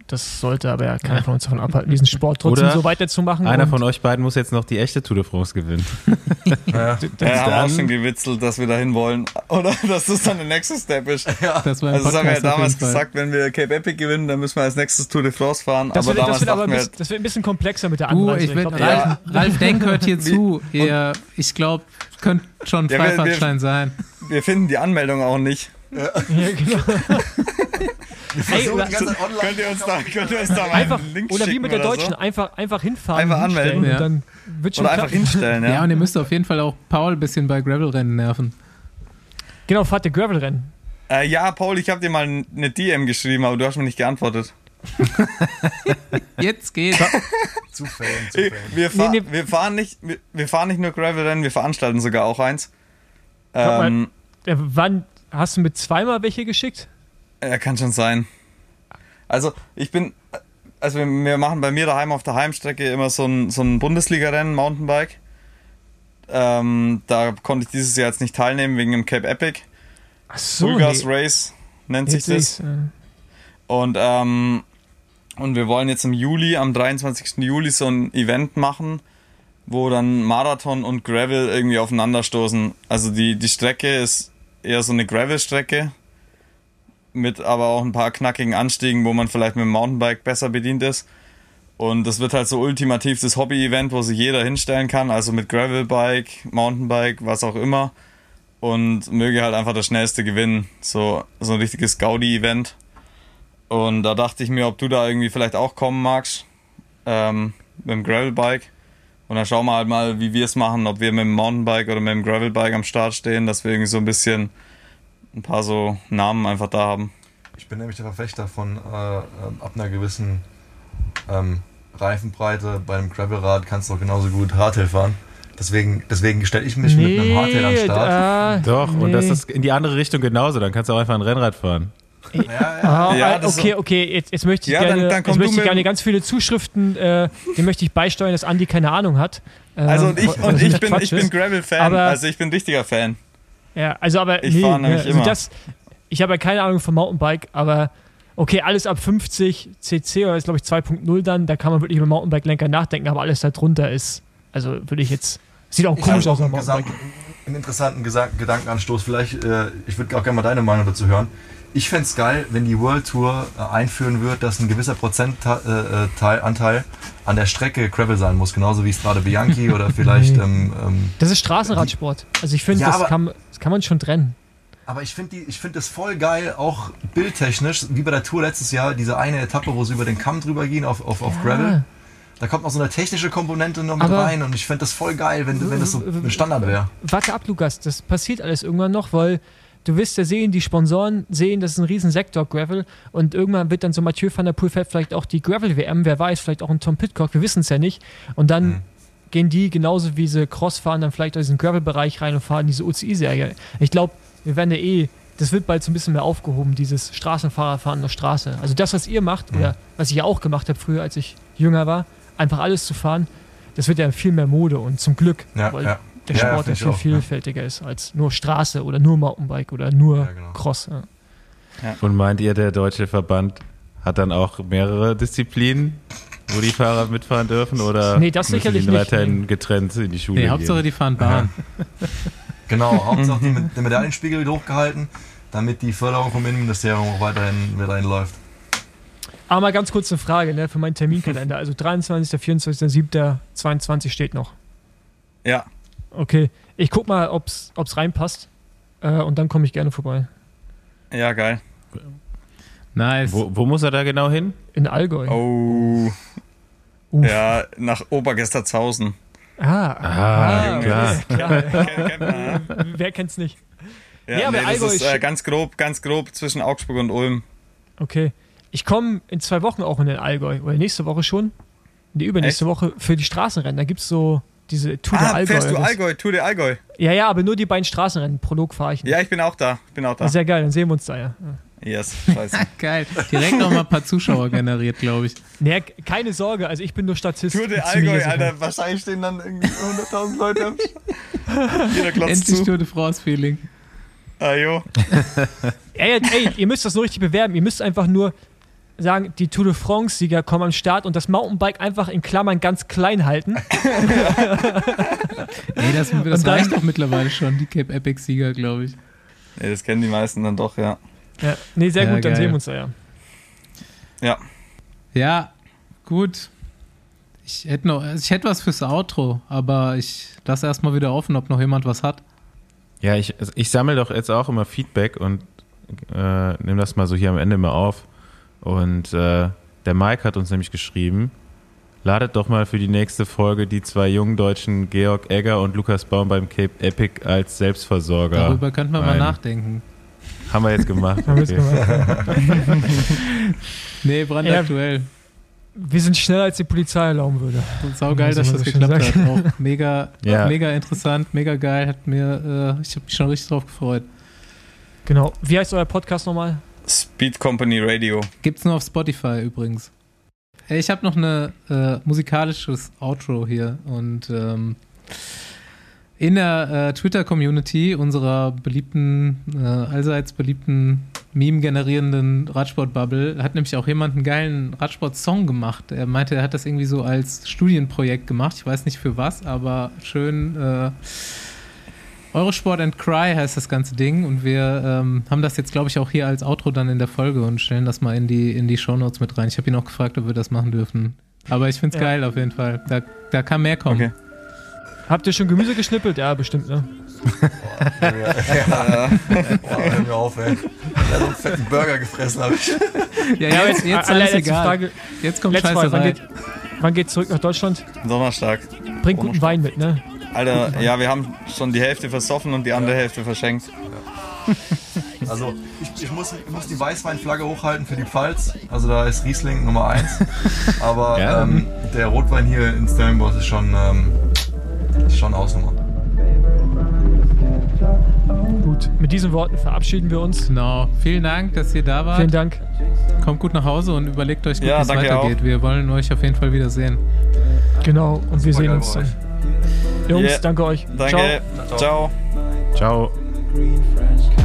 Speaker 2: das sollte aber ja keiner von uns davon abhalten, diesen Sport trotzdem
Speaker 3: Oder
Speaker 2: so weiterzumachen.
Speaker 3: Einer von euch beiden muss jetzt noch die echte Tour de France gewinnen.
Speaker 6: ja.
Speaker 2: das-
Speaker 5: Ja, haben auch schon gewitzelt, dass wir dahin wollen. Oder dass das dann der nächste Step ist.
Speaker 1: Das war
Speaker 5: Also das haben wir ja damals gesagt, wenn wir Cape Epic gewinnen, dann müssen wir als nächstes Tour de France fahren.
Speaker 2: Das,
Speaker 5: aber
Speaker 2: wird, das, wird aber
Speaker 5: wir,
Speaker 2: bisschen, das wird ein bisschen komplexer mit der
Speaker 1: Du,
Speaker 2: Anreise.
Speaker 1: ich will,
Speaker 2: glaub,
Speaker 5: ja.
Speaker 1: Ralf, Ralf Denk hört hier zu. Ihr, ich glaube, könnte schon ein
Speaker 5: Ja, wir- wir-
Speaker 1: Freifahrtschein sein.
Speaker 5: wir finden die Anmeldung auch nicht.
Speaker 2: Ja, genau. Ey, oder,
Speaker 5: Könnt ihr uns da, könnt ihr uns da mal
Speaker 2: einfach,
Speaker 5: einen Link
Speaker 2: oder wie mit der Deutschen,
Speaker 5: So?
Speaker 2: einfach, einfach hinfahren.
Speaker 5: Einfach anmelden,
Speaker 2: und
Speaker 1: ja.
Speaker 2: Dann wird schon
Speaker 5: Oder einfach
Speaker 2: klappen.
Speaker 5: hinstellen,
Speaker 1: Ja.
Speaker 5: ja.
Speaker 1: und ihr müsst auf jeden Fall auch Paul ein bisschen bei Gravel-Rennen nerven.
Speaker 2: Genau, fahrt der Gravel-Rennen.
Speaker 5: Äh, ja, Paul, ich habe dir mal eine DM geschrieben, aber du hast mir nicht geantwortet.
Speaker 1: Jetzt geht's.
Speaker 6: Zu Fan, zu Fan.
Speaker 5: Wir, fahr,
Speaker 2: Nee, nee.
Speaker 5: wir, fahren nicht, wir, wir fahren nicht nur Gravel-Rennen, wir veranstalten sogar auch eins.
Speaker 2: mal.
Speaker 5: Ähm,
Speaker 2: Äh, wann hast du mit zweimal welche geschickt?
Speaker 5: Ja, kann schon sein. Also, ich bin, also wir, machen bei mir daheim auf der Heimstrecke immer so ein, so ein Bundesliga-Rennen, Mountainbike. Ähm, da konnte ich dieses Jahr jetzt nicht teilnehmen wegen dem Cape Epic.
Speaker 2: Ach so,
Speaker 5: Fulgas
Speaker 2: nee.
Speaker 5: Race nennt sich das.
Speaker 2: äh.
Speaker 5: Und, ähm, und wir wollen jetzt im Juli, am 23. Juli, so ein Event machen, wo dann Marathon und Gravel irgendwie aufeinanderstoßen. Also die, die Strecke ist eher so eine Gravel-Strecke, mit aber auch ein paar knackigen Anstiegen, wo man vielleicht mit dem Mountainbike besser bedient ist. Und das wird halt so ultimativ das Hobby-Event, wo sich jeder hinstellen kann, also mit Gravelbike, Mountainbike, was auch immer. Und möge halt einfach das schnellste gewinnen. So, so ein richtiges Gaudi-Event. Und da dachte ich mir, ob du da irgendwie vielleicht auch kommen magst. Ähm, mit dem Gravelbike. Und dann schauen wir halt mal, wie wir es machen, ob wir mit dem Mountainbike oder mit dem Gravelbike am Start stehen, dass wir irgendwie so ein bisschen ein paar so Namen einfach da haben.
Speaker 6: Ich bin nämlich der Verfechter von äh, ähm, ab einer gewissen ähm, Reifenbreite bei einem Gravelrad kannst du auch genauso gut Hardtail fahren. Deswegen, deswegen stelle ich mich mit einem Hardtail am Start.
Speaker 2: äh,
Speaker 3: Doch, und das
Speaker 2: nee.
Speaker 3: ist in die andere Richtung genauso. Dann kannst du auch einfach ein Rennrad fahren.
Speaker 6: Ja, ja.
Speaker 2: Ah,
Speaker 5: Ja,
Speaker 2: äh, okay, okay, jetzt, jetzt möchte ich
Speaker 5: Ja, dann-
Speaker 2: gerne,
Speaker 5: dann du
Speaker 2: möchte ich gerne
Speaker 5: dem-
Speaker 2: ganz viele Zuschriften, äh, dem möchte ich beisteuern, dass Andi keine Ahnung hat. Ähm,
Speaker 5: Also und ich,
Speaker 2: was
Speaker 5: und ich bin, ich bin. Gravel-Fan, also ich bin richtiger Fan.
Speaker 2: Ja, also aber
Speaker 5: Ich
Speaker 2: nee,
Speaker 5: fahr nämlich
Speaker 2: also
Speaker 5: immer.
Speaker 2: das, ich habe ja keine Ahnung vom Mountainbike, aber okay, alles ab 50 cc oder ist glaube ich 2.0 dann, da kann man wirklich über Mountainbike-Lenker nachdenken, aber alles da drunter ist, also würde ich jetzt, sieht auch
Speaker 6: Ich
Speaker 2: komisch aus
Speaker 6: auch einen. Gesang, einen interessanten Gesa Gedankenanstoß. Vielleicht, äh, ich würde auch gerne mal deine Meinung dazu hören. Ich fände es geil, wenn die World Tour äh, einführen wird, dass ein gewisser Prozentanteil äh, an der Strecke Gravel sein muss. Genauso wie es gerade Bianchi oder vielleicht. Ähm, ähm,
Speaker 2: Das ist Straßenradsport. Also ich finde,
Speaker 6: Ja,
Speaker 2: das,
Speaker 6: aber-
Speaker 2: kann, das kann man schon trennen.
Speaker 6: aber ich finde find das voll geil, auch bildtechnisch, wie bei der Tour letztes Jahr, diese eine Etappe, wo sie über den Kamm drüber gehen auf, auf, auf Gravel. Da kommt noch so eine technische Komponente noch mit
Speaker 2: Aber-
Speaker 6: rein und ich fände das voll geil, wenn, wenn das so ein Standard wäre.
Speaker 2: Warte ab, Lukas, das passiert alles irgendwann noch, weil du wirst ja sehen, die Sponsoren sehen, das ist ein riesen Sektor Gravel und irgendwann wird dann so Mathieu van der Poel fährt vielleicht auch die Gravel-WM, wer weiß, vielleicht auch ein Tom Pitcock, wir wissen es ja nicht. Und dann
Speaker 6: Mhm.
Speaker 2: Gehen die genauso wie sie Cross fahren, dann vielleicht in diesen Gravel-Bereich rein und fahren diese UCI-Serie. Ich glaube, wir werden ja eh, das wird bald so ein bisschen mehr aufgehoben, dieses Straßenfahrerfahren auf Straße. Also das, was ihr macht,
Speaker 6: Mhm.
Speaker 2: oder was ich ja auch gemacht habe früher, als ich jünger war, einfach alles zu fahren, das wird ja viel mehr Mode und zum Glück,
Speaker 6: Ja,
Speaker 2: weil
Speaker 6: ja.
Speaker 2: der Sport ja viel
Speaker 6: auch, ja.
Speaker 2: vielfältiger ist als nur Straße oder nur Mountainbike oder nur
Speaker 6: Ja, genau.
Speaker 2: Cross. Ja.
Speaker 3: Und meint ihr, der deutsche Verband hat dann auch mehrere Disziplinen, wo die Fahrer mitfahren dürfen? Oder
Speaker 2: Nee, das
Speaker 3: müssen
Speaker 2: sicherlich
Speaker 3: die
Speaker 2: nicht,
Speaker 3: weiterhin
Speaker 2: nee.
Speaker 3: getrennt in die Schule
Speaker 1: Nee, Hauptsache
Speaker 3: gehen?
Speaker 1: die fahren Bahn.
Speaker 6: Genau, Hauptsache die Med- der Medaillenspiegel wird hochgehalten, damit die Förderung vom Innenministerium auch weiterhin, weiterhin läuft.
Speaker 2: Aber mal ganz kurz eine Frage ne, für meinen Terminkalender. Also 23., 24., 7., 22 steht noch.
Speaker 5: Ja,
Speaker 2: Okay, ich guck mal, ob es reinpasst äh, und dann komme ich gerne vorbei.
Speaker 5: ja, geil.
Speaker 1: Nice.
Speaker 3: Wo, wo muss er da genau hin?
Speaker 2: In Allgäu.
Speaker 5: Oh,
Speaker 2: Uff.
Speaker 5: ja, nach Obergestertshausen.
Speaker 2: Ah,
Speaker 3: Ah, klar.
Speaker 2: okay, klar.
Speaker 5: Kennt- kennt man, ja?
Speaker 2: Wer kennt's nicht?
Speaker 5: Ja,
Speaker 2: Ja, aber
Speaker 5: nee, das
Speaker 2: Allgäu
Speaker 5: ist äh, ganz grob, ganz grob zwischen Augsburg und Ulm.
Speaker 2: Okay. Ich komme in zwei Wochen auch in den Allgäu. Oder nächste Woche schon. Die übernächste Woche für die Straßenrennen. Da gibt es so diese Tour der
Speaker 5: Ah,
Speaker 2: Allgäu.
Speaker 5: fährst du Allgäu, Tour de Allgäu.
Speaker 2: Ja, ja, aber nur die beiden Straßenrennen. Prolog fahre ich nicht.
Speaker 5: Ja, ich bin auch da. Ich bin auch da.
Speaker 2: Sehr geil, dann sehen wir uns da ja.
Speaker 5: Yes, scheiße.
Speaker 1: Geil. Direkt noch mal ein paar Zuschauer generiert, glaube ich.
Speaker 2: Nee, keine Sorge, also ich bin nur Statist.
Speaker 5: Tour de Allgäu. Alter. Wahrscheinlich stehen dann irgendwie 100.000 Leute am Jeder klotzt
Speaker 1: Endlich
Speaker 5: zu.
Speaker 1: Tour de France-Feeling.
Speaker 5: Ah, jo.
Speaker 2: Ey, ey, ihr müsst das nur richtig bewerben. Ihr müsst einfach nur sagen, die Tour de France-Sieger kommen am Start und das Mountainbike einfach in Klammern ganz klein halten.
Speaker 1: Ey, das, das reicht doch mittlerweile schon, die Cape Epic-Sieger, glaube ich.
Speaker 5: Nee, das kennen die meisten dann doch, ja.
Speaker 2: Ja. Nee, sehr
Speaker 1: Ja,
Speaker 2: gut, dann
Speaker 1: geil.
Speaker 2: sehen wir uns da ja.
Speaker 5: Ja.
Speaker 1: Ja, gut. Ich hätte noch, ich hätte was fürs Outro, aber ich lasse erstmal wieder offen, ob noch jemand was hat.
Speaker 3: Ja, ich, also ich sammle doch jetzt auch immer Feedback und äh, nehme das mal so hier am Ende mal auf. Und äh, der Mike hat uns nämlich geschrieben, ladet doch mal für die nächste Folge die zwei jungen Deutschen Georg Egger und Lukas Baum beim Cape Epic als Selbstversorger.
Speaker 1: Darüber könnte man mal nachdenken.
Speaker 3: Haben wir jetzt gemacht.
Speaker 2: Haben wir gemacht.
Speaker 1: Nee, brandaktuell.
Speaker 2: Wir sind schneller, als die Polizei erlauben würde.
Speaker 1: Sau geil,
Speaker 2: Muss
Speaker 1: dass das geklappt hat. Auch mega,
Speaker 3: Ja.
Speaker 1: mega interessant, mega geil. Hat mir, äh, ich habe mich schon richtig drauf gefreut.
Speaker 2: Genau. Wie heißt euer Podcast nochmal?
Speaker 5: Speed Company Radio.
Speaker 1: Gibt's nur auf Spotify übrigens. Ey, Ich habe noch eine äh, musikalisches Outro hier und ähm, in der äh, Twitter-Community unserer beliebten, äh, allseits beliebten Meme-generierenden Radsport-Bubble hat nämlich auch jemand einen geilen Radsport-Song gemacht. Er meinte, er hat das irgendwie so als Studienprojekt gemacht. Ich weiß nicht für was, aber schön. Äh, Eurosport and Cry heißt das ganze Ding und wir ähm, haben das jetzt, glaube ich, auch hier als Outro dann in der Folge und stellen das mal in die, in die Shownotes mit rein. Ich habe ihn auch gefragt, ob wir das machen dürfen. Aber ich finde es
Speaker 2: Ja.
Speaker 1: geil auf jeden Fall. Da, da kann mehr kommen.
Speaker 5: Okay.
Speaker 2: Habt ihr schon Gemüse geschnippelt? Ja, bestimmt, ne?
Speaker 6: Ja, ja. Boah, hör mir auf, ey. Hat so einen fetten Burger gefressen, hab ich.
Speaker 1: Ja, ja, jetzt, jetzt
Speaker 2: Alle-
Speaker 1: alles egal.
Speaker 2: Frage.
Speaker 1: Jetzt kommt
Speaker 2: Letzte Frage. Wann
Speaker 1: Scheißerei.
Speaker 2: geht, wann geht zurück nach Deutschland?
Speaker 5: Donnerstag.
Speaker 2: Bringt guten Wein mit, ne?
Speaker 5: Alter, ja, wir haben schon die Hälfte versoffen und die andere Hälfte verschenkt.
Speaker 6: Also, ich, ich, muss, ich muss die Weißweinflagge hochhalten für die Pfalz. Also, da ist Riesling Nummer 1. Aber
Speaker 3: Ja.
Speaker 6: ähm, der Rotwein hier in Stellenbosch ist schon, ähm, ist schon Ausnummer.
Speaker 2: Gut, mit diesen Worten verabschieden wir uns.
Speaker 1: Genau. Vielen Dank, dass ihr da wart.
Speaker 2: Vielen Dank.
Speaker 1: Kommt gut nach Hause und überlegt euch gut,
Speaker 5: Ja,
Speaker 1: wie es weitergeht. Wir wollen euch auf jeden Fall wiedersehen.
Speaker 2: Genau, und wir sehen uns dann. Jungs,
Speaker 5: Yeah.
Speaker 2: danke euch.
Speaker 5: Danke.
Speaker 6: Ciao.
Speaker 5: Ciao.
Speaker 3: Ciao.